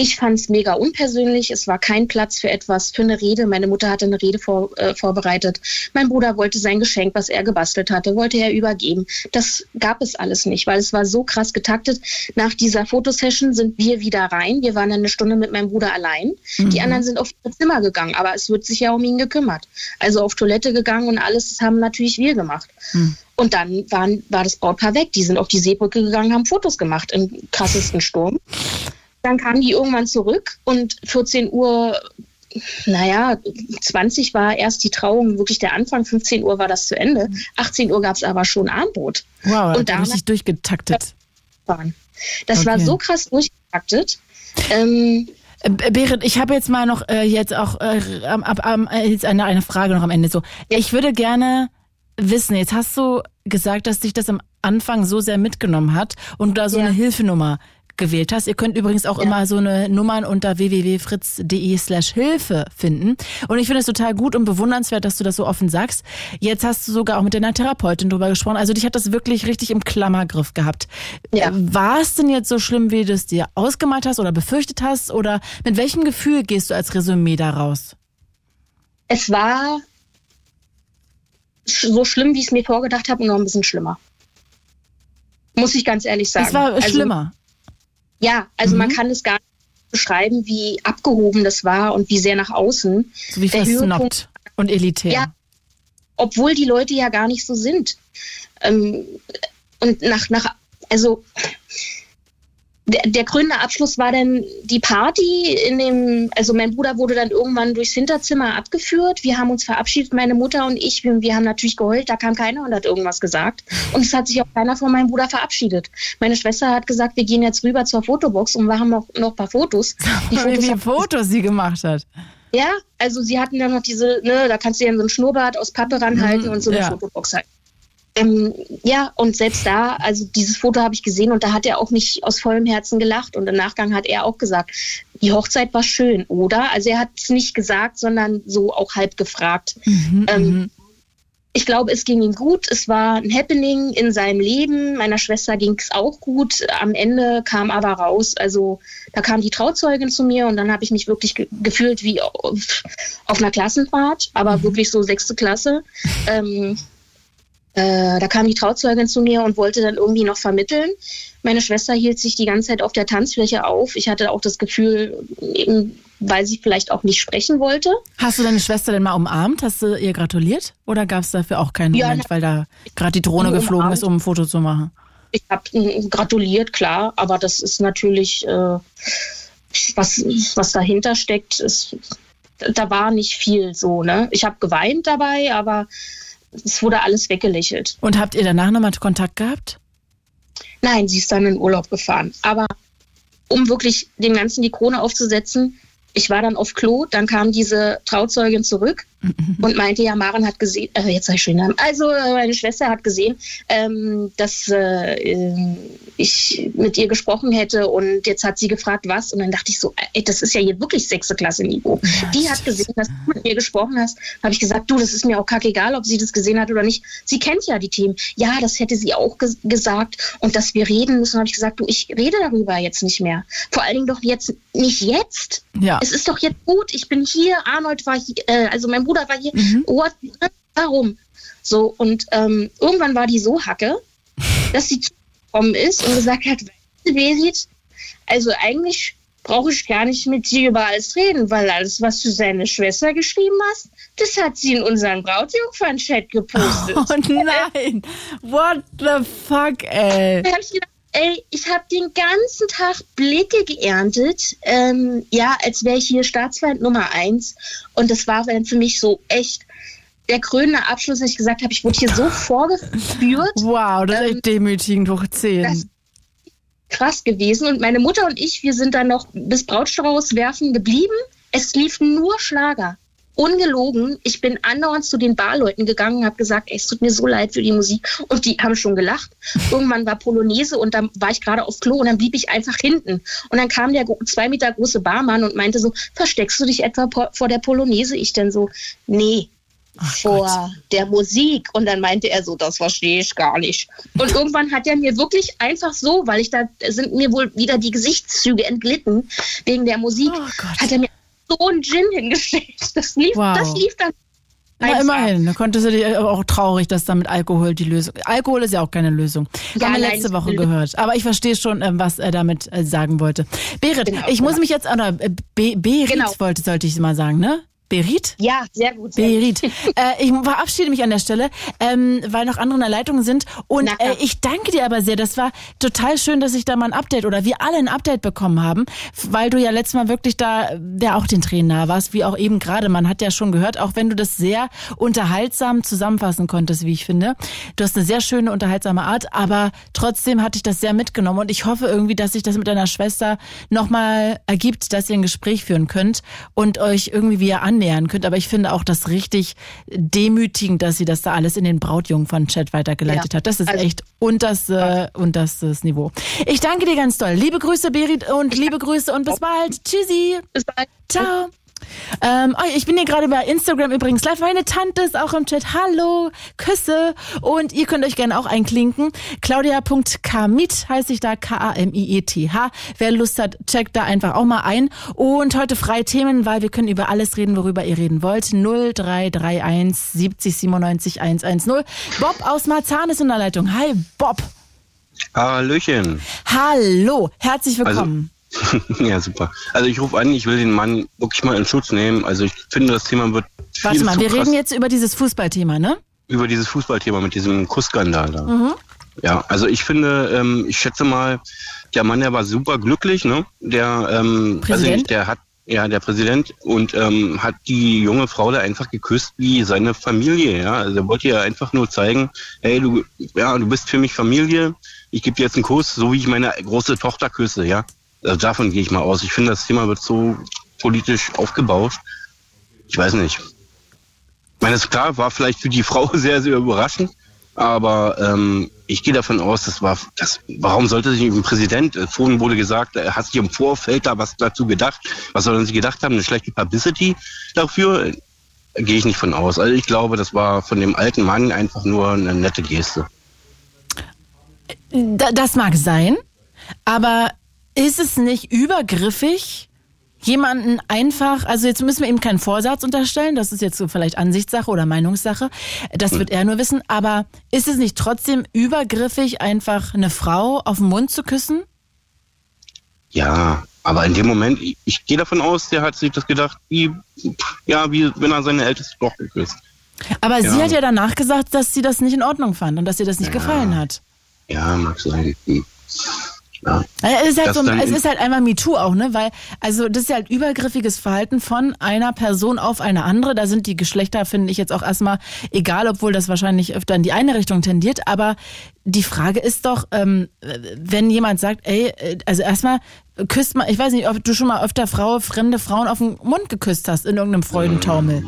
Ich fand es mega unpersönlich. Es war kein Platz für etwas, für eine Rede. Meine Mutter hatte eine Rede vor, äh, vorbereitet. Mein Bruder wollte sein Geschenk, was er gebastelt hatte, wollte er übergeben. Das gab es alles nicht, weil es war so krass getaktet. Nach dieser Fotosession sind wir wieder rein. Wir waren eine Stunde mit meinem Bruder allein. Die anderen sind auf ihr Zimmer gegangen, aber es wird sich ja um ihn gekümmert. Also auf Toilette gegangen und alles, das haben natürlich wir gemacht. Und dann waren, war das Brautpaar weg. Die sind auf die Seebrücke gegangen, haben Fotos gemacht im krassesten Sturm. Dann kamen die irgendwann zurück und 14 Uhr, naja, 20 war erst die Trauung, wirklich der Anfang, 15 Uhr war das zu Ende. 18 Uhr gab es aber schon Abendbrot. Wow, Und danach- richtig durchgetaktet. Waren. Das war Okay. so krass durchgetaktet. Ähm, Äh, Berit, ich habe jetzt mal noch äh, jetzt auch äh, ab, am, äh, jetzt eine, eine Frage noch am Ende. So, ich würde gerne wissen. Jetzt hast du gesagt, dass dich das am Anfang so sehr mitgenommen hat und du da so Ja. eine Hilfenummer gewählt hast. Ihr könnt übrigens auch immer so eine Nummern unter www.fritz.de slash Hilfe finden. Und ich finde es total gut und bewundernswert, dass du das so offen sagst. Jetzt hast du sogar auch mit deiner Therapeutin drüber gesprochen. Also dich hat das wirklich richtig im Klammergriff gehabt. Ja. Äh, War es denn jetzt so schlimm, wie du es dir ausgemalt hast oder befürchtet hast? Oder mit welchem Gefühl gehst du als Resümee da raus? Es war so schlimm, wie ich es mir vorgedacht habe und noch ein bisschen schlimmer. Muss ich ganz ehrlich sagen. Es war Also, schlimmer. Ja, also man Mhm. kann es gar nicht beschreiben, wie abgehoben das war und wie sehr nach außen. So wie versnobbt und elitär. Ja. Obwohl die Leute ja gar nicht so sind. Ähm, und nach, nach, also der, der krönende Abschluss war dann die Party in dem, also mein Bruder wurde dann irgendwann durchs Hinterzimmer abgeführt. Wir haben uns verabschiedet, meine Mutter und ich. Wir, wir haben natürlich geheult, da kam keiner und hat irgendwas gesagt. Und es hat sich auch keiner von meinem Bruder verabschiedet. Meine Schwester hat gesagt, wir gehen jetzt rüber zur Fotobox und machen noch, noch ein paar Fotos. Die Wie Fotos viele Fotos sie gemacht hat. ja, also sie hatten dann noch diese, ne, da kannst du ja so ein Schnurrbart aus Pappe ranhalten Mhm, und so eine ja. Fotobox halt. Ähm, ja, und selbst da, also dieses Foto habe ich gesehen und da hat er auch nicht aus vollem Herzen gelacht und im Nachgang hat er auch gesagt, die Hochzeit war schön, oder? Also er hat es nicht gesagt, sondern so auch halb gefragt. Mhm, Ähm, ich glaube, es ging ihm gut. Es war ein Happening in seinem Leben. Meiner Schwester ging es auch gut. Am Ende kam aber raus, also da kam die Trauzeugin zu mir und dann habe ich mich wirklich ge gefühlt wie auf, auf einer Klassenfahrt, aber wirklich so sechste Klasse. Ähm, äh, da kam die Trauzeugin zu mir und wollte dann irgendwie noch vermitteln. Meine Schwester hielt sich die ganze Zeit auf der Tanzfläche auf. Ich hatte auch das Gefühl, eben weil sie vielleicht auch nicht sprechen wollte. Hast du deine Schwester denn mal umarmt? Hast du ihr gratuliert? Oder gab es dafür auch keinen Moment, weil da gerade die Drohne Umarmt. geflogen ist, um ein Foto zu machen? Ich habe gratuliert, klar, aber das ist natürlich, äh, was, was dahinter steckt, ist, da war nicht viel so. Ne? Ich habe geweint dabei, aber es wurde alles weggelächelt. Und habt ihr danach nochmal Kontakt gehabt? Nein, sie ist dann in Urlaub gefahren. Aber um wirklich dem Ganzen die Krone aufzusetzen, ich war dann auf Klo, dann kam diese Trauzeugin zurück und meinte, ja, Maren hat gesehen, äh, jetzt sag ich schon den Namen, also äh, meine Schwester hat gesehen, ähm, dass äh, äh, ich mit ihr gesprochen hätte und jetzt hat sie gefragt, was und dann dachte ich so, ey, das ist ja hier wirklich sechste Klasse Niveau. Die hat gesehen, dass du mit mir gesprochen hast, habe ich gesagt, du, das ist mir auch kackegal, ob sie das gesehen hat oder nicht. Sie kennt ja die Themen. Ja, das hätte sie auch ges gesagt und dass wir reden müssen, habe ich gesagt, du, ich rede darüber jetzt nicht mehr. Vor allen Dingen doch jetzt, nicht jetzt. Ja. Es ist doch jetzt gut, ich bin hier, Arnold war hier, äh, also mein Bruder war hier. What, warum? So, und ähm, irgendwann war die so hacke, dass sie zugekommen ist und gesagt hat, weißt du, Berit, also eigentlich brauche ich gar nicht mit dir über alles reden, weil alles, was du seine Schwester geschrieben hast, das hat sie in unseren Brautjungfern-Chat gepostet. Oh nein! What the fuck, ey? Da hab ich gedacht, ey, ich habe den ganzen Tag Blicke geerntet, ähm, ja, als wäre ich hier Staatsfeind Nummer eins. Und das war dann für mich so echt der krönende Abschluss, dass ich gesagt habe, ich wurde hier so vorgeführt. Wow, das ist echt demütigend hoch 10. das- krass gewesen. Und meine Mutter und ich, wir sind dann noch bis Brautstrauß werfen geblieben. Es lief nur Schlager. Ungelogen. Ich bin andauernd zu den Barleuten gegangen und habe gesagt, ey, es tut mir so leid für die Musik. Und die haben schon gelacht. Irgendwann war Polonaise und dann war ich gerade auf Klo und dann blieb ich einfach hinten. Und dann kam der zwei Meter große Barmann und meinte so, versteckst du dich etwa vor der Polonaise? Ich dann so, nee, vor der Musik. Und dann meinte er so, das verstehe ich gar nicht. Und irgendwann hat er mir wirklich einfach so, weil ich da sind mir wohl wieder die Gesichtszüge entglitten wegen der Musik, Oh Gott. hat er mir so einen Gin hingestellt. Das lief, Wow. das lief dann. Na, immerhin. Da konntest du dich aber auch traurig, dass da mit Alkohol die Lösung. Alkohol ist ja auch keine Lösung. Ja, Haben wir letzte Woche gehört. Aber ich verstehe schon, ähm, was er damit äh, sagen wollte. Berit, Genau, ich muss genau. mich jetzt, oder äh, Be Berit Genau. wollte, sollte ich mal sagen, ne? Berit? Ja, sehr gut. Sehr gut. Berit. äh, ich verabschiede mich an der Stelle, ähm, weil noch andere in der Leitung sind. Und äh, ich danke dir aber sehr. Das war total schön, dass ich da mal ein Update oder wir alle ein Update bekommen haben, weil du ja letztes Mal wirklich da ja auch den Tränen nah warst, wie auch eben gerade. Man hat ja schon gehört, auch wenn du das sehr unterhaltsam zusammenfassen konntest, wie ich finde. Du hast eine sehr schöne, unterhaltsame Art, aber trotzdem hatte ich das sehr mitgenommen und ich hoffe irgendwie, dass sich das mit deiner Schwester nochmal ergibt, dass ihr ein Gespräch führen könnt und euch irgendwie wieder annähert annähern könnt. Aber ich finde auch das richtig demütigend, dass sie das da alles in den Brautjungfern-Chat weitergeleitet Ja. hat. Das ist Also- echt unters, äh, unterstes Niveau. Ich danke dir ganz doll. Liebe Grüße, Berit, und liebe Grüße und bis bald. Tschüssi. Bis bald. Ciao. Ähm, oh, ich bin hier gerade bei Instagram übrigens live. Meine Tante ist auch im Chat. Hallo, Küsse. Und ihr könnt euch gerne auch einklinken. Claudia.kamit heiße ich da, K-A-M-I-E-T-H. Wer Lust hat, checkt da einfach auch mal ein. Und heute freie Themen, weil wir können über alles reden, worüber ihr reden wollt. 0331 70 97 110. Bob aus Marzahn ist in der Leitung. Hi, Bob. Hallöchen. Hallo, herzlich willkommen. ja, super. Also ich rufe an, ich will den Mann wirklich mal in Schutz nehmen. Also ich finde, das Thema wird viel Warte mal, wir krass reden jetzt über dieses Fußballthema, ne? über dieses Fußballthema mit diesem Kussskandal da. Mhm. Ja, also ich finde, ähm, ich schätze mal, der Mann, der war super glücklich, ne? Der, ähm, Präsident? nicht, der hat, ja, der Präsident und ähm, hat die junge Frau da einfach geküsst wie seine Familie, ja. Also er wollte ja einfach nur zeigen, hey, du, ja, du bist für mich Familie, ich gebe dir jetzt einen Kuss, so wie ich meine große Tochter küsse, ja. Also davon gehe ich mal aus. Ich finde, das Thema wird so politisch aufgebauscht. Ich weiß nicht. Ich meine, ist klar, war vielleicht für die Frau sehr, sehr überraschend, aber ähm, ich gehe davon aus, das war, das, warum sollte sich ein Präsident, äh, vorhin wurde gesagt, er hat sich im Vorfeld da was dazu gedacht, was sollen sie gedacht haben, eine schlechte Publicity dafür, Äh, gehe ich nicht von aus. Also ich glaube, das war von dem alten Mann einfach nur eine nette Geste. Da, das mag sein, aber ist es nicht übergriffig, jemanden einfach, also jetzt müssen wir ihm keinen Vorsatz unterstellen, das ist jetzt so vielleicht Ansichtssache oder Meinungssache, das wird er nur wissen, aber ist es nicht trotzdem übergriffig, einfach eine Frau auf den Mund zu küssen? Ja, aber in dem Moment, ich, ich gehe davon aus, der hat sich das gedacht, wie, ja, wie wenn er seine älteste Tochter küsst. Aber sie Ja. hat ja danach gesagt, dass sie das nicht in Ordnung fand und dass ihr das nicht gefallen hat. Ja, mag sein. Hm. Ja. Ja, Es ist halt, Das so, es ist halt einmal MeToo auch, ne? Weil, also das ist ja halt übergriffiges Verhalten von einer Person auf eine andere. Da sind die Geschlechter, finde ich jetzt auch erstmal egal, obwohl das wahrscheinlich öfter in die eine Richtung tendiert. Aber die Frage ist doch, ähm, wenn jemand sagt, ey, äh, also erstmal küsst mal, ich weiß nicht, ob du schon mal öfter Frau, fremde Frauen auf den Mund geküsst hast in irgendeinem Freudentaumel.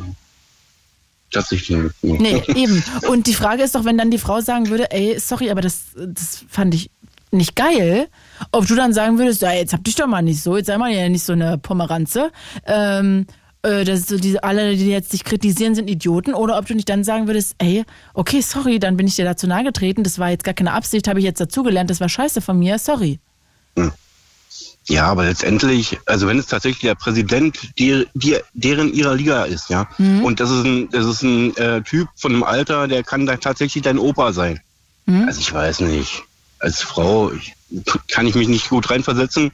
Tatsächlich nicht. Nee, eben. Und die Frage ist doch, wenn dann die Frau sagen würde, ey, sorry, aber das, das fand ich nicht geil, ob du dann sagen würdest, ja, jetzt hab dich doch mal nicht so, jetzt sei mal ja nicht so eine Pomeranze. Ähm, äh, das so diese, alle, die jetzt dich kritisieren, sind Idioten. Oder ob du nicht dann sagen würdest, ey, okay, sorry, dann bin ich dir dazu nahe getreten, das war jetzt gar keine Absicht, habe ich jetzt dazugelernt, das war scheiße von mir, sorry. Ja, aber letztendlich, also wenn es tatsächlich der Präsident der, der, deren ihrer Liga ist, ja, Mhm. und das ist ein, das ist ein äh, Typ von einem Alter, der kann da tatsächlich dein Opa sein. Mhm. Also ich weiß nicht. Als Frau ich, kann ich mich nicht gut reinversetzen.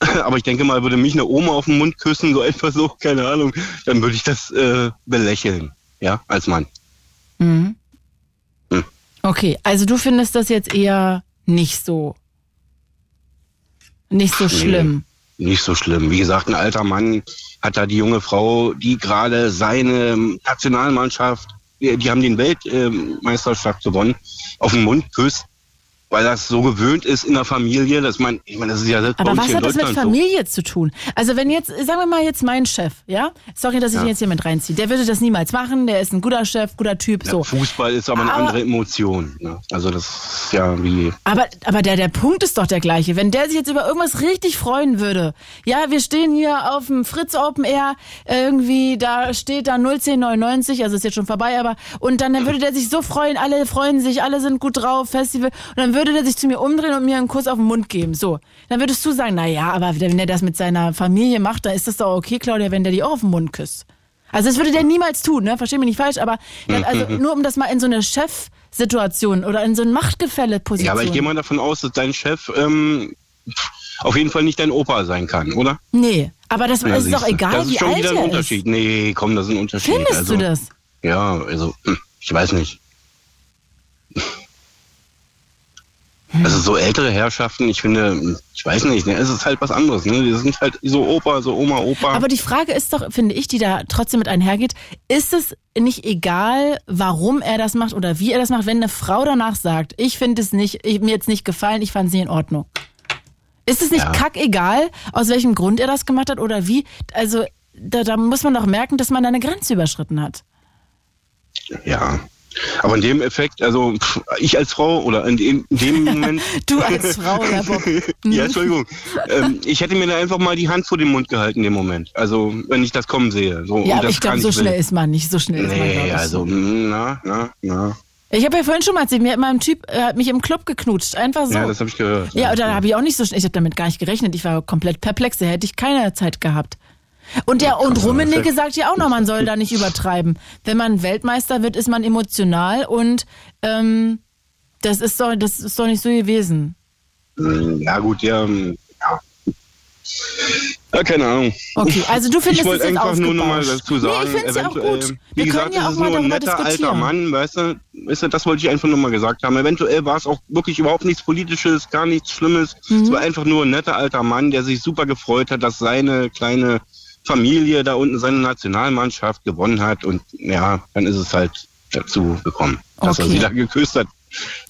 Aber ich denke mal, würde mich eine Oma auf den Mund küssen, so einfach so, keine Ahnung, dann würde ich das äh, belächeln, ja, als Mann. Mhm. Hm. Okay, also du findest das jetzt eher nicht so, nicht so Nee. schlimm. Nicht so schlimm. Wie gesagt, ein alter Mann hat da die junge Frau, die gerade seine Nationalmannschaft, die, die haben den Weltmeisterschaft gewonnen, auf den Mund küsst, weil das so gewöhnt ist in der Familie, dass man, ich meine, das ist ja bei Aber was hat das mit Deutschland so. Familie zu tun? Also wenn jetzt, sagen wir mal jetzt mein Chef, ja? Sorry, dass ich Ja. ihn jetzt hier mit reinziehe. Der würde das niemals machen, der ist ein guter Chef, guter Typ, Ja, so. Fußball ist aber eine Aber- andere Emotion. Ne? Also das ist ja wie. Aber, aber der, der Punkt ist doch der gleiche. Wenn der sich jetzt über irgendwas richtig freuen würde, ja, wir stehen hier auf dem Fritz Open Air, irgendwie, da steht da 01099, also ist jetzt schon vorbei, aber, und dann, dann würde der sich so freuen, alle freuen sich, alle sind gut drauf, Festival, und dann würde der sich zu mir umdrehen und mir einen Kuss auf den Mund geben, so. Dann würdest du sagen, na ja, aber wenn er das mit seiner Familie macht, dann ist das doch okay, Claudia, wenn der die auch auf den Mund küsst. Also das würde der niemals tun, ne? Versteh mich nicht falsch, aber dann, also nur um das mal in so eine Chefsituation oder in so eine Machtgefälle-Position. Ja, aber ich gehe mal davon aus, dass dein Chef ähm, auf jeden Fall nicht dein Opa sein kann, oder? Nee, aber das Ja, ist doch egal, Das ist wie schon alt wieder ein er ist. Unterschied. Nee, komm, das ist ein Unterschied. Findest also, du das? Ja, also, ich weiß nicht. Also so ältere Herrschaften, ich finde, ich weiß nicht, ne, es ist halt was anderes. Ne? Die sind halt so Opa, so Oma, Opa. Aber die Frage ist doch, finde ich, die da trotzdem mit einhergeht, ist es nicht egal, warum er das macht oder wie er das macht, wenn eine Frau danach sagt, ich finde es nicht, ich, mir jetzt nicht gefallen, ich fand es nicht in Ordnung. Ist es nicht Ja. kackegal, aus welchem Grund er das gemacht hat oder wie? Also da, da muss man doch merken, dass man da eine Grenze überschritten hat. Ja. Aber in dem Effekt, also ich als Frau oder in, in dem Moment. du als Frau, ja, Bob. ja, Entschuldigung. Ähm, ich hätte mir da einfach mal die Hand vor den Mund gehalten in dem Moment. Also, wenn ich das kommen sehe. So, ja, aber ich glaube, so nicht will. schnell ist man nicht. So schnell ist man, Nee, ich. also, mm, na, na, na. Ich habe ja vorhin schon mal erzählt, mir hat mal ein Typ äh, hat mich im Club geknutscht. Einfach so. Ja, das habe ich gehört. Ja, und da habe ich auch nicht so schnell, ich habe damit gar nicht gerechnet. Ich war komplett perplex, da hätte ich keine Zeit gehabt. Und der und Rummenigge sagt ja auch noch, man soll da nicht übertreiben. Wenn man Weltmeister wird, ist man emotional und ähm, das ist doch, das ist doch nicht so gewesen. Mm, Ja, gut, ja. mm, ja. Ja, keine Ahnung. Okay, also du findest ich wollte es jetzt einfach nur noch mal ausgebauscht. dazu sagen, Nee, ich find's ja auch gut. wie Wir gesagt, können ja auch ist mal nur ein darüber netter alter. Mann, weißt du, weißt du, das wollte ich einfach nur mal gesagt haben. Eventuell war es auch wirklich überhaupt nichts Politisches, gar nichts Schlimmes. Mhm. Es war einfach nur ein netter alter Mann, der sich super gefreut hat, dass seine kleine Familie da unten seine Nationalmannschaft gewonnen hat und ja, dann ist es halt dazu gekommen, dass er Okay. sie da geküsst hat,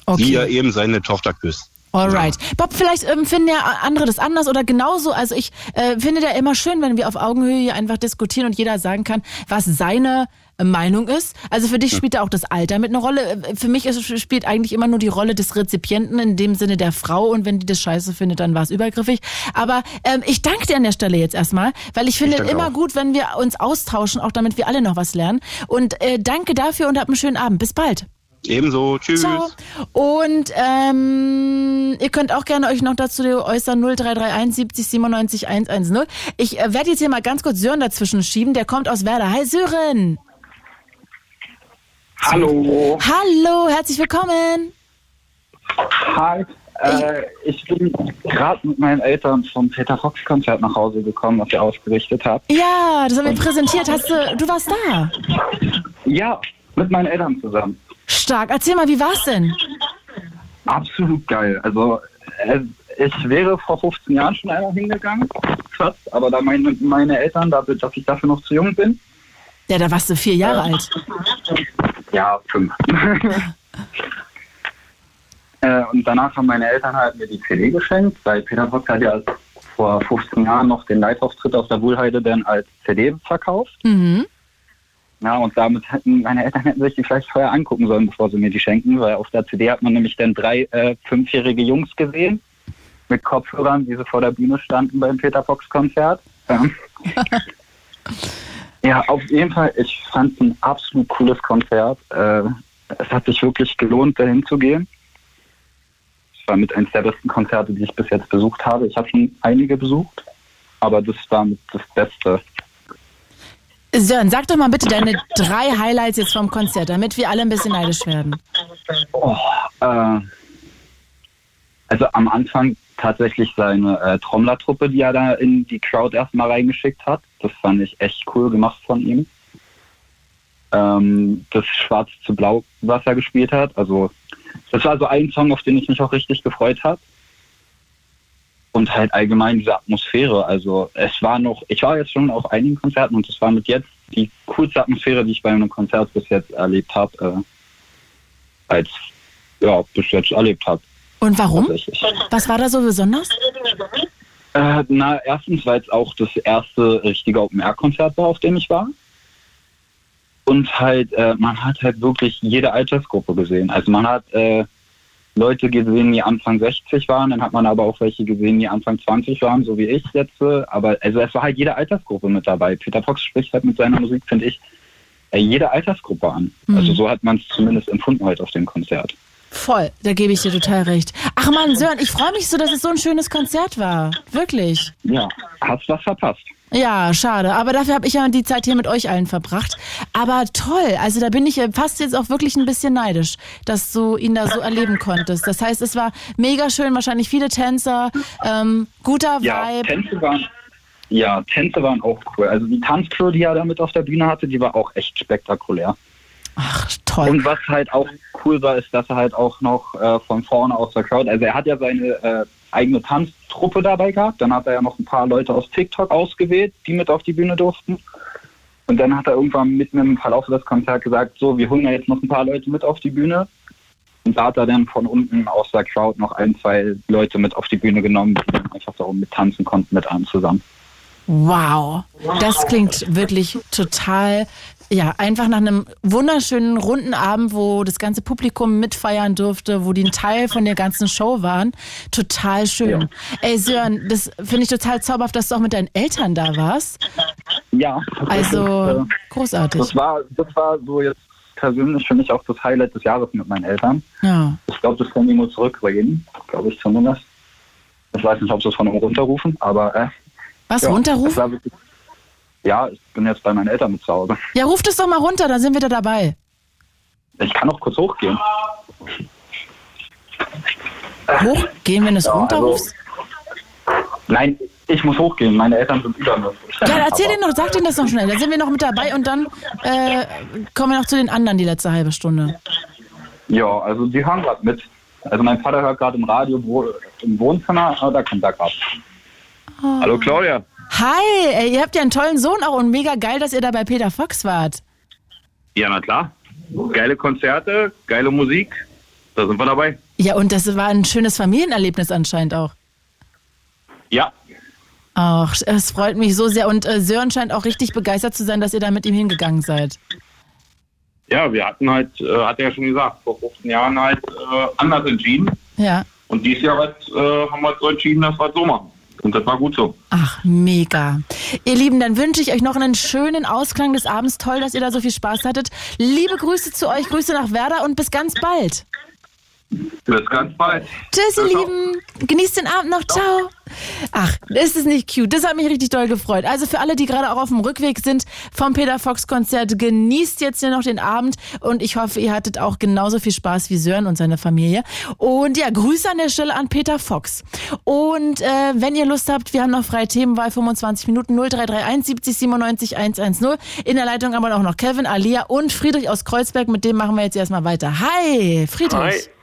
Okay. wie er eben seine Tochter küsst. Alright. Bob, vielleicht ähm, finden ja andere das anders oder genauso. Also ich äh, finde da immer schön, wenn wir auf Augenhöhe hier einfach diskutieren und jeder sagen kann, was seine Meinung ist. Also für dich spielt da auch das Alter mit eine Rolle. Für mich ist, spielt eigentlich immer nur die Rolle des Rezipienten, in dem Sinne der Frau. Und wenn die das scheiße findet, dann war es übergriffig. Aber ähm, ich danke dir an der Stelle jetzt erstmal, weil ich finde danke immer auch. gut, wenn wir uns austauschen, auch damit wir alle noch was lernen. Und äh, danke dafür und hab einen schönen Abend. Bis bald. Ebenso, tschüss. Ciao. Und ähm, ihr könnt auch gerne euch noch dazu äußern 0331 70 97 110. Ich äh, werde jetzt hier mal ganz kurz Sören dazwischen schieben. Der kommt aus Werder. Hi Sören. Hallo. Hallo, herzlich willkommen. Hi. Äh, ich bin gerade mit meinen Eltern vom Peter Fox Konzert nach Hause gekommen, was ihr ausgerichtet habt. Ja, das haben wir präsentiert. Hast du, du warst da. Ja, mit meinen Eltern zusammen. Stark. Erzähl mal, wie war's denn? Absolut geil. Also äh, ich wäre vor 15 Jahren schon einmal hingegangen, fast, aber da meine, meine Eltern, da, dass ich dafür noch zu jung bin, Ja, da warst du vier Jahre alt. Ja, fünf. äh, und danach haben meine Eltern halt mir die CD geschenkt, weil Peter Fox hat ja vor 15 Jahren noch den Live-Auftritt auf der Wuhlheide dann als CD verkauft. Mhm. Ja, und damit hätten meine Eltern hätten sich die vielleicht vorher angucken sollen, bevor sie mir die schenken, weil auf der CD hat man nämlich dann drei äh, fünfjährige Jungs gesehen mit Kopfhörern, wie sie vor der Bühne standen beim Peter Fox Konzert. Ja. ja, auf jeden Fall, ich fand es ein absolut cooles Konzert. Äh, es hat sich wirklich gelohnt, dahin zu gehen. Es war mit eines der besten Konzerte, die ich bis jetzt besucht habe. Ich habe schon einige besucht, aber das war mit das Beste. Sören, sag doch mal bitte deine drei Highlights jetzt vom Konzert, damit wir alle ein bisschen neidisch werden. Oh, äh, also am Anfang tatsächlich seine äh, Trommlertruppe, die er da in die Crowd erstmal reingeschickt hat. Das fand ich echt cool gemacht von ihm. Ähm, das Schwarz zu Blau, was er gespielt hat. Also das war so ein Song, auf den ich mich auch richtig gefreut habe. Und halt allgemein diese Atmosphäre. Also es war noch, ich war jetzt schon auf einigen Konzerten und es war mit jetzt die coolste Atmosphäre, die ich bei einem Konzert bis jetzt erlebt habe, äh, als ja, bis jetzt erlebt habe. Und warum? Was war da so besonders? Äh, na, erstens, weil es auch das erste richtige Open-Air-Konzert war, auf dem ich war. Und halt, äh, man hat halt wirklich jede Altersgruppe gesehen. Also man hat äh, Leute gesehen, die Anfang 60 waren, dann hat man aber auch welche gesehen, die Anfang 20 waren, so wie ich jetzt. äh, Aber also es war halt jede Altersgruppe mit dabei. Peter Fox spricht halt mit seiner Musik, finde ich, äh, jede Altersgruppe an. Mhm. Also so hat man es zumindest empfunden heute auf dem Konzert. Voll, da gebe ich dir total recht. Ach man, Sören, ich freue mich so, dass es so ein schönes Konzert war. Wirklich. Ja, hast was verpasst. Ja, schade. Aber dafür habe ich ja die Zeit hier mit euch allen verbracht. Aber toll. Also da bin ich äh, fast jetzt auch wirklich ein bisschen neidisch, dass du ihn da so erleben konntest. Das heißt, es war mega schön, wahrscheinlich viele Tänzer, ähm, guter Ja, Vibe. Tänze waren, ja, Tänze waren auch cool. Also die Tanzcrew, die er da mit auf der Bühne hatte, die war auch echt spektakulär. Ach, toll. Und was halt auch cool war, ist, dass er halt auch noch äh, von vorne aus der Crowd, also er hat ja seine äh, eigene Tanztruppe dabei gehabt, dann hat er ja noch ein paar Leute aus TikTok ausgewählt, die mit auf die Bühne durften. Und dann hat er irgendwann mitten im Verlauf des Konzerts gesagt, so, wir holen ja jetzt noch ein paar Leute mit auf die Bühne. Und da hat er dann von unten aus der Crowd noch ein, zwei Leute mit auf die Bühne genommen, die dann einfach darum mit tanzen konnten mit einem zusammen. Wow, das klingt wirklich total, ja, einfach nach einem wunderschönen runden Abend, wo das ganze Publikum mitfeiern durfte, wo die ein Teil von der ganzen Show waren. Total schön. Ey, Sören, das finde ich total zauberhaft, dass du auch mit deinen Eltern da warst. Ja. Also, das, äh, großartig. Das war, das war so jetzt persönlich für mich auch das Highlight des Jahres mit meinen Eltern. Ja. Ich glaube, das können die nur zurückreden, glaube ich zumindest. Ich weiß nicht, ob sie es von einem runterrufen, aber äh, Was, ja, runterrufen? Es Ja, ich bin jetzt bei meinen Eltern mit zu Hause. Ja, ruf das doch mal runter, dann sind wir da dabei. Ich kann auch kurz hochgehen. Hochgehen, wenn du es Ja, runterrufst? Nein, ich muss hochgehen. Meine Eltern sind über mir. Ja, erzähl denen noch, sag denen das noch schnell. Dann sind wir noch mit dabei und dann äh, kommen wir noch zu den anderen die letzte halbe Stunde. Ja, also die hören gerade mit. Also mein Vater hört gerade im Radio wo, im Wohnzimmer, aber da kommt er gerade. Hallo Claudia. Hi, ey, ihr habt ja einen tollen Sohn auch und mega geil, dass ihr da bei Peter Fox wart. Ja, na klar. Geile Konzerte, geile Musik. Da sind wir dabei. Ja, und das war ein schönes Familienerlebnis anscheinend auch. Ja. Ach, es freut mich so sehr. Und äh, Sören scheint auch richtig begeistert zu sein, dass ihr da mit ihm hingegangen seid. Ja, wir hatten halt, äh, hat er ja schon gesagt, vor 15 Jahren halt äh, anders entschieden. Ja. Und dieses Jahr halt, äh, haben wir halt so entschieden, dass wir es so machen. Und das war gut so. Ach, mega. Ihr Lieben, dann wünsche ich euch noch einen schönen Ausklang des Abends. Toll, dass ihr da so viel Spaß hattet. Liebe Grüße zu euch, Grüße nach Werder und bis ganz bald. Bis ganz bald. Tschüss, ihr Lieben. Genießt den Abend noch. Ciao. Ach, ist es nicht cute? Das hat mich richtig doll gefreut. Also für alle, die gerade auch auf dem Rückweg sind vom Peter Fox Konzert, genießt jetzt hier noch den Abend und ich hoffe, ihr hattet auch genauso viel Spaß wie Sören und seine Familie. Und ja, Grüße an der Stelle an Peter Fox. Und äh, wenn ihr Lust habt, wir haben noch freie Themenwahl, 25 Minuten 0331 70 97 110. In der Leitung aber auch noch Kevin, Alia und Friedrich aus Kreuzberg. Mit dem machen wir jetzt erstmal weiter. Hi, Friedrich. Hi.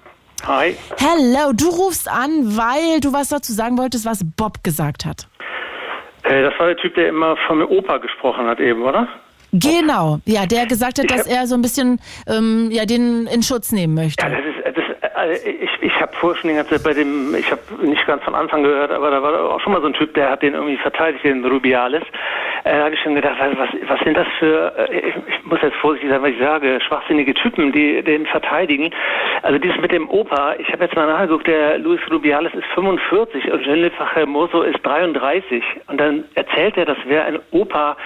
Hi. Hello, du rufst an, weil du was dazu sagen wolltest, was Bob gesagt hat. Äh, das war der Typ, der immer von mir Opa gesprochen hat eben, oder? Genau, ja, der gesagt hat, dass er so ein bisschen ähm, ja, den in Schutz nehmen möchte. Ja, das ist, äh, ich, ich habe vorher schon die ganze Zeit bei dem, ich habe nicht ganz von Anfang gehört, aber da war auch schon mal so ein Typ, der hat den irgendwie verteidigt, den Rubiales. Äh, da habe ich schon gedacht, was, was, sind das für, äh, ich, ich muss jetzt vorsichtig sein, was ich sage, schwachsinnige Typen, die den verteidigen. Also dieses mit dem Opa, ich habe jetzt mal nachgeguckt, der Luis Rubiales ist 45 und Hermoso ist 33. Und dann erzählt er, das wäre ein Opa,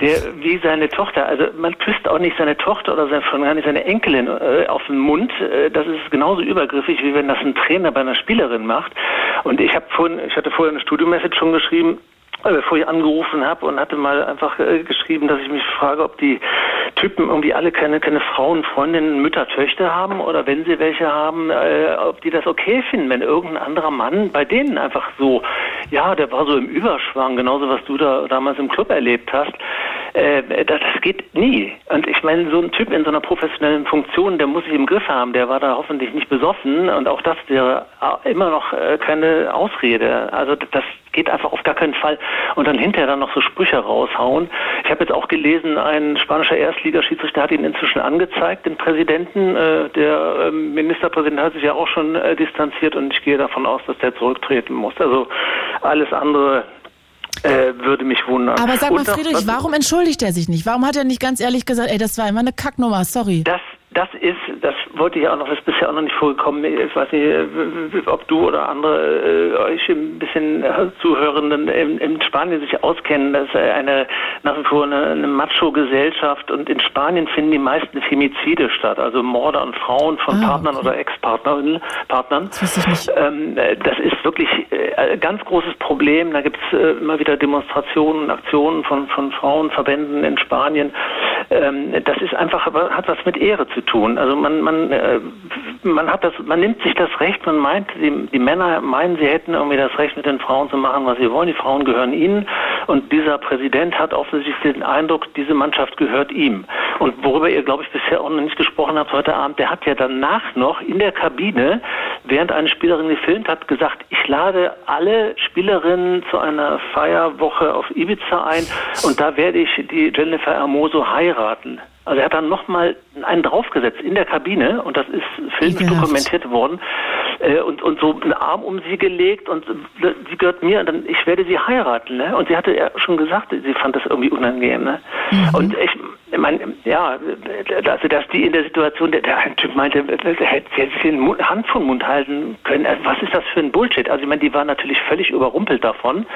der wie seine Tochter, also man küsst auch nicht seine Tochter oder sein, schon gar nicht seine Enkelin äh, auf den Mund. Äh, das ist genauso übergriffig, wie wenn das ein Trainer bei einer Spielerin macht. Und ich habe vorhin, ich hatte vorher eine Studio-Message schon geschrieben, äh, bevor ich angerufen habe und hatte mal einfach äh, geschrieben, dass ich mich frage, ob die Typen irgendwie alle keine, keine Frauen, Freundinnen, Mütter, Töchter haben oder wenn sie welche haben, äh, ob die das okay finden, wenn irgendein anderer Mann bei denen einfach so, ja, der war so im Überschwang, genauso was du da damals im Club erlebt hast. Äh, das, geht nie. Und ich meine, so ein Typ in so einer professionellen Funktion, der muss sich im Griff haben, der war da hoffentlich nicht besoffen und auch das wäre immer noch äh, keine Ausrede. Also das geht einfach auf gar keinen Fall. Und dann hinterher dann noch so Sprüche raushauen. Ich habe jetzt auch gelesen, ein spanischer Erstligaschiedsrichter hat ihn inzwischen angezeigt, den Präsidenten. Äh, der ähm, Ministerpräsident hat sich ja auch schon äh, distanziert und ich gehe davon aus, dass der zurücktreten muss. Also alles andere äh, würde mich wundern. Aber sag mal, Friedrich, warum entschuldigt er sich nicht? Warum hat er nicht ganz ehrlich gesagt, ey, das war immer eine Kacknummer, sorry. Das, das ist, das wollte ich auch noch, das ist bisher auch noch nicht vorgekommen. Ich weiß nicht, äh, ob du oder andere äh, euch ein bisschen äh, Zuhörenden in, in Spanien sich auskennen. Das ist eine nach wie vor eine, eine Macho-Gesellschaft und in Spanien finden die meisten Femizide statt, also Morde an Frauen von Ah, Partnern oder Ex-Partnerinnen, Partnern. Ähm, äh, das ist wirklich äh, ein ganz großes Problem. Da gibt es immer wieder Demonstrationen und Aktionen von, von Frauenverbänden in Spanien. Ähm, das ist einfach, hat was mit Ehre zu tun. Also man, man, äh, man hat das, man nimmt sich das Recht, man meint, die, die Männer meinen, sie hätten irgendwie das Recht, mit den Frauen zu machen, was sie wollen. Die Frauen gehören ihnen. Und dieser Präsident hat offensichtlich den Eindruck, diese Mannschaft gehört ihm. Und worüber ihr, glaube ich, bisher auch noch nicht gesprochen habt heute Abend, der hat ja danach noch in der Kabine, während eine Spielerin gefilmt hat, gesagt, ich lade alle Spielerinnen zu einer Feierwoche auf Ibiza ein und da werde ich die Jennifer Hermoso heiraten. Also er hat dann nochmal einen draufgesetzt in der Kabine und das ist filmisch dokumentiert worden. äh, und, und so einen Arm um sie gelegt und äh, sie gehört mir und dann, ich werde sie heiraten. Ne? Und sie hatte ja schon gesagt, sie fand das irgendwie unangenehm. Ne? Mhm. Und ich, ich meine, ja, also dass die in der Situation, der, der Typ meinte, hätte sie hätte sich den Mund, Hand vom Mund halten können. Also was ist das für ein Bullshit? Also ich meine, die war natürlich völlig überrumpelt davon.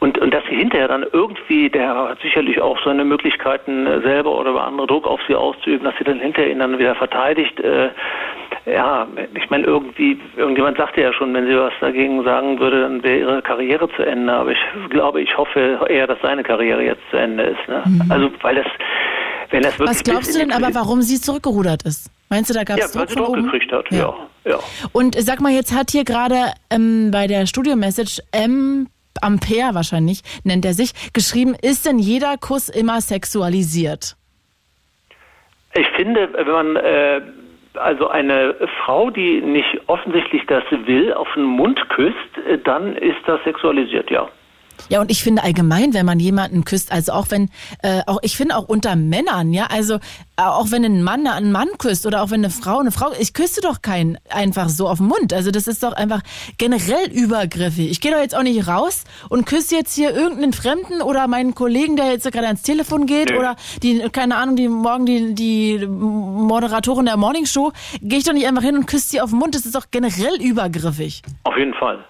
Und, und dass sie hinterher dann irgendwie, der hat sicherlich auch seine Möglichkeiten selber oder über andere Druck auf sie auszuüben, dass sie dann hinterher ihn dann wieder verteidigt. Äh, ja, ich meine, irgendwie, irgendjemand sagte ja schon, wenn sie was dagegen sagen würde, dann wäre ihre Karriere zu Ende. Aber ich glaube, ich hoffe eher, dass seine Karriere jetzt zu Ende ist. Ne? Mhm. Also, weil das, wenn das wirklich. Was glaubst du denn aber, warum sie zurückgerudert ist? Meinst du, da gab Ja, es weil Druck sie von Druck oben? gekriegt hat, ja. ja. Und sag mal, jetzt hat hier gerade ähm, bei der Studio-Message M. Ampere wahrscheinlich, nennt er sich, geschrieben, ist denn jeder Kuss immer sexualisiert? Ich finde, wenn man äh, also eine Frau, die nicht offensichtlich das will, auf den Mund küsst, äh, dann ist das sexualisiert, ja. Ja, und ich finde allgemein, wenn man jemanden küsst, also auch wenn, äh, auch ich finde auch unter Männern, ja, also äh, auch wenn ein Mann einen Mann küsst oder auch wenn eine Frau eine Frau, ich küsse doch keinen einfach so auf den Mund. Also das ist doch einfach generell übergriffig. Ich gehe doch jetzt auch nicht raus und küsse jetzt hier irgendeinen Fremden oder meinen Kollegen, der jetzt gerade ans Telefon geht Nee. oder die, keine Ahnung, die morgen die, die Moderatorin der Morningshow, gehe ich doch nicht einfach hin und küsse sie auf den Mund. Das ist doch generell übergriffig. Auf jeden Fall.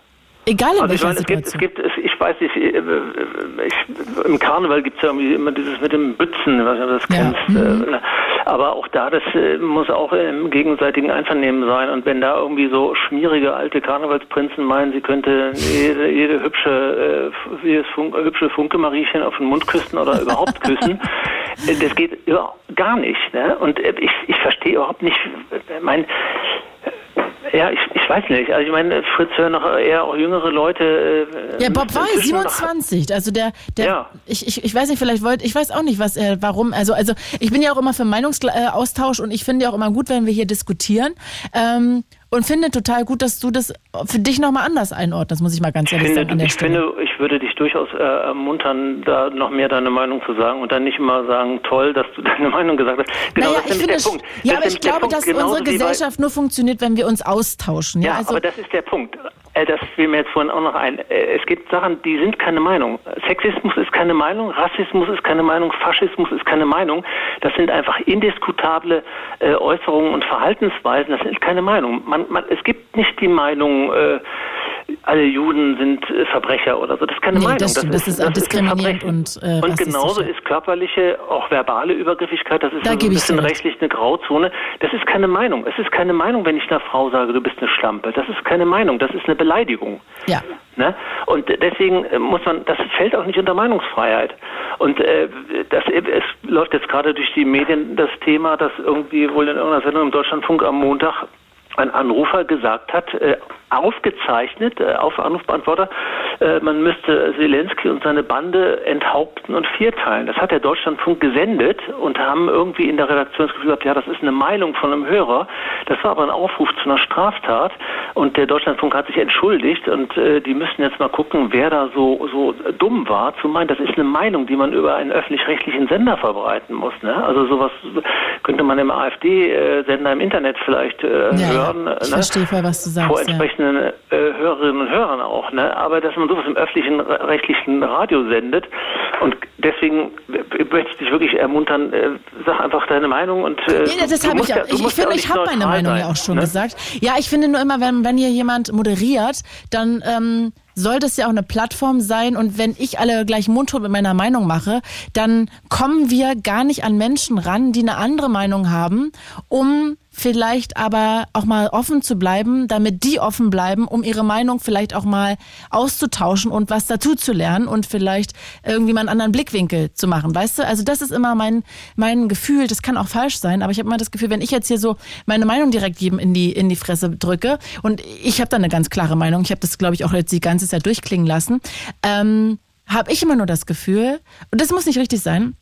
Egal in Also ich welcher meine, es gibt, es Situation. gibt, es, ich weiß nicht, äh, äh, ich, im Karneval gibt es ja irgendwie immer dieses mit dem Bützen, ob du das kennst. Mhm. Äh, ne? aber auch da, das muss auch im gegenseitigen Einvernehmen sein. Und wenn da irgendwie so schmierige alte Karnevalsprinzen meinen, sie könnte jede, jede hübsche, jedes Fun hübsche Funke-Mariechen auf den Mund küssen oder überhaupt küssen, das geht über, gar nicht. Ne? Und ich, ich verstehe überhaupt nicht, mein, ja, ich, ich weiß nicht. Also ich meine, Fritz hören noch eher auch jüngere Leute. Äh, Ja, Bob war inzwischen noch- 27. Also der, der ich, ich, ich weiß nicht, vielleicht wollte, ich weiß auch nicht, was er, warum. Also, also ich bin ja auch immer für Meinungsaustausch und ich finde ja auch immer gut, wenn wir hier diskutieren. Ähm, und finde total gut, dass du das für dich nochmal anders einordnest, muss ich mal ganz Ich ehrlich finde, sagen ich Stelle. finde, ich würde dich durchaus äh, ermuntern, da noch mehr deine Meinung zu sagen und dann nicht immer sagen, toll, dass du deine Meinung gesagt hast. Genau, naja, das ist ich finde, der Punkt. ja, Das aber ich glaube, Punkt. dass unsere Gesellschaft nur funktioniert, wenn wir uns austauschen. Ja, Ja, also, aber das ist der Punkt. Äh, Das fiel mir jetzt vorhin auch noch ein. Äh, Es gibt Sachen, die sind keine Meinung. Sexismus ist keine Meinung, Rassismus ist keine Meinung, Faschismus ist keine Meinung. Das sind einfach indiskutable äh, Äußerungen und Verhaltensweisen. Das ist keine Meinung. Man, man, es gibt nicht die Meinung, äh, alle Juden sind äh, Verbrecher oder so. Das ist keine Nee, Meinung. das stimmt. Das ist ein diskriminierend und, äh, und genauso ist körperliche, auch verbale Übergriffigkeit, das ist Da ein gebe ich bisschen rechtlich eine Grauzone. Das ist keine Meinung. Es ist keine Meinung, wenn ich einer Frau sage, du bist eine Schlampe. Das ist keine Meinung. Das ist eine Beleidigung. ja. Ne? Und deswegen äh, muss man, das fällt auch nicht unter Meinungsfreiheit. Und äh, das, es läuft jetzt gerade durch die Medien das Thema, dass irgendwie wohl in irgendeiner Sendung im Deutschlandfunk am Montag ein Anrufer gesagt hat, äh, aufgezeichnet, äh, auf Anrufbeantworter, äh, man müsste Zelensky und seine Bande enthaupten und vierteilen. Das hat der Deutschlandfunk gesendet und haben irgendwie in der Redaktion das Gefühl gehabt, ja, das ist eine Meinung von einem Hörer. Das war aber ein Aufruf zu einer Straftat und der Deutschlandfunk hat sich entschuldigt und äh, die müssen jetzt mal gucken, wer da so, so dumm war, zu meinen, das ist eine Meinung, die man über einen öffentlich-rechtlichen Sender verbreiten muss. Ne? Also sowas könnte man im AfD-Sender im Internet vielleicht äh, Ja, hören. Ich ne? verstehe voll, was du sagst. vor ja. Entsprechenden äh, Hörerinnen und Hörern auch, ne? Aber dass man sowas im öffentlichen re- rechtlichen Radio sendet und deswegen möchte ich dich wirklich ermuntern, äh, sag einfach deine Meinung und äh, Ja, das habe ich ja- auch. Ich, ich ja finde, ich habe meine Meinung ja sein, auch schon ne? gesagt. Ja, ich finde nur immer, wenn, wenn hier jemand moderiert, dann ähm, soll das ja auch eine Plattform sein und wenn ich alle gleich mundtot mit meiner Meinung mache, dann kommen wir gar nicht an Menschen ran, die eine andere Meinung haben, um vielleicht aber auch mal offen zu bleiben, damit die offen bleiben, um ihre Meinung vielleicht auch mal auszutauschen und was dazu zu lernen und vielleicht irgendwie mal einen anderen Blickwinkel zu machen, weißt du? Also das ist immer mein mein Gefühl, das kann auch falsch sein, aber ich habe immer das Gefühl, wenn ich jetzt hier so meine Meinung direkt jedem in die in die Fresse drücke und ich habe da eine ganz klare Meinung, ich habe das glaube ich auch jetzt die ganze Zeit durchklingen lassen, ähm, habe ich immer nur das Gefühl, und das muss nicht richtig sein,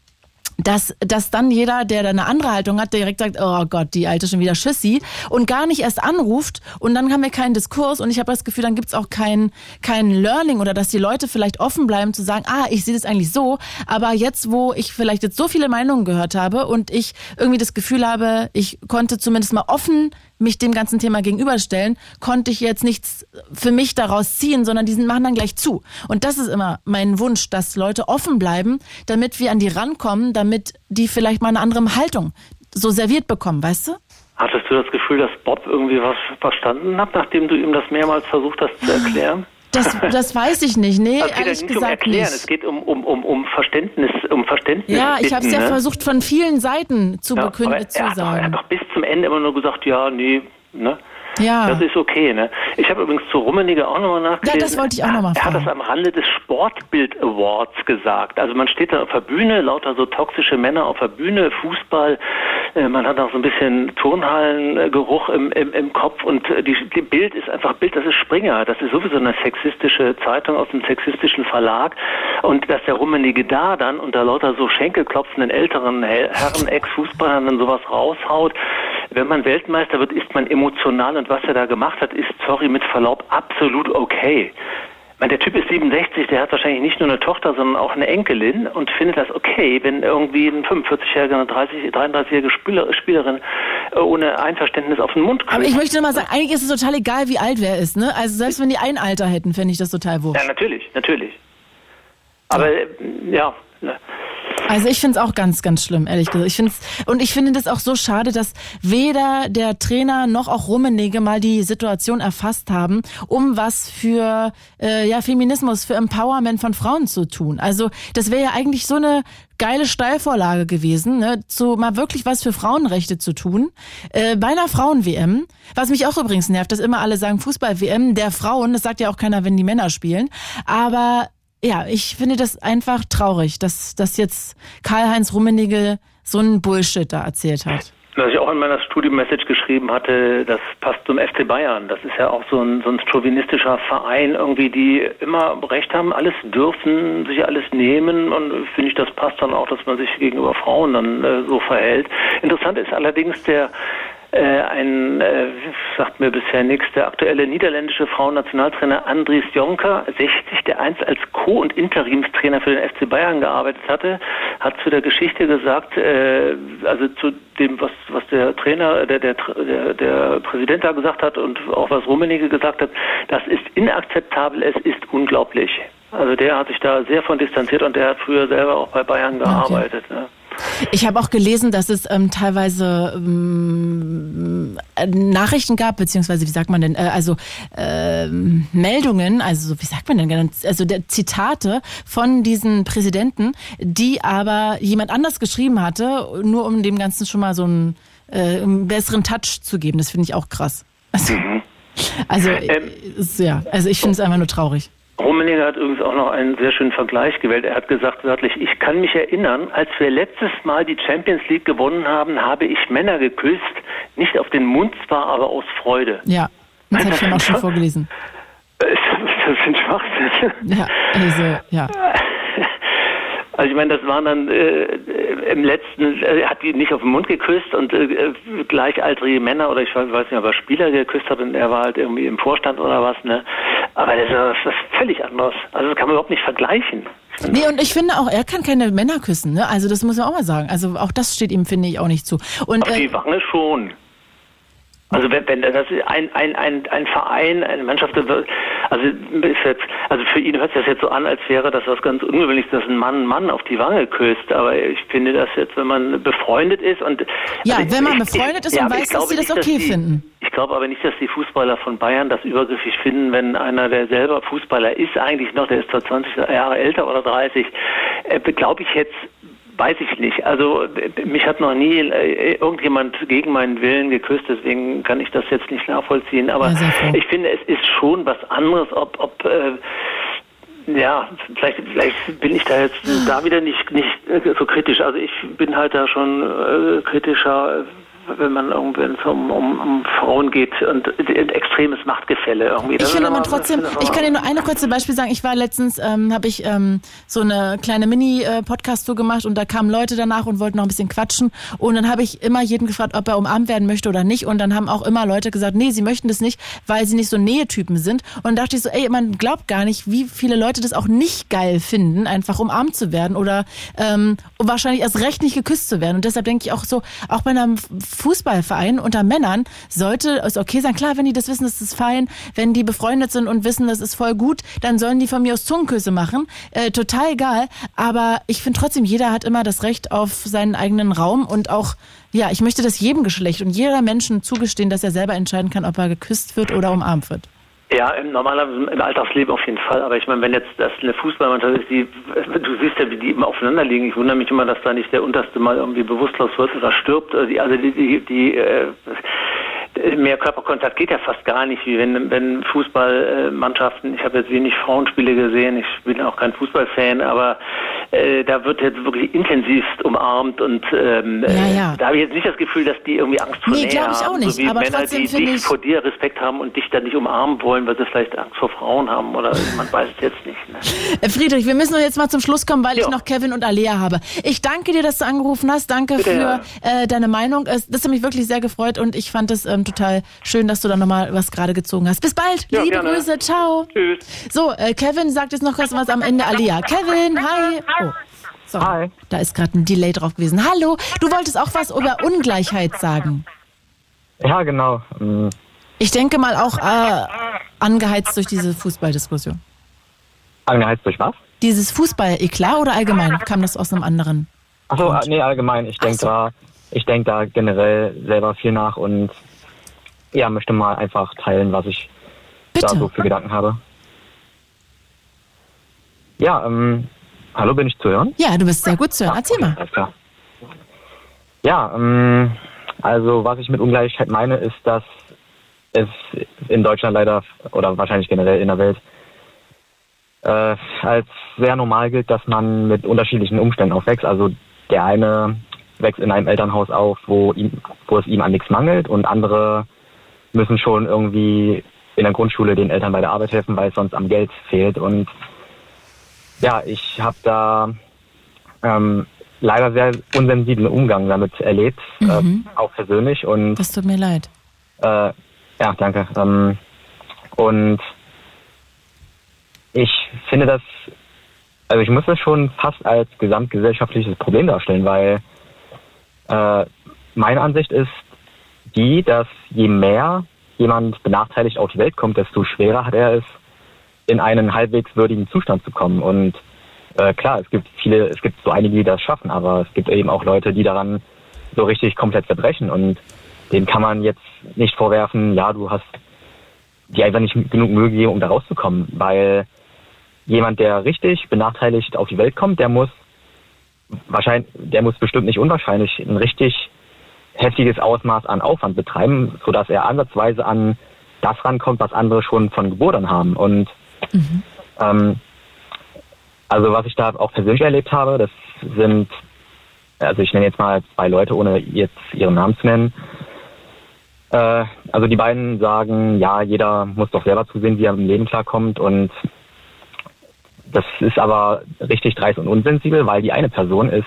dass, dass dann jeder, der da eine andere Haltung hat, direkt sagt, oh Gott, die alte schon wieder Schissi und gar nicht erst anruft und dann haben wir keinen Diskurs und ich habe das Gefühl, dann gibt's auch kein, kein Learning oder dass die Leute vielleicht offen bleiben zu sagen, ah, ich sehe das eigentlich so, aber jetzt, wo ich vielleicht jetzt so viele Meinungen gehört habe und ich irgendwie das Gefühl habe, ich konnte zumindest mal offen mich dem ganzen Thema gegenüberstellen, konnte ich jetzt nichts für mich daraus ziehen, sondern die machen dann gleich zu. Und das ist immer mein Wunsch, dass Leute offen bleiben, damit wir an die rankommen, damit die vielleicht mal eine andere Haltung so serviert bekommen, weißt du? Hattest du das Gefühl, dass Bob irgendwie was verstanden hat, nachdem du ihm das mehrmals versucht hast zu erklären? Das, das weiß ich nicht. Nee, Also ehrlich nicht um gesagt Erklären, nicht. es geht um, um, um, um Verständnis, um Verständnis. Ja, ich habe es ja ne? versucht von vielen Seiten zu Ja, bekünden, zu er hat, doch, er sagen. hat doch bis zum Ende immer nur gesagt, ja, nee, ne? Ja. Das ist okay, ne? Ich habe übrigens zu Rummenigge auch nochmal nachgelesen. Ja, das wollte ich auch noch mal Er hat fragen. das am Rande des Sportbild Awards gesagt. Also man steht da auf der Bühne, lauter so toxische Männer auf der Bühne, Fußball, äh, man hat auch so ein bisschen Turnhallengeruch im, im, im Kopf und äh, die, die Bild ist einfach Bild, das ist Springer, das ist sowieso eine sexistische Zeitung aus einem sexistischen Verlag und dass der Rummenigge da dann unter lauter so schenkelklopfenden älteren Herren, Ex-Fußballern dann sowas raushaut, wenn man Weltmeister wird, ist man emotional und was er da gemacht hat, ist, sorry, mit Verlaub, absolut okay. Ich meine, der Typ ist 67, der hat wahrscheinlich nicht nur eine Tochter, sondern auch eine Enkelin und findet das okay, wenn irgendwie ein 45-jähriger, eine 30, 33-jährige Spieler, Spielerin äh, ohne Einverständnis auf den Mund Aber küsst. ich möchte nur mal sagen, eigentlich ist es total egal, wie alt wer ist. Ne? Also selbst wenn die ein Alter hätten, fände ich das total wurscht. Ja, natürlich, natürlich. Aber äh, ja, ne. Also ich finde es auch ganz, ganz schlimm, ehrlich gesagt. Ich find's, und ich finde das auch so schade, dass weder der Trainer noch auch Rummenigge mal die Situation erfasst haben, um was für äh, ja, Feminismus, für Empowerment von Frauen zu tun. Also das wäre ja eigentlich so eine geile Steilvorlage gewesen, ne, zu mal wirklich was für Frauenrechte zu tun. Äh, bei einer Frauen-WM, was mich auch übrigens nervt, dass immer alle sagen Fußball-WM der Frauen, das sagt ja auch keiner, wenn die Männer spielen. Aber ja, ich finde das einfach traurig, dass, dass jetzt Karl-Heinz Rummenigge so einen Bullshit da erzählt hat. Was ich auch in meiner Studienmessage geschrieben hatte, das passt zum FC Bayern. Das ist ja auch so ein, so ein chauvinistischer Verein, irgendwie, die immer Recht haben, alles dürfen, sich alles nehmen. Und finde ich, das passt dann auch, dass man sich gegenüber Frauen dann äh, so verhält. Interessant ist allerdings der ein, äh, sagt mir bisher nichts, der aktuelle niederländische Frauennationaltrainer Andries Jonker, 60, der einst als Co- und Interimstrainer für den FC Bayern gearbeitet hatte, hat zu der Geschichte gesagt, äh, also zu dem, was, was der Trainer, der, der, der, der Präsident da gesagt hat und auch was Rummenigge gesagt hat, das ist inakzeptabel, es ist unglaublich. Also der hat sich da sehr von distanziert und der hat früher selber auch bei Bayern gearbeitet. Ne? Ich habe auch gelesen, dass es ähm, teilweise ähm, äh, Nachrichten gab, beziehungsweise wie sagt man denn, äh, also ähm, Meldungen, also wie sagt man denn, genau, also der Zitate von diesen Präsidenten, die aber jemand anders geschrieben hatte, nur um dem Ganzen schon mal so einen, äh, einen besseren Touch zu geben. Das finde ich auch krass. Also, also ist, ja, also ich finde es einfach nur traurig. Rummenigge hat übrigens auch noch einen sehr schönen Vergleich gewählt. Er hat gesagt wörtlich, ich kann mich erinnern, als wir letztes Mal die Champions League gewonnen haben, habe ich Männer geküsst, nicht auf den Mund zwar, aber aus Freude. Ja, das habe ich dann auch schon vorgelesen. Das ist ein Schwachsinn. Ja, also, ja. Also ich meine, das waren dann äh, im letzten, äh, er hat die nicht auf den Mund geküsst und äh, gleichaltrige Männer oder ich weiß, nicht, ob er Spieler geküsst hat und er war halt irgendwie im Vorstand oder was, ne? Aber das ist, das ist völlig anders. Also das kann man überhaupt nicht vergleichen. Nee, und ich finde auch, er kann keine Männer küssen, ne? Also das muss man auch mal sagen. Also auch das steht ihm, finde ich, auch nicht zu. Und Auf äh, die Wange schon. Also wenn, wenn das ist ein, ein, ein, ein Verein, eine Mannschaft, also ist jetzt, also für ihn hört sich das jetzt so an, als wäre das was ganz Ungewöhnliches, dass ein Mann einen Mann auf die Wange küsst. Aber ich finde das jetzt, wenn man befreundet ist und ja, also wenn man ich- befreundet ist ja, und ich weiß, dass sie das nicht, okay die- finden. Ich glaube aber nicht, dass die Fußballer von Bayern das übergriffig finden, wenn einer, der selber Fußballer ist, eigentlich noch, der ist zwar 20 Jahre älter oder 30, äh, glaube ich jetzt, weiß ich nicht. Also mich hat noch nie äh, irgendjemand gegen meinen Willen geküsst, deswegen kann ich das jetzt nicht nachvollziehen. Aber ich finde, es ist schon was anderes, ob, ob äh, ja, vielleicht, vielleicht bin ich da jetzt da wieder nicht, nicht so kritisch. Also ich bin halt da schon äh, kritischer, äh, wenn man irgendwie wenn es um, um, um Frauen geht und ein extremes Machtgefälle irgendwie. Ich Das finde ist aber trotzdem, ich kann dir nur eine kurze Beispiel sagen. Ich war letztens, ähm, habe ich ähm, so eine kleine Mini-Podcast-Tour gemacht und da kamen Leute danach und wollten noch ein bisschen quatschen. Und dann habe ich immer jeden gefragt, ob er umarmt werden möchte oder nicht. Und dann haben auch immer Leute gesagt, nee, sie möchten das nicht, weil sie nicht so Nähetypen sind. Und dann dachte ich so, ey, man glaubt gar nicht, wie viele Leute das auch nicht geil finden, einfach umarmt zu werden oder ähm, wahrscheinlich erst recht nicht geküsst zu werden. Und deshalb denke ich auch so, auch bei einer Fußballverein unter Männern sollte es okay sein. Klar, wenn die das wissen, ist fein. Wenn die befreundet sind und wissen, das ist voll gut, dann sollen die von mir aus Zungenküsse machen. Äh, total egal. Aber ich finde trotzdem, jeder hat immer das Recht auf seinen eigenen Raum und auch, ja, ich möchte das jedem Geschlecht und jeder Menschen zugestehen, dass er selber entscheiden kann, ob er geküsst wird oder umarmt wird. Ja, im normalen im Alltagsleben auf jeden Fall. Aber ich meine, wenn jetzt das eine Fußballmannschaft ist, die, du siehst ja, wie die immer aufeinander liegen. Ich wundere mich immer, dass da nicht der Unterste mal irgendwie bewusstlos wird oder stirbt. Also die, die, die äh, mehr Körperkontakt geht ja fast gar nicht, wie wenn, wenn Fußballmannschaften, ich habe jetzt wenig Frauenspiele gesehen, ich bin auch kein Fußballfan, aber äh, da wird jetzt wirklich intensivst umarmt und ähm, Ja, ja. Äh, da habe ich jetzt nicht das Gefühl, dass die irgendwie Angst vor Nee, Nähe glaub ich haben, auch nicht, so wie aber Männer, die dich ich- vor dir Respekt haben und dich dann nicht umarmen wollen, weil sie vielleicht Angst vor Frauen haben oder man weiß es jetzt nicht. Ne? Äh, Friedrich, wir müssen jetzt mal zum Schluss kommen, weil ich noch Kevin und Alea habe. Ich danke dir, dass du angerufen hast. Danke Bitte, für äh, deine Meinung. Das hat mich wirklich sehr gefreut und ich fand es ähm, total schön, dass du dann nochmal was gerade gezogen hast. Bis bald. Ja, Liebe gerne. Grüße. Ciao. Tschüss. So, äh, Kevin sagt jetzt noch was, was am Ende Alea. Kevin, hi. Oh. Sorry. Hi. Da ist gerade ein Delay drauf gewesen. Hallo, du wolltest auch was über Ungleichheit sagen. Ja, genau. Ähm, Ich denke mal auch äh, angeheizt durch diese Fußballdiskussion. Angeheizt durch was? Dieses Fußball-Eklat oder allgemein kam das aus einem anderen? Achso, nee, allgemein. Ich denke da, ich denke da generell selber viel nach und ja, möchte mal einfach teilen, was ich da so für Gedanken habe. Ja, ähm, hallo, bin ich zu hören? Ja, du bist sehr gut zu hören. Erzähl mal. Alles klar. Ja, ähm, also was ich mit Ungleichheit meine, ist, dass es in Deutschland leider oder wahrscheinlich generell in der Welt äh, als sehr normal gilt, dass man mit unterschiedlichen Umständen aufwächst. Also der eine wächst in einem Elternhaus auf, wo, ihm, wo es ihm an nichts mangelt und andere müssen schon irgendwie in der Grundschule den Eltern bei der Arbeit helfen, weil es sonst am Geld fehlt. Und ja, ich habe da ähm, leider sehr unsensiblen Umgang damit erlebt, Mhm. äh, auch persönlich. Und Das tut mir leid. äh, ja, danke. Ähm, und ich finde das, also ich muss das schon fast als gesamtgesellschaftliches Problem darstellen, weil äh, meine Ansicht ist die, dass je mehr jemand benachteiligt auf die Welt kommt, desto schwerer hat er es, in einen halbwegs würdigen Zustand zu kommen. Und äh, klar, es gibt viele, es gibt so einige, die das schaffen, aber es gibt eben auch Leute, die daran so richtig komplett zerbrechen. Und denen kann man jetzt nicht vorwerfen, ja, du hast dir einfach nicht genug Mühe gegeben, um da rauszukommen, weil jemand, der richtig benachteiligt auf die Welt kommt, der muss wahrscheinlich, der muss bestimmt nicht unwahrscheinlich ein richtig heftiges Ausmaß an Aufwand betreiben, sodass er ansatzweise an das rankommt, was andere schon von Geburt an haben. Und ähm, also was ich da auch persönlich erlebt habe, das sind, also ich nenne jetzt mal zwei Leute, ohne jetzt ihren Namen zu nennen. Äh, also die beiden sagen, ja, jeder muss doch selber zusehen, wie er im Leben klarkommt und das ist aber richtig dreist und unsensibel, weil die eine Person ist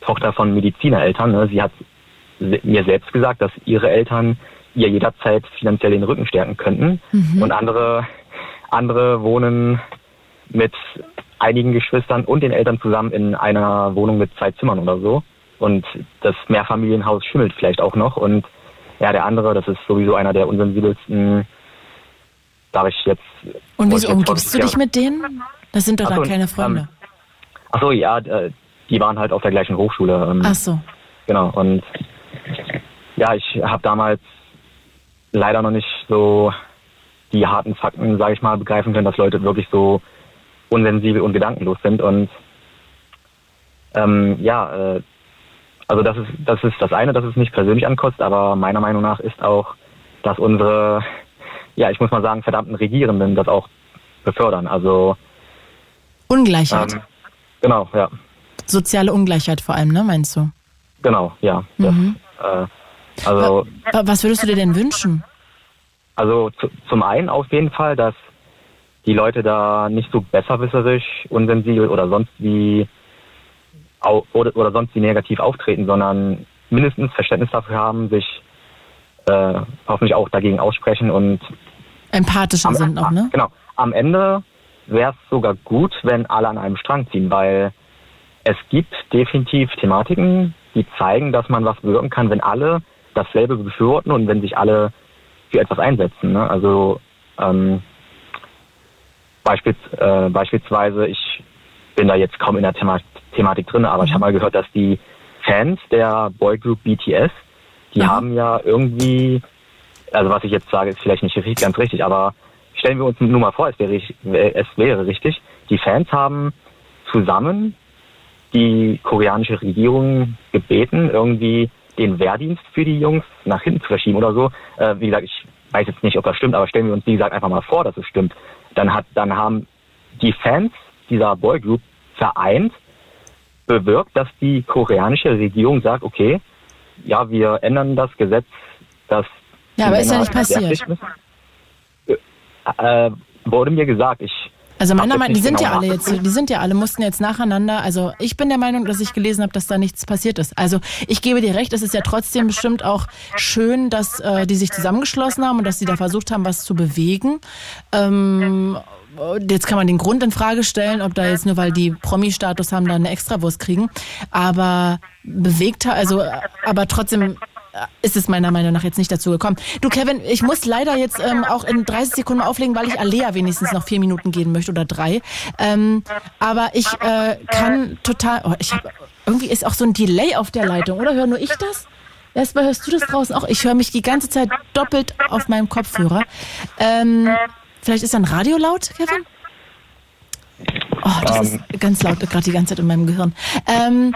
Tochter von Medizinereltern. Ne? Sie hat mir selbst gesagt, dass ihre Eltern ihr jederzeit finanziell den Rücken stärken könnten. Mhm. Und andere, andere wohnen mit einigen Geschwistern und den Eltern zusammen in einer Wohnung mit zwei Zimmern oder so. Und das Mehrfamilienhaus schimmelt vielleicht auch noch. Und ja, der andere, das ist sowieso einer der unsensibelsten. Darf ich jetzt. Und wieso umgibst du dich mit denen? Das sind doch Ach dann keine ähm, Freunde. Ach so, ja, äh, die waren halt auf der gleichen Hochschule. ähm, Ach so. Genau, und ja, ich habe damals leider noch nicht so die harten Fakten, sage ich mal, begreifen können, dass Leute wirklich so unsensibel und gedankenlos sind. Und ähm, ja, äh, also das ist, das ist das eine, dass es nicht persönlich ankotzt, aber meiner Meinung nach ist auch, dass unsere, ja, ich muss mal sagen, verdammten Regierenden das auch befördern. Also Ungleichheit. ähm, genau, ja, Soziale Ungleichheit vor allem, ne, meinst du? genau, ja. Mhm. Äh, also Wa- Was würdest du dir denn wünschen? Also zu, zum einen auf jeden Fall, dass die Leute da nicht so besserwisserisch, unsensibel oder sonst wie oder, oder sonst wie negativ auftreten, sondern mindestens Verständnis dafür haben, sich äh, hoffentlich auch dagegen aussprechen und Empathischer am, sind noch, ne? Genau. Am Ende wäre es sogar gut, wenn alle an einem Strang ziehen, weil es gibt definitiv Thematiken, die zeigen, dass man was bewirken kann, wenn alle dasselbe befürworten und wenn sich alle für etwas einsetzen. Ne? Also ähm, beispiels, äh, beispielsweise, ich bin da jetzt kaum in der Thema Thematik drin, aber ich habe mal gehört, dass die Fans der Boygroup BTS, die haben ja irgendwie, also was ich jetzt sage, ist vielleicht nicht richtig, ganz richtig, aber stellen wir uns nur mal vor, es wäre, es wäre richtig, die Fans haben zusammen die koreanische Regierung gebeten, irgendwie den Wehrdienst für die Jungs nach hinten zu verschieben oder so. Äh, wie gesagt, ich weiß jetzt nicht, ob das stimmt, aber stellen wir uns, wie gesagt, einfach mal vor, dass es stimmt. Dann hat, dann haben die Fans dieser Boygroup vereint, bewirkt, dass die koreanische Regierung sagt, okay, ja, wir ändern das Gesetz, dass Ja, aber ist ja nicht passiert. müssen. Äh, wurde mir gesagt, ich Also meiner Meinung, die sind ja genau alle jetzt, die sind ja alle, mussten jetzt nacheinander. Also ich bin der Meinung, dass ich gelesen habe, dass da nichts passiert ist. Also ich gebe dir recht, es ist ja trotzdem bestimmt auch schön, dass äh, die sich zusammengeschlossen haben und dass sie da versucht haben, was zu bewegen. Ähm, Jetzt kann man den Grund in Frage stellen, ob da jetzt nur, weil die Promi-Status haben, da eine Extrawurst kriegen. Aber bewegt, also, aber trotzdem ist es meiner Meinung nach jetzt nicht dazu gekommen. Du, Kevin, ich muss leider jetzt ähm, auch in 30 Sekunden auflegen, weil ich Alea wenigstens noch vier Minuten gehen möchte oder drei. Ähm, aber ich äh, kann total. Oh, ich hab, irgendwie ist auch so ein Delay auf der Leitung, oder? Hör nur ich das? Erstmal hörst du das draußen auch. Ich höre mich die ganze Zeit doppelt auf meinem Kopfhörer. Ähm, vielleicht ist dann Radio laut, Kevin? Oh, das ist ganz laut gerade die ganze Zeit in meinem Gehirn. Ähm,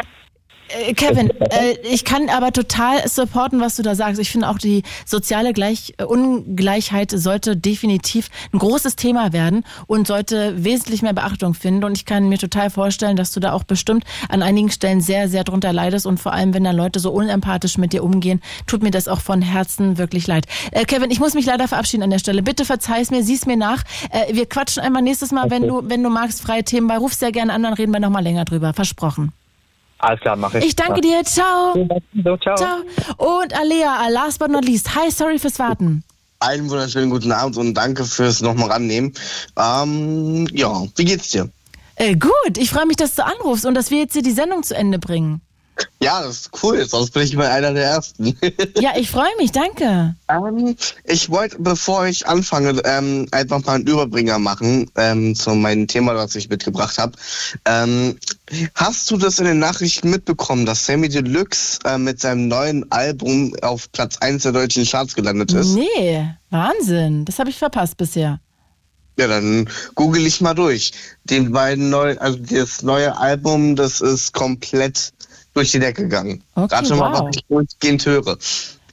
äh, Kevin, äh, ich kann aber total supporten, was du da sagst. Ich finde auch die soziale Gleich äh, Ungleichheit sollte definitiv ein großes Thema werden und sollte wesentlich mehr Beachtung finden. Und ich kann mir total vorstellen, dass du da auch bestimmt an einigen Stellen sehr, sehr drunter leidest. Und vor allem, wenn da Leute so unempathisch mit dir umgehen, tut mir das auch von Herzen wirklich leid. Äh, Kevin, ich muss mich leider verabschieden an der Stelle. Bitte verzeih's mir, sieh's mir nach. Äh, wir quatschen einmal nächstes Mal, wenn du, wenn du magst, freie Themen bei. Ruf sehr gerne an, dann reden wir nochmal länger drüber. Versprochen. Alles klar, mache ich. Ich danke dir. Ciao. So, ciao. Ciao. Und Alea, last but not least. Hi, sorry fürs Warten. Einen wunderschönen guten Abend und danke fürs nochmal rannehmen. Ähm, ja, wie geht's dir? Äh, gut, ich freue mich, dass du anrufst und dass wir jetzt hier die Sendung zu Ende bringen. Ja, das ist cool, sonst bin ich mal einer der Ersten. Ja, ich freue mich, danke. Ähm, ich wollte, bevor ich anfange, ähm, einfach mal einen Überbringer machen ähm, zu meinem Thema, das ich mitgebracht habe. Ähm, hast du das in den Nachrichten mitbekommen, dass Sammy Deluxe äh, mit seinem neuen Album auf Platz 1 der deutschen Charts gelandet ist? Nee, Wahnsinn. Das habe ich verpasst bisher. Ja, dann google ich mal durch. Den beiden neu, also das neue Album, das ist komplett durch die Decke gegangen. Okay, Rate mal, wow. was ich durchgehend höre.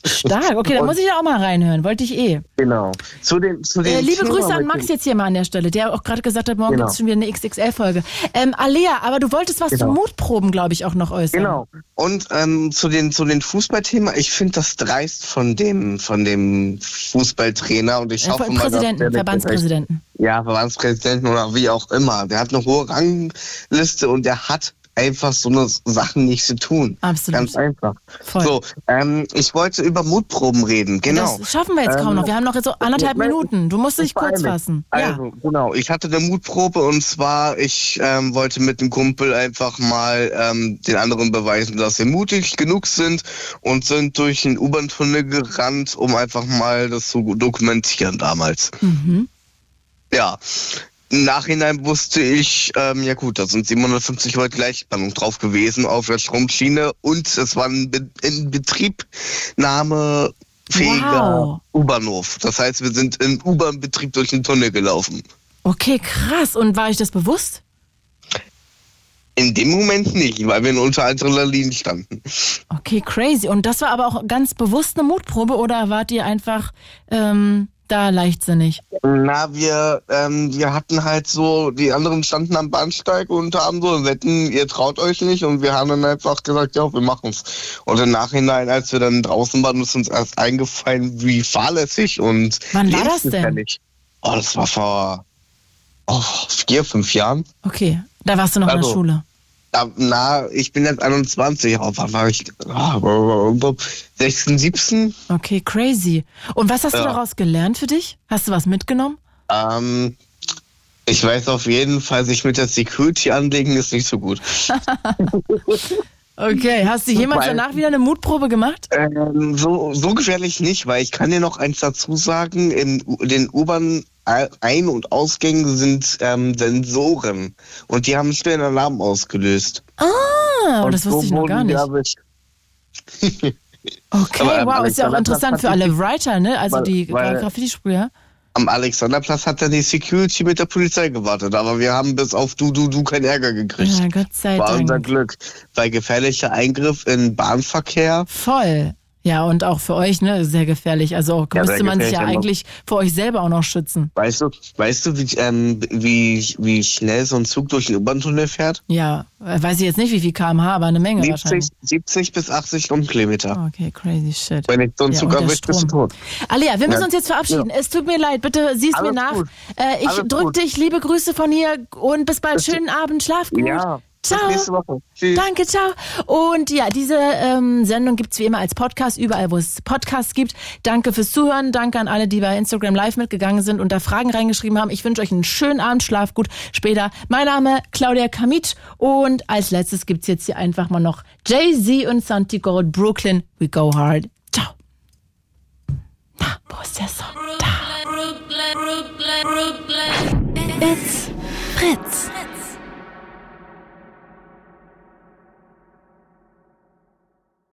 Stark, okay, dann muss ich ja auch mal reinhören. Wollte ich eh. Genau. Zu dem, zu dem Äh, liebe Thema Grüße an Max jetzt hier mal an der Stelle, der auch gerade gesagt hat, morgen Genau. gibt's schon wieder eine XXL-Folge. Ähm, Alea, aber du wolltest was Genau. zu Mutproben, glaube ich, auch noch äußern. Genau. Und ähm, zu den zu den Fußballthema, ich finde das dreist von dem von dem Fußballtrainer und ich Äh, hoffe mal, Präsidenten, der Verbandspräsidenten. ja Verbandspräsidenten oder wie auch immer, der hat eine hohe Rangliste und der hat einfach so eine Sachen nicht zu tun. Absolut. Ganz einfach. Voll. So, ähm, ich wollte über Mutproben reden. Genau. Das schaffen wir jetzt kaum Ähm, noch. Wir haben noch so anderthalb Moment, Minuten. Du musst dich kurz fassen. Ja. Also, genau. Ich hatte eine Mutprobe und zwar, ich ähm, wollte mit einem Kumpel einfach mal ähm, den anderen beweisen, dass wir mutig genug sind und sind durch den U-Bahn-Tunnel gerannt, um einfach mal das zu dokumentieren damals. Mhm. Ja. Im Nachhinein wusste ich, ähm, ja gut, da sind 750 Volt Gleichspannung drauf gewesen auf der Stromschiene und es war ein Be in Betriebnahmefähiger Wow. U-Bahnhof. Das heißt, wir sind im U-Bahn-Betrieb durch den Tunnel gelaufen. Okay, krass. Und war ich das bewusst? In dem Moment nicht, weil wir in unter Adrenalin standen. Okay, crazy. Und das war aber auch ganz bewusst eine Mutprobe oder wart ihr einfach ähm, da leichtsinnig? Na, wir, ähm, wir hatten halt so, die anderen standen am Bahnsteig und haben so, wetten, ihr traut euch nicht und wir haben dann einfach gesagt, ja, wir machen's. Und im Nachhinein, als wir dann draußen waren, ist uns erst eingefallen, wie fahrlässig und Wann war das denn? Oh, das war vor oh, vier, fünf Jahren. Okay, da warst du noch in der Also, Schule. Na, ich bin jetzt 21, auf wann war ich? Oh, 16, 17? Okay, crazy. Und was hast du Ja. daraus gelernt für dich? Hast du was mitgenommen? Ähm, ich weiß auf jeden Fall, sich mit der Security anlegen ist nicht so gut. Okay, hast du jemals danach wieder eine Mutprobe gemacht? Ähm, so, so gefährlich nicht, weil ich kann dir noch eins dazu sagen, in den U-Bahn Ein- und Ausgängen sind ähm, Sensoren und die haben schnell einen Alarm ausgelöst. Ah, Und das wusste so ich noch gar nicht. Okay, Aber am wow, ist ja auch interessant für alle Writer, ne? Also weil- die Graffiti-Sprüher. Am Alexanderplatz hat dann die Security mit der Polizei gewartet, aber wir haben bis auf du, du, du keinen Ärger gekriegt. Ja, Gott sei War unser Dank. Glück. Weil gefährlicher Eingriff in Bahnverkehr. Voll. Ja, und auch für euch, ne, sehr gefährlich. Also Ja, müsste man sich ja eigentlich für euch selber auch noch schützen. Weißt du, weißt du, wie, ähm, wie, wie schnell so ein Zug durch den U-Bahn-Tunnel fährt? Ja, äh, weiß ich jetzt nicht, wie viel kmh, aber eine Menge 70, wahrscheinlich. 70 bis 80 Stundenkilometer. Okay, crazy shit. Wenn ich so einen Ja, Zug erwischt, bist du tot. Alia, wir müssen Ja. uns jetzt verabschieden. Es tut mir leid, bitte siehst mir Alles nach. gut. Äh, ich Alles drück gut. dich, liebe Grüße von hier und bis bald. Schönen Abend, schlaf gut. Ja, bis Ciao. nächste Woche. Tschüss. Danke, ciao. Und ja, diese ähm, Sendung gibt's wie immer als Podcast, überall, wo es Podcasts gibt. Danke fürs Zuhören. Danke an alle, die bei Instagram Live mitgegangen sind und da Fragen reingeschrieben haben. Ich wünsche euch einen schönen Abend, schlaf gut später. Mein Name Claudia Kamit und als letztes gibt's jetzt hier einfach mal noch Jay-Z und Santi Gold, Brooklyn, We Go Hard. Ciao. Na, wo ist der Song? It's Fritz.